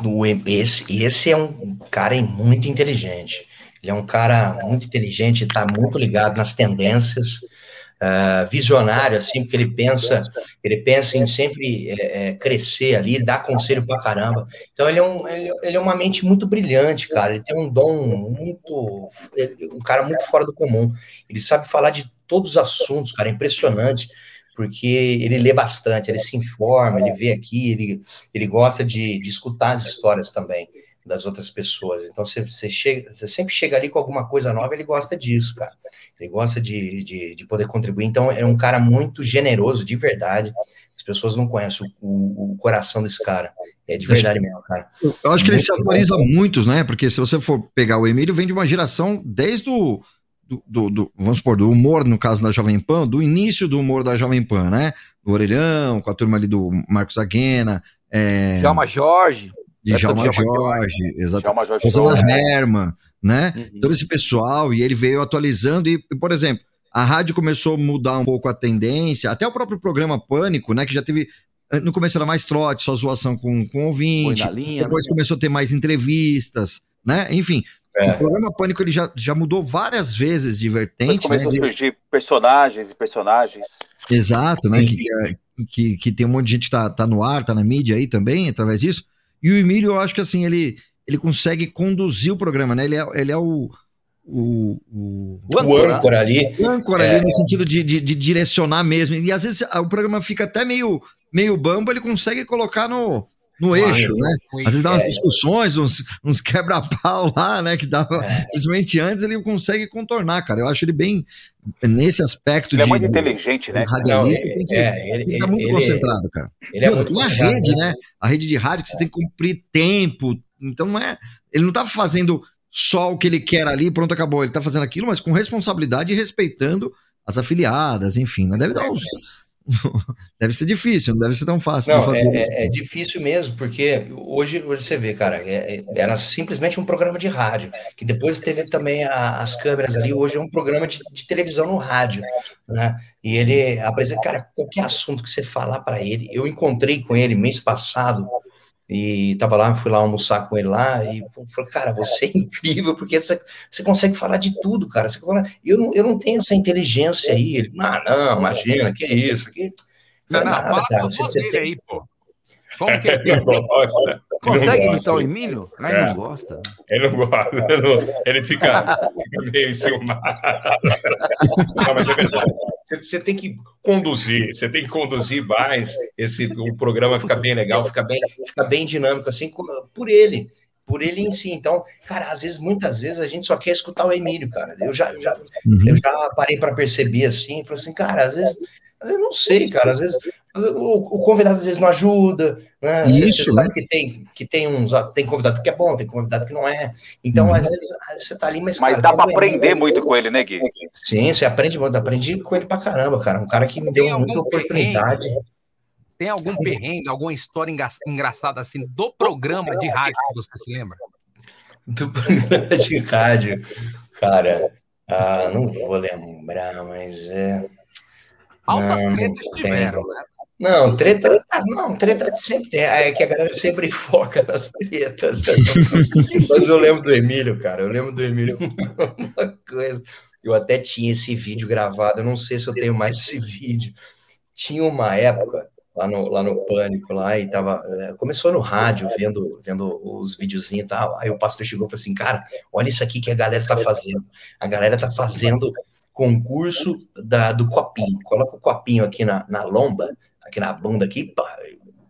Speaker 11: do, esse, esse é um cara muito inteligente. Ele é um cara muito inteligente, está muito ligado nas tendências, ah, visionário, assim, porque ele pensa, ele pensa em sempre é, é, crescer ali, dar conselho pra caramba. Então ele é, um, ele, ele é uma mente muito brilhante, cara. Ele tem um dom muito, ele- um cara muito fora do comum. Ele sabe falar de todos os assuntos, cara, é impressionante porque ele lê bastante, ele se informa, ele vê aqui, ele, ele gosta de, de escutar as histórias também das outras pessoas. Então você, você, chega, você sempre chega ali com alguma coisa nova, ele gosta disso, cara. Ele gosta de, de, de poder contribuir. Então é um cara muito generoso, de verdade. As pessoas não conhecem o, o, coração desse cara. É de verdade mesmo, cara.
Speaker 2: Eu acho que ele se atualiza muito, né? Porque se você for pegar o Emílio, vem de uma geração desde o. Do, do- do- vamos supor, do humor, no caso da Jovem Pan, do início do humor da Jovem Pan, né? Do Orelhão, com a turma ali do Marcos Aguena, é,
Speaker 9: Djalma Jorge.
Speaker 2: Djalma
Speaker 9: de
Speaker 2: Jorge.
Speaker 8: Djalma Jorge
Speaker 2: Rosana
Speaker 8: Souza.
Speaker 2: Herman, né?
Speaker 9: Uhum.
Speaker 2: Todo esse pessoal, e ele veio atualizando, e, por exemplo, a rádio começou a mudar um pouco a tendência, até o próprio programa Pânico, né? Que já teve. No começo era mais trote, só zoação com, com ouvinte.
Speaker 9: linha.
Speaker 2: Depois começou a ter mais entrevistas, né? Enfim,
Speaker 11: É.
Speaker 2: o programa Pânico ele já, já mudou várias vezes de vertente.
Speaker 8: começou
Speaker 2: né?
Speaker 8: a surgir personagens e personagens.
Speaker 2: Exato, né? Que, que, que tem um monte de gente que tá, tá no ar, tá na mídia aí também, através disso. E o Emílio, eu acho que assim, ele, ele consegue conduzir o programa, né? Ele é, ele é o. O, o,
Speaker 11: O âncora ali.
Speaker 2: o âncora
Speaker 11: É.
Speaker 2: ali no sentido de, de, de direcionar mesmo. E às vezes o programa fica até meio, meio bambo, ele consegue colocar no, no eixo, né? Às vezes dá umas
Speaker 11: é.
Speaker 2: discussões, uns, uns quebra-pau lá, né? Que dava,
Speaker 11: É.
Speaker 2: principalmente antes, ele consegue contornar, cara. Eu acho ele bem nesse aspecto
Speaker 8: Ele é
Speaker 2: de.
Speaker 8: muito inteligente, né?
Speaker 2: radialista,
Speaker 11: Não,
Speaker 2: tem que,
Speaker 11: é, ele-
Speaker 2: tem que estar muito
Speaker 11: ele-
Speaker 2: concentrado, cara.
Speaker 11: Ele é muito
Speaker 2: tem a rede,
Speaker 11: né?
Speaker 2: né? A rede de rádio que você tem que cumprir tempo. Então não é. Ele não tá fazendo só o que ele quer ali, pronto, acabou. Ele tá fazendo aquilo, mas com responsabilidade e respeitando as afiliadas, enfim, né? Deve dar uns. <laughs> deve ser difícil, não deve ser tão fácil de
Speaker 11: Não,
Speaker 2: fazer
Speaker 11: é, é- é difícil mesmo, porque hoje, hoje você vê, cara, é- é- era simplesmente um programa de rádio, que depois teve também a- as câmeras ali, hoje é um programa de, de televisão no rádio, né? E ele apresenta, cara, qualquer assunto que você falar para ele, eu encontrei com ele mês passado, e tava lá, fui lá almoçar com ele lá, e falei, cara, você é incrível, porque você, você consegue falar de tudo, cara. Você fala, eu, não, eu não tenho essa inteligência aí. Ele, ah, não, imagina, que isso, que.
Speaker 10: Não, não,
Speaker 11: nada,
Speaker 10: fala
Speaker 11: cara, você- você
Speaker 10: dele
Speaker 11: tem-
Speaker 10: aí, pô. Como que é que
Speaker 12: Ele não gosta.
Speaker 9: Consegue imitar o. Emílio? Ah,
Speaker 12: É.
Speaker 9: ele não gosta.
Speaker 12: Ele não gosta. Ele, não- ele fica, fica meio enciumado. <laughs> Não, mas é verdade. Você, tem que conduzir, você tem que conduzir mais esse o programa fica bem legal, fica bem.
Speaker 11: fica bem dinâmico, assim, como- por ele, por ele em si. Então, cara, às vezes, muitas vezes, a gente só quer escutar o Emílio, cara. Eu já, eu já,
Speaker 2: Uhum.
Speaker 11: eu já parei para perceber assim, falei assim, cara, às vezes, às vezes não sei, cara, às vezes o, o convidado às vezes não ajuda, né? Você-
Speaker 2: Isso,
Speaker 11: você sabe
Speaker 2: né?
Speaker 11: que tem, que tem uns, tem convidado que é bom, tem convidado que não é. Então,
Speaker 2: Uhum.
Speaker 11: às vezes, você tá ali, mas.
Speaker 8: Mas
Speaker 11: cara,
Speaker 8: dá
Speaker 11: Emílio-
Speaker 8: aprender muito com ele, né, Gui?
Speaker 11: Sim, você aprende muito, aprendi com ele pra caramba, cara. Um cara que me deu
Speaker 10: Tem
Speaker 11: muita
Speaker 10: algum
Speaker 11: oportunidade.
Speaker 10: Tem algum perrengue, alguma história engraçada assim do programa de rádio que você se lembra?
Speaker 11: do <laughs> programa de rádio. Cara, ah, não vou lembrar, mas é.
Speaker 10: Altas
Speaker 11: Não, não
Speaker 10: tretas tiveram, né?
Speaker 11: Não, treta. Não, treta sempre tem. É que a galera sempre <laughs> foca nas tretas. <laughs> Mas eu lembro do Emílio, cara. Eu lembro do Emílio uma coisa. Eu até tinha esse vídeo gravado. Eu não sei se eu tenho mais esse vídeo. Tinha uma época lá no, lá no Pânico, lá, e tava. eh, Começou no rádio, vendo, vendo os videozinhos e tal. Aí o pastor chegou e falou assim: cara, olha isso aqui que a galera tá fazendo. A galera tá fazendo concurso da, do copinho. Coloca o copinho aqui na, na lomba, aqui na bunda aqui, pá,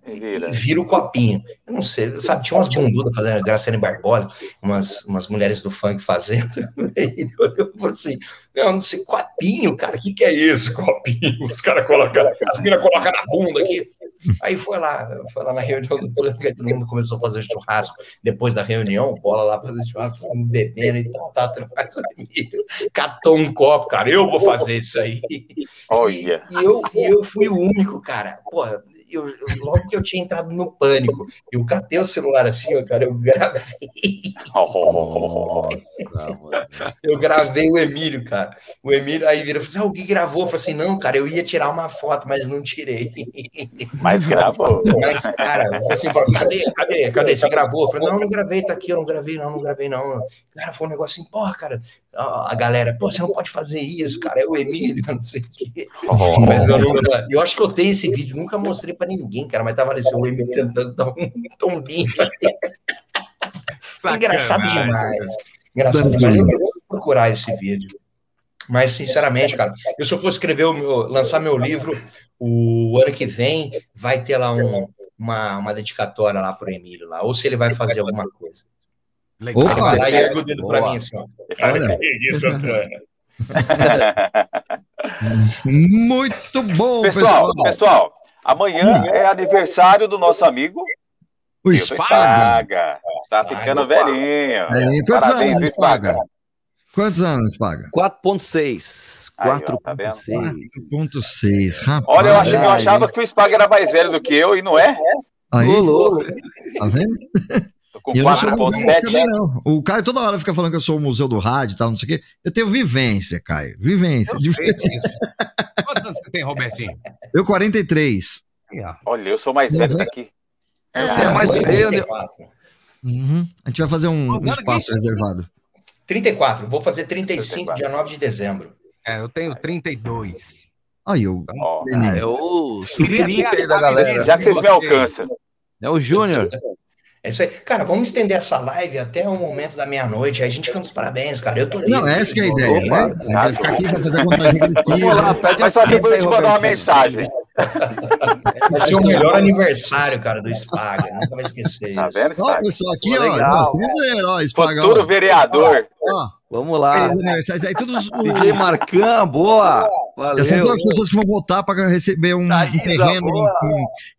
Speaker 8: Vira.
Speaker 11: e vira o copinho. Eu não sei, sabe, tinha umas bundudas fazendo, Graciane Barbosa, umas, umas mulheres do funk fazendo. <laughs> Ele olhou e falou assim: não, não sei, copinho, cara, o que, que é isso, copinho?
Speaker 12: Os caras colocam, as minas colocam na bunda aqui.
Speaker 11: Aí foi lá, foi lá na reunião do plano, que todo mundo começou a fazer churrasco. Depois da reunião, bola lá fazer churrasco, todo mundo bebendo e tal, Emílio Catou um copo, cara, eu vou fazer isso aí.
Speaker 8: Olha.
Speaker 11: E eu, e eu fui o único, cara. Porra, eu, eu- logo que eu tinha entrado no pânico, eu catei o celular assim, ó, cara, eu gravei. Eu gravei o Emílio, cara. O Emílio aí vira e falou assim: ah, o Gui gravou. Eu falei assim: não, cara, eu ia tirar uma foto, mas não tirei.
Speaker 8: Mas gravou.
Speaker 11: Mas, cara, assim, falei, cadê, cadê, cadê? Você gravou? Eu falei, não, não gravei, tá aqui, eu não gravei, não, não gravei, não. Cara, foi um negócio assim, porra, cara, a, galera, pô, você não pode fazer isso, cara, é o Emílio, <laughs> não sei o quê. Mas eu, não, eu acho que eu tenho esse vídeo, nunca mostrei pra ninguém, cara, mas tava ali, assim, o Emílio tentando dar um tombinho. <laughs> Engraçado demais. Engraçado demais. Eu vou procurar esse vídeo. Mas, sinceramente, cara, eu se eu for escrever o meu, lançar meu livro, o ano que vem vai ter lá um- uma, uma dedicatória lá pro Emílio lá, ou se ele vai fazer alguma coisa.
Speaker 10: Legal.
Speaker 11: Ele vai lá e ergue o dedo pra
Speaker 9: Boa.
Speaker 11: mim assim, ó.
Speaker 2: Olha.
Speaker 12: Isso, Santana. <laughs>
Speaker 2: Muito bom,
Speaker 8: Pessoal,
Speaker 2: pessoal.
Speaker 8: pessoal, amanhã é aniversário do nosso amigo
Speaker 2: O
Speaker 8: Milton
Speaker 2: Spaga.
Speaker 8: Spaga. Tá ficando velhinho.
Speaker 2: Velhinho. Quantos
Speaker 8: Parabéns,
Speaker 2: anos,
Speaker 8: viu,
Speaker 2: Spaga? Quantos anos, Spaga?
Speaker 9: 4.6.
Speaker 8: Aí, ó, tá vendo?
Speaker 9: 4.6.
Speaker 2: 4.6, rapaz.
Speaker 8: Olha, eu, achei- eu
Speaker 9: Ai,
Speaker 8: achava que o Spaga era mais velho do que eu e não é.
Speaker 2: Aí,
Speaker 9: Ô, louco.
Speaker 2: tá vendo?
Speaker 8: Tô com
Speaker 2: E eu não sou
Speaker 8: 4.7,
Speaker 2: museu também,
Speaker 8: né?
Speaker 2: não. O Caio toda hora fica falando que eu sou o museu do rádio e tal, não sei o quê. Eu tenho vivência, Caio. Vivência.
Speaker 10: Eu
Speaker 2: De-
Speaker 10: sei disso. Quantos anos você tem, Robertinho?
Speaker 2: Eu, 43.
Speaker 10: Aí, ó.
Speaker 8: Olha, eu sou mais velho daqui.
Speaker 9: Você é mais velho, né?
Speaker 11: 34.
Speaker 2: Uhum. A gente vai fazer um, um espaço
Speaker 10: aqui.
Speaker 2: reservado.
Speaker 11: 34. Vou fazer 35,
Speaker 8: 34.
Speaker 11: dia 9 de dezembro.
Speaker 10: É, eu tenho 32.
Speaker 2: Aí, eu. Neném.
Speaker 9: É o aí da galera.
Speaker 8: Já que vocês me alcançam.
Speaker 9: É o Júnior. <laughs>
Speaker 11: É isso aí. Cara, vamos estender essa live até o momento da meia-noite. Aí a gente canta os parabéns, cara. Eu tô livre.
Speaker 2: Não, essa que é a ideia,
Speaker 11: Opa.
Speaker 2: né? Vai ficar aqui pra fazer a contagem regressiva.
Speaker 9: Vamos lá, pede
Speaker 8: Mas
Speaker 9: as
Speaker 8: só depois te mandar uma mensagem.
Speaker 11: Vai ser o melhor aniversário, cara, do Spaga. Nunca vai esquecer
Speaker 8: Tá
Speaker 11: isso.
Speaker 8: vendo,
Speaker 2: Ó, pessoal, aqui,
Speaker 9: Pô,
Speaker 2: ó.
Speaker 9: legal,
Speaker 2: Nós temos ó, Spaga,
Speaker 8: Futuro
Speaker 2: ó.
Speaker 8: vereador.
Speaker 2: Ó,
Speaker 9: Vamos lá.
Speaker 2: feliz aniversário. Aí todos os. <laughs>
Speaker 9: DJ Marcan, boa.
Speaker 2: Essas
Speaker 9: Valeu.
Speaker 2: duas pessoas que vão votar para receber um, um
Speaker 9: Thaísa,
Speaker 2: terreno
Speaker 9: boa.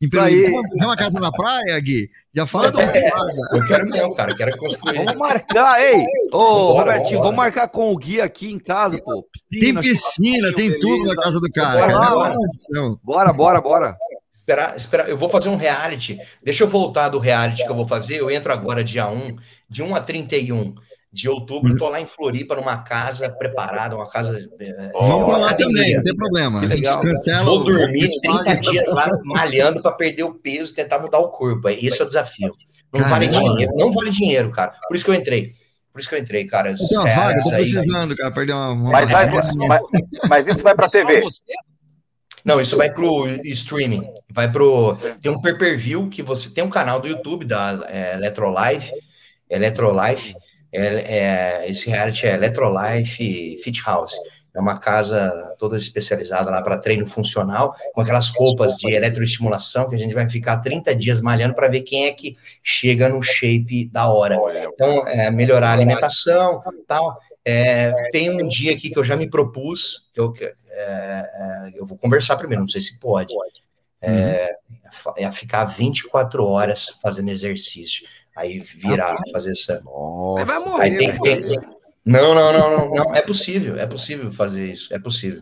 Speaker 2: em, em. Tem uma casa na praia, Gui? Já fala do
Speaker 11: É, eu quero mesmo, cara. Quero construir.
Speaker 9: Vamos marcar, ei! Ô,
Speaker 11: Vambora,
Speaker 9: Robertinho, vamos marcar com o Gui aqui em casa, pô.
Speaker 2: Tem piscina, tem
Speaker 9: beleza.
Speaker 2: tudo na casa do cara.
Speaker 11: Bora
Speaker 2: cara.
Speaker 11: lá,
Speaker 2: É
Speaker 11: bora.
Speaker 9: Bora, bora, bora.
Speaker 11: Esperar, esperar. Eu vou fazer um reality. Deixa eu voltar do reality que eu vou fazer. Eu entro agora dia 1, de 1 a 31 de outubro. Tô lá em Floripa, numa casa preparada, uma casa. é,
Speaker 2: Vamos pra lá também, não tem problema.
Speaker 9: Que legal,
Speaker 2: cancela
Speaker 11: Vou dormir
Speaker 2: o
Speaker 11: 30
Speaker 2: paga.
Speaker 11: dias lá malhando para perder o peso e tentar mudar o corpo. Esse é o desafio. Não
Speaker 2: Caramba.
Speaker 11: vale dinheiro, não vale dinheiro, cara. Por isso que eu entrei. Por isso que eu entrei, cara.
Speaker 2: Eu tenho uma
Speaker 11: É,
Speaker 2: vaga, tô
Speaker 11: isso aí-
Speaker 2: precisando, cara, perder uma. uma
Speaker 8: Mas, vai, mas, mas isso vai pra
Speaker 10: Só
Speaker 8: TV.
Speaker 11: Não, isso vai pro streaming. Vai pro. Tem um pay-per-view que você tem um canal do YouTube da é, Electrolife. Electrolife. É, é, esse reality é Electrolife Fit House. É uma casa toda especializada lá para treino funcional, com aquelas roupas de eletroestimulação que a gente vai ficar 30 dias malhando para ver quem é que chega no shape da hora. Então, é, melhorar a alimentação tal. É, tem um dia aqui que eu já me propus, que eu, é, é, eu vou conversar primeiro, não sei se pode. É, é ficar 24 horas fazendo exercício. Aí virar, fazer essa.
Speaker 10: Você vai
Speaker 11: Aí
Speaker 10: morrer.
Speaker 11: tem,
Speaker 10: né?
Speaker 11: tem- tem- Não, não, não, não, não. É possível, é possível fazer isso. É possível.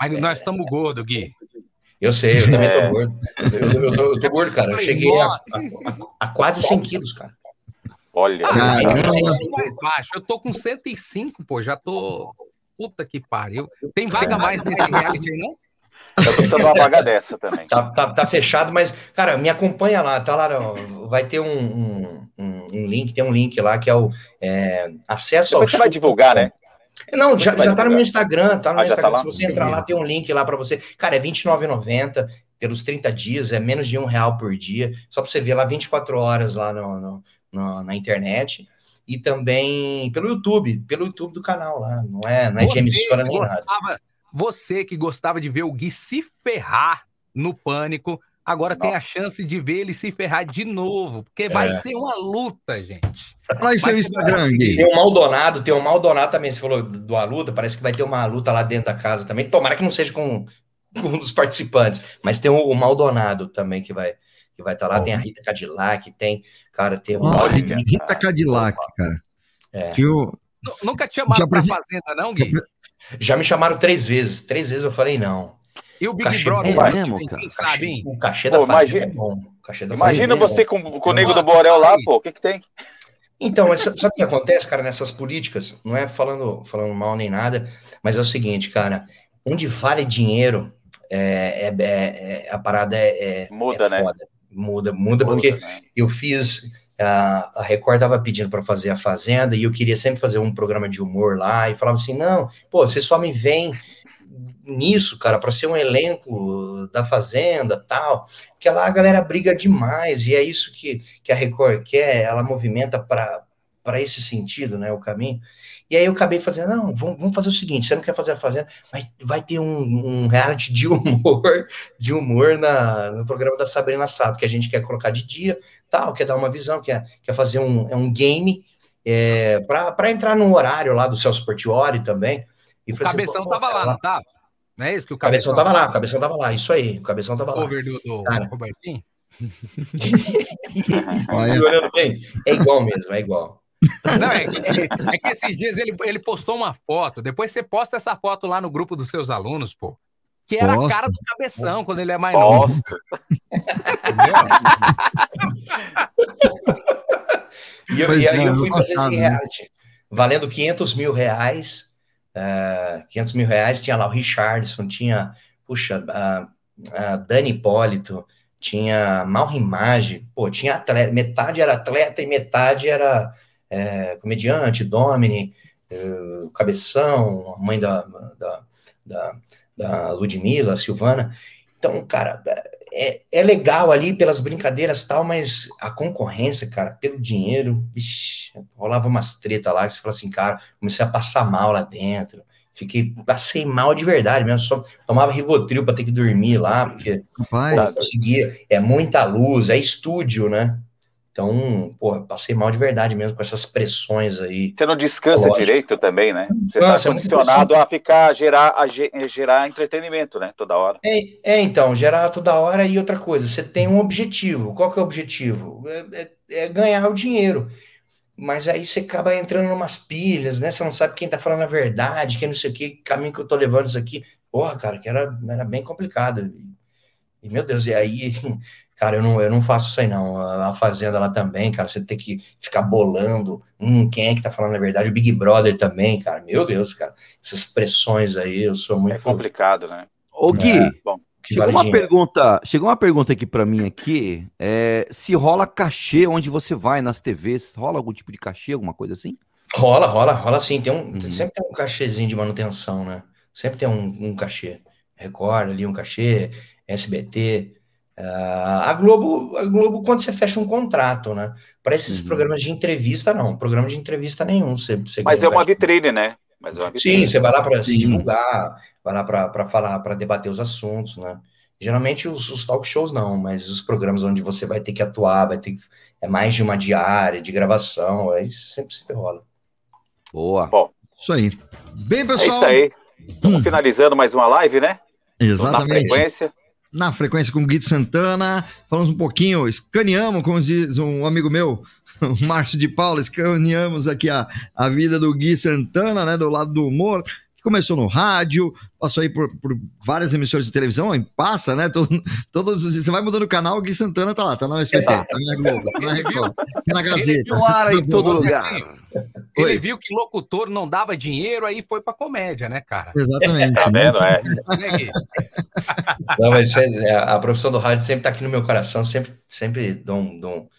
Speaker 10: Mas nós estamos gordos, Gui.
Speaker 11: Eu sei, eu também
Speaker 8: É.
Speaker 11: tô gordo. Eu, eu tô, eu tô gordo, cara. Eu cheguei a,
Speaker 10: Nossa.
Speaker 11: a- a quase 100 quilos, cara.
Speaker 8: olha.
Speaker 10: Ah,
Speaker 2: Caramba.
Speaker 10: eu tô mais baixo. Eu tô com 105, pô. Já tô. Puta que pariu. Tem vaga mais nesse reality aí, não?
Speaker 8: Eu tô precisando de uma vaga dessa também.
Speaker 11: Tá, tá, tá fechado, mas, cara, me acompanha lá, tá lá, vai ter um, um, um- link, tem um link lá que é o é, acesso ao
Speaker 8: Depois você vai divulgar, né?
Speaker 11: Não, já, já tá no meu Instagram, tá no
Speaker 8: Ah,
Speaker 11: meu
Speaker 8: tá
Speaker 11: Instagram.
Speaker 8: lá?
Speaker 11: Se você entrar lá, tem um link lá pra você. Cara, é R$29,90 pelos 30 dias, é menos de um real por dia, só pra você ver lá 24 horas lá no, no- no- na internet. E também pelo YouTube, pelo YouTube do canal lá, não é, não é de emissora
Speaker 10: que
Speaker 11: nem nada.
Speaker 10: Você que gostava de ver o Gui se ferrar no pânico, agora tem a chance de ver ele se ferrar de novo, porque vai
Speaker 11: É.
Speaker 10: ser uma luta, gente.
Speaker 2: Fala aí seu
Speaker 10: Mas-
Speaker 2: Instagram, Gui.
Speaker 11: Tem o Maldonado, tem o Maldonado também, você falou de uma luta, parece que vai ter uma luta lá dentro da casa também. Tomara que não seja com, com um dos participantes, mas tem o, o Maldonado também que vai que vai estar lá, tem a Rita Cadillac, tem, cara, tem o
Speaker 2: Rita Cadillac, cara.
Speaker 11: É.
Speaker 2: Que o,
Speaker 10: Nu- Nunca te chamaram
Speaker 2: Já
Speaker 10: pra
Speaker 2: presen-
Speaker 10: fazenda, não, Gui?
Speaker 11: Já me chamaram três vezes, três vezes eu falei não.
Speaker 10: E o Big
Speaker 11: Cachê-
Speaker 10: Brother,
Speaker 9: É mesmo,
Speaker 10: quem
Speaker 9: cara?
Speaker 10: sabe, hein?
Speaker 11: O cachê da
Speaker 8: Pô,
Speaker 11: fazenda
Speaker 8: imagina-
Speaker 11: é bom. O cachê da
Speaker 8: Imagina
Speaker 11: é
Speaker 8: você
Speaker 11: bom.
Speaker 8: com, com o nego do Borel lá, pô. O que que tem?
Speaker 11: Então, mas sabe sabe o que acontece, cara, nessas políticas? Não é falando, falando mal nem nada, mas é o seguinte, cara, onde vale dinheiro, é, é- é- é- a parada é, é-
Speaker 8: Muda,
Speaker 11: é
Speaker 8: né?
Speaker 11: foda. Muda, muda, porque eu fiz. A, Record tava pedindo para fazer a Fazenda e eu queria sempre fazer um programa de humor lá e falava assim: não, pô, você só me vem nisso, cara, para ser um elenco da Fazenda tal. Porque lá a galera briga demais e é isso que, que a Record quer, ela movimenta para esse sentido, né, o caminho. E aí eu acabei fazendo, não, vamos, vamos fazer o seguinte, você não quer fazer a Fazenda, mas vai ter um, um reality de humor, <laughs> de humor na, no programa da Sabrina Sato, que a gente quer colocar de dia, tal, quer dar uma visão, quer, quer fazer um, é um game é, para entrar no horário lá do Celso Portioli também. E
Speaker 10: O
Speaker 11: falei assim,
Speaker 10: Cabeção
Speaker 11: pô,
Speaker 10: tava lá, não tava? Não é isso que o
Speaker 11: o Cabeção
Speaker 10: Cabeção,
Speaker 11: tava lá, o Cabeção tava lá, isso aí, o Cabeção tava lá.
Speaker 10: Cover do, do
Speaker 11: Cara.
Speaker 10: Robertinho? <laughs>
Speaker 2: olha,
Speaker 11: olhando bem, é igual mesmo, é igual.
Speaker 10: Não, é, que- é que esses dias ele, ele postou uma foto. Depois você posta essa foto lá no grupo dos seus alunos, pô. que era
Speaker 2: Gosto.
Speaker 10: a cara do cabeção quando ele é mais novo. <laughs>
Speaker 11: E eu, e aí
Speaker 2: é,
Speaker 11: eu
Speaker 2: no
Speaker 11: fui fazer esse
Speaker 2: né?
Speaker 11: reality, valendo 500 mil reais. ah, 500 mil reais, tinha lá o Richardson, tinha, puxa, a, a Dani Hipólito, tinha Malrimage, pô, tinha atleta, metade era atleta e metade era é, comediante, Domini, o Cabeção, a mãe da, da, da, da Ludmilla, Silvana. Então, cara, é, é legal ali pelas brincadeiras e tal, mas a concorrência, cara, pelo dinheiro, vixi, rolava umas treta lá que você fala assim, cara, comecei a passar mal lá dentro. Fiquei, passei mal de verdade mesmo, só tomava Rivotril para ter que dormir lá, porque
Speaker 2: Rapaz.
Speaker 11: conseguia, é muita luz, é estúdio, né? Então, pô, passei mal de verdade mesmo com essas pressões aí.
Speaker 8: Você não descansa
Speaker 11: Lógico.
Speaker 8: direito também, né? Você está
Speaker 11: não
Speaker 8: condicionado a ficar, gerar, a ge- gerar entretenimento, né? Toda hora.
Speaker 11: É, é, então, gerar toda hora e outra coisa, você tem um objetivo. Qual que é o objetivo? É, é- é ganhar o dinheiro. Mas aí você acaba entrando em umas pilhas, né? Você não sabe quem tá falando a verdade, quem não sei o que, caminho que eu tô levando isso aqui. Porra, cara, que era, era bem complicado. E, meu Deus, e aí, cara, eu não, eu não faço isso aí não. A, a Fazenda lá também, cara, você tem que ficar bolando, hum, quem é que tá falando a verdade? O Big Brother também, cara, meu Deus, cara, essas pressões aí, eu sou muito...
Speaker 8: É complicado, né?
Speaker 9: Ô, Gui,
Speaker 11: É,
Speaker 8: bom,
Speaker 11: que
Speaker 9: chegou
Speaker 11: vale
Speaker 9: uma
Speaker 11: dinheiro.
Speaker 9: pergunta, chegou uma pergunta aqui pra mim aqui, é, se rola cachê onde você vai nas TVs, rola algum tipo de cachê, alguma coisa assim?
Speaker 11: Rola, rola, rola sim. Tem um,
Speaker 9: Uhum.
Speaker 11: Sempre tem um cachezinho de manutenção, né? Sempre tem um, um cachê. Record ali, um cachê, SBT. Ah, a Globo, a Globo, quando você fecha um contrato, né? Para esses
Speaker 9: Uhum.
Speaker 11: programas de entrevista, não. Programa de entrevista nenhum. Você, você
Speaker 8: Mas é
Speaker 11: um
Speaker 8: uma vitrine, né? Mas é uma vitrine.
Speaker 11: Sim, você vai lá para se divulgar, vai lá para falar, para debater os assuntos, né? Geralmente os, os talk shows não, mas os programas onde você vai ter que atuar, vai ter que, é mais de uma diária de gravação, aí sempre sempre rola.
Speaker 9: Boa.
Speaker 8: Bom,
Speaker 2: Isso aí. Bem,
Speaker 8: é
Speaker 2: pessoal.
Speaker 8: isso aí. <clears throat> Finalizando mais uma live, né? Na
Speaker 2: Exatamente.
Speaker 8: frequência.
Speaker 2: Na frequência com o Guido Santana. Falamos um pouquinho, escaneamos, como diz um amigo meu, <laughs> Márcio de Paula, escaneamos aqui a, a vida do Gui Santana, né? Do lado do humor. Começou no rádio, passou aí por, por várias emissoras de televisão, aí passa, né? Todo- <laughs> todos os dias. Você vai mudando o canal, o Gui Santana tá lá, tá na SBT, tá na Globo, tá na Record, tá na Gazeta.
Speaker 9: No ar em
Speaker 2: tá
Speaker 9: todo
Speaker 2: bom.
Speaker 9: lugar.
Speaker 10: Ele
Speaker 2: Oi.
Speaker 10: viu que locutor não dava dinheiro, aí foi pra comédia, né, cara?
Speaker 2: Exatamente.
Speaker 8: Tá
Speaker 2: né?
Speaker 8: vendo? É.
Speaker 10: Né? <laughs>
Speaker 11: Não, mas é- a profissão do rádio sempre tá aqui no meu coração, sempre, sempre dou um, dou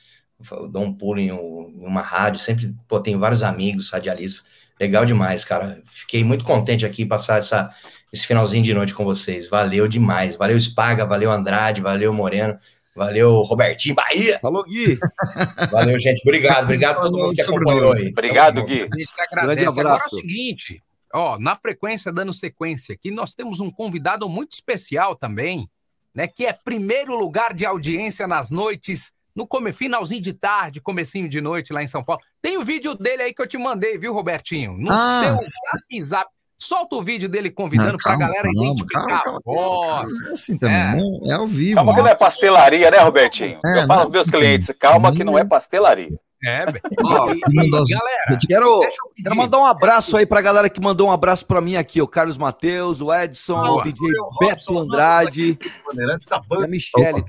Speaker 11: um, dou um pulo em, em uma rádio, sempre, pô, tenho vários amigos radialistas, legal demais, cara. Fiquei muito contente aqui em passar essa, esse finalzinho de noite com vocês, valeu demais, valeu Spaga, valeu Andrade, valeu Moreno, valeu Robertinho Bahia,
Speaker 9: Falou, Gui. <laughs>
Speaker 11: valeu gente, obrigado, obrigado a todo mundo que acompanhou aí.
Speaker 8: Obrigado, Gui.
Speaker 10: A gente que agradece. Agora é o seguinte, ó, na frequência, dando sequência aqui, nós temos um convidado muito especial também, né, que é primeiro lugar de audiência nas noites, no come, finalzinho de tarde, comecinho de noite lá em São Paulo. Tem o vídeo dele aí que eu te mandei, viu, Robertinho? No
Speaker 2: Ah.
Speaker 10: seu zap zap. Solta o vídeo dele convidando pra
Speaker 2: calma,
Speaker 10: galera
Speaker 2: calma,
Speaker 10: identificar
Speaker 2: calma,
Speaker 10: a
Speaker 2: calma,
Speaker 10: voz.
Speaker 2: É assim também,
Speaker 10: É.
Speaker 2: né? É ao vivo.
Speaker 8: Calma que não é pastelaria, né, Robertinho?
Speaker 2: É,
Speaker 8: Eu falo aos meus
Speaker 2: sim.
Speaker 8: clientes, calma que não é pastelaria.
Speaker 10: É, <laughs> velho.
Speaker 9: Ó,
Speaker 10: E- e- galera,
Speaker 9: Quero, quero mandar um abraço aí pra galera que mandou um abraço pra mim aqui, o Carlos Matheus, o Edson,
Speaker 10: Boa.
Speaker 9: o DJ Beto Andrade a. Michele também.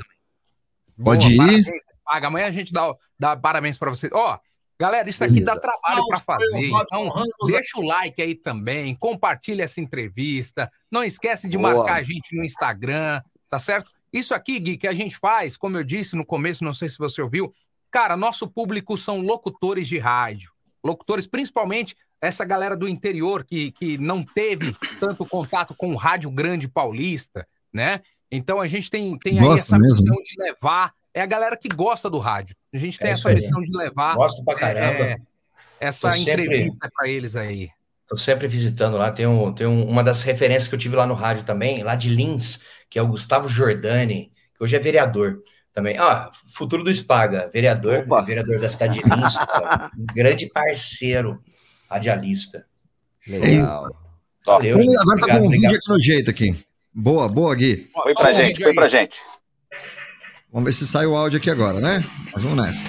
Speaker 2: Pode
Speaker 10: Boa,
Speaker 2: ir.
Speaker 10: Parabéns, paga. Amanhã a gente dá, dá parabéns pra vocês. Ó, galera, isso aqui dá trabalho pra fazer. Então, deixa o like aí também, compartilha essa entrevista. Não esquece de
Speaker 9: Boa.
Speaker 10: marcar a gente no Instagram, tá certo? Isso aqui, Gui, que a gente faz, como eu disse no começo, não sei se você ouviu, cara, nosso público são locutores de rádio. Locutores, principalmente essa galera do interior que, que não teve tanto contato com o rádio grande paulista, né? Então a gente tem, tem aí essa
Speaker 2: mesmo,
Speaker 10: missão de levar. É a galera que gosta do rádio. A gente tem
Speaker 11: É
Speaker 10: essa missão de levar
Speaker 11: Gosto pra caramba.
Speaker 10: é, essa
Speaker 11: sempre-
Speaker 10: entrevista pra eles aí.
Speaker 11: Tô sempre visitando lá. Tem, um, tem um- uma das referências que eu tive lá no rádio também, lá de Lins, que é o Gustavo Jordani, que hoje é vereador também. Ah, futuro do Spaga, vereador,
Speaker 9: Opa.
Speaker 11: vereador da cidade de Lins, um grande parceiro radialista.
Speaker 9: Legal.
Speaker 8: Top.
Speaker 11: Valeu,
Speaker 2: agora tá
Speaker 11: Obrigado,
Speaker 2: com um vídeo aqui no jeito aqui. Boa, boa, Gui.
Speaker 8: Foi pra gente, foi pra gente.
Speaker 2: Vamos ver se sai o áudio aqui agora, né? Mas vamos nessa.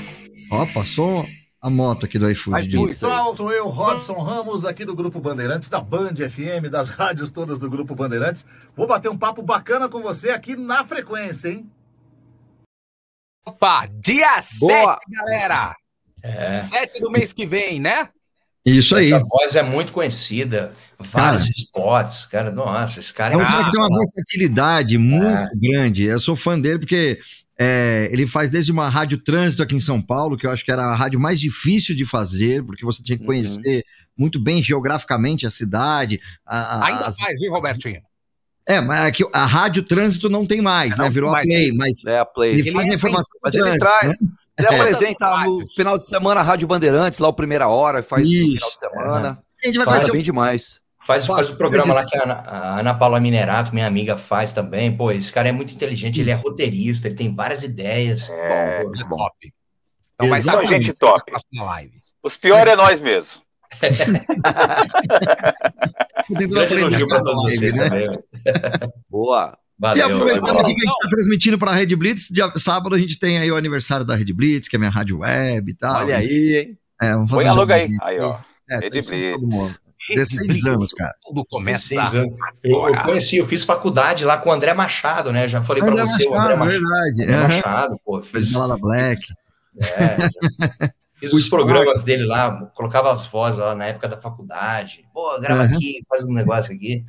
Speaker 2: Ó, passou. a moto aqui do iFood.
Speaker 6: Pessoal, sou eu, Robson Ramos, aqui do Grupo Bandeirantes, da Band FM, das rádios todas do Grupo Bandeirantes. Vou bater um papo bacana com você aqui na frequência, hein?
Speaker 10: Opa, dia
Speaker 11: Boa.
Speaker 10: 7, galera.
Speaker 11: É.
Speaker 10: 7 do mês que vem, né?
Speaker 2: Isso aí.
Speaker 11: Essa voz é muito conhecida. Vários spots, cara. Nossa, esse cara
Speaker 2: É
Speaker 11: é
Speaker 2: um cara que tem uma versatilidade muito grande. Eu sou fã dele porque é, ele faz desde uma rádio trânsito aqui em São Paulo, que eu acho que era a rádio mais difícil de fazer, porque você tinha que conhecer muito bem geograficamente a cidade. a- a-
Speaker 10: Ainda
Speaker 2: as-
Speaker 10: mais, viu, Robertinho?
Speaker 2: É, mas é que a rádio trânsito não tem mais,
Speaker 10: Não
Speaker 2: né? Virou a. Play, mas
Speaker 9: É a Play.
Speaker 2: ele, faz a informação
Speaker 9: Mas ele
Speaker 2: trânsito,
Speaker 9: traz.
Speaker 2: né?
Speaker 9: Ele
Speaker 2: É.
Speaker 9: apresenta no final de semana a Rádio Bandeirantes, lá o Primeira Hora, faz no final de semana.
Speaker 2: A gente vai
Speaker 9: Faz
Speaker 2: conhecer
Speaker 9: bem demais.
Speaker 11: Faz, faz o programa lá que a Ana, a Ana Paula Minerato, minha amiga, faz também. Pô, esse cara é muito inteligente, ele é roteirista, ele tem várias ideias.
Speaker 8: É.
Speaker 11: Bom,
Speaker 10: É top. Então vai
Speaker 8: Só
Speaker 10: estar
Speaker 8: gente top.
Speaker 10: live.
Speaker 8: Os piores é nós mesmo. <laughs> <laughs>
Speaker 11: Grande elogio
Speaker 2: a
Speaker 11: todos vocês
Speaker 2: né?
Speaker 11: também.
Speaker 9: Boa.
Speaker 2: E
Speaker 11: Valeu.
Speaker 2: aproveitando
Speaker 11: valeu.
Speaker 2: aqui que a gente está transmitindo para a Rede Blitz, dia, sábado a gente tem aí o aniversário da Rede Blitz, que é minha rádio web e tal.
Speaker 9: Olha aí, hein?
Speaker 2: É, vamos
Speaker 8: Põe
Speaker 2: fazer
Speaker 8: a
Speaker 2: um
Speaker 8: logo aí. Aí, ó.
Speaker 2: É,
Speaker 8: Rede
Speaker 2: tem isso
Speaker 8: Blitz.
Speaker 2: todo mundo. 16 anos, cara.
Speaker 10: Tudo começa.
Speaker 11: 16 anos. Eu, eu conheci, eu fiz faculdade lá com o André Machado, né? Já falei pra
Speaker 2: André
Speaker 11: você, o
Speaker 2: Machado,
Speaker 11: André Machado.
Speaker 2: verdade.
Speaker 11: André
Speaker 2: Aham.
Speaker 11: Machado, pô,
Speaker 2: Fez
Speaker 11: fiz,
Speaker 2: balada Black.
Speaker 11: é, <laughs> fiz
Speaker 2: O
Speaker 11: os
Speaker 2: Spark.
Speaker 11: programas dele lá, colocava as vozes lá na época da faculdade. Pô, grava
Speaker 2: Aham.
Speaker 11: aqui, faz um negócio aqui.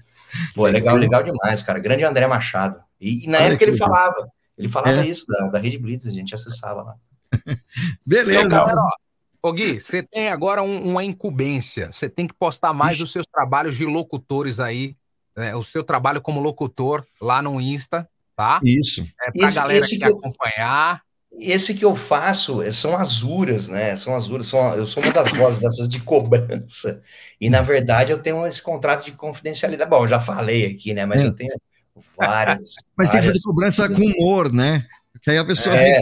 Speaker 11: Pô, é legal, legal demais, cara. Grande André Machado. E, e na
Speaker 2: Olha
Speaker 11: época
Speaker 2: que
Speaker 11: ele
Speaker 2: legal.
Speaker 11: falava, ele falava
Speaker 2: É.
Speaker 11: isso da, da Rede Blitz, a gente acessava lá. <laughs>
Speaker 2: Beleza.
Speaker 10: Então,
Speaker 2: então-
Speaker 10: galera, ó, Ô Gui, você tem agora um- uma incumbência. Você tem que postar mais os seus trabalhos de locutores aí, né, o seu trabalho como locutor lá no Insta, tá?
Speaker 2: Isso.
Speaker 10: É pra
Speaker 11: Esse-
Speaker 10: galera
Speaker 11: esse
Speaker 10: que
Speaker 11: eu-
Speaker 10: acompanhar.
Speaker 11: Esse que eu faço eh, são azuras, né? São azuras, são, eu sou uma das vozes dessas de cobrança. E na verdade eu tenho esse contrato de confidencialidade. Bom, eu já falei aqui, né? Mas
Speaker 2: É.
Speaker 11: eu tenho várias. <laughs>
Speaker 2: Mas tem que
Speaker 11: várias-
Speaker 2: fazer cobrança com humor, né? Que aí a pessoa
Speaker 11: É.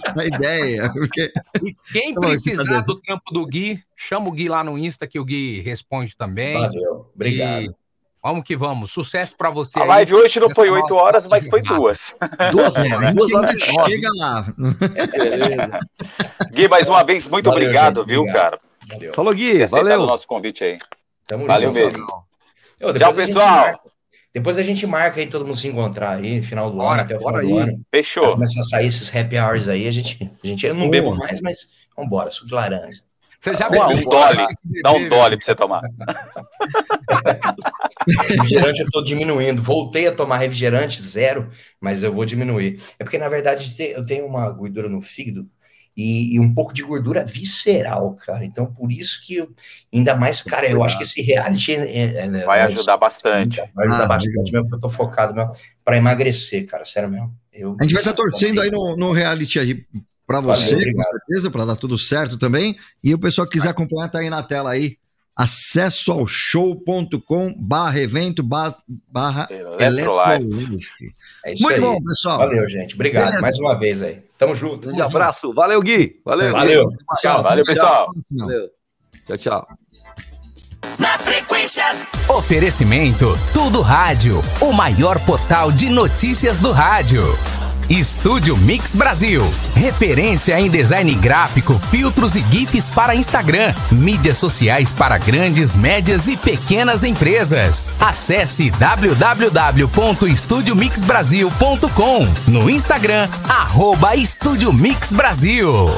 Speaker 2: fica <laughs> ideia. Porque...
Speaker 10: E quem
Speaker 2: bom,
Speaker 10: precisar do trampo do Gui, chama o Gui lá no Insta que o Gui responde também.
Speaker 11: Valeu, obrigado.
Speaker 10: E vamos que vamos. Sucesso pra você.
Speaker 8: A
Speaker 10: aí
Speaker 8: live hoje não foi 8 horas, mas foi duas.
Speaker 9: Duas,
Speaker 2: É,
Speaker 9: horas, duas
Speaker 2: a
Speaker 9: horas
Speaker 2: chega lá.
Speaker 9: Beleza.
Speaker 8: Gui, mais uma vez, muito
Speaker 11: Valeu,
Speaker 8: obrigado,
Speaker 11: gente,
Speaker 8: viu,
Speaker 11: obrigado.
Speaker 8: cara?
Speaker 11: Valeu.
Speaker 9: Falou, Gui. Valeu.
Speaker 8: o nosso convite aí.
Speaker 11: Tamo
Speaker 8: Valeu
Speaker 11: junto.
Speaker 8: mesmo.
Speaker 11: Depois
Speaker 8: Tchau, pessoal.
Speaker 11: marca- Depois a gente marca aí todo mundo se encontrar aí, final do
Speaker 10: Bora,
Speaker 11: ano, até o final do ano.
Speaker 8: Fechou.
Speaker 11: Começar a sair esses happy hours aí, a gente, a gente eu não
Speaker 2: Boa.
Speaker 11: bebo mais, mas vambora, suco de laranja.
Speaker 10: Você já
Speaker 8: Dá um
Speaker 10: bebeu?
Speaker 8: dole. Dá um
Speaker 10: Bebeu.
Speaker 8: dole pra você tomar.
Speaker 11: Refrigerante eu tô diminuindo. Voltei a tomar refrigerante zero, mas eu vou diminuir. É porque, na verdade, eu tenho uma gordura no fígado e, e um pouco de gordura visceral, cara. Então, por isso que, eu- ainda mais, cara, eu acho que esse reality é- é- é-
Speaker 8: Vai
Speaker 11: é-
Speaker 8: ajudar bastante.
Speaker 11: Vai ajudar
Speaker 2: Ah,
Speaker 11: bastante mesmo, porque eu tô focado pra emagrecer, cara. Sério mesmo. Eu,
Speaker 2: A gente vai estar torcendo aí no, no reality aí pra
Speaker 11: Valeu,
Speaker 2: você, com
Speaker 11: obrigado.
Speaker 2: certeza, pra dar tudo certo também. E o pessoal que quiser acompanhar, tá aí na tela aí. Acesso ao show.com barra evento ba- barra Eletrolife.
Speaker 11: É isso
Speaker 2: Muito
Speaker 11: aí.
Speaker 2: bom, pessoal.
Speaker 11: Valeu, gente. Obrigado
Speaker 2: Beleza.
Speaker 11: mais uma vez aí. Tamo junto.
Speaker 9: Grande abraço. Valeu, Gui. Valeu.
Speaker 11: Valeu.
Speaker 9: Gui.
Speaker 11: Tchau.
Speaker 8: Valeu, pessoal.
Speaker 9: Valeu. Tchau, tchau.
Speaker 7: Na frequência,
Speaker 1: Oferecimento Tudo Rádio, o maior portal de notícias do rádio. Estúdio Mix Brasil, referência em design gráfico, filtros e GIFs para Instagram, mídias sociais para grandes, médias e pequenas empresas. Acesse www.estudiomixbrasil.com no Instagram, arroba Estúdio Mix Brasil.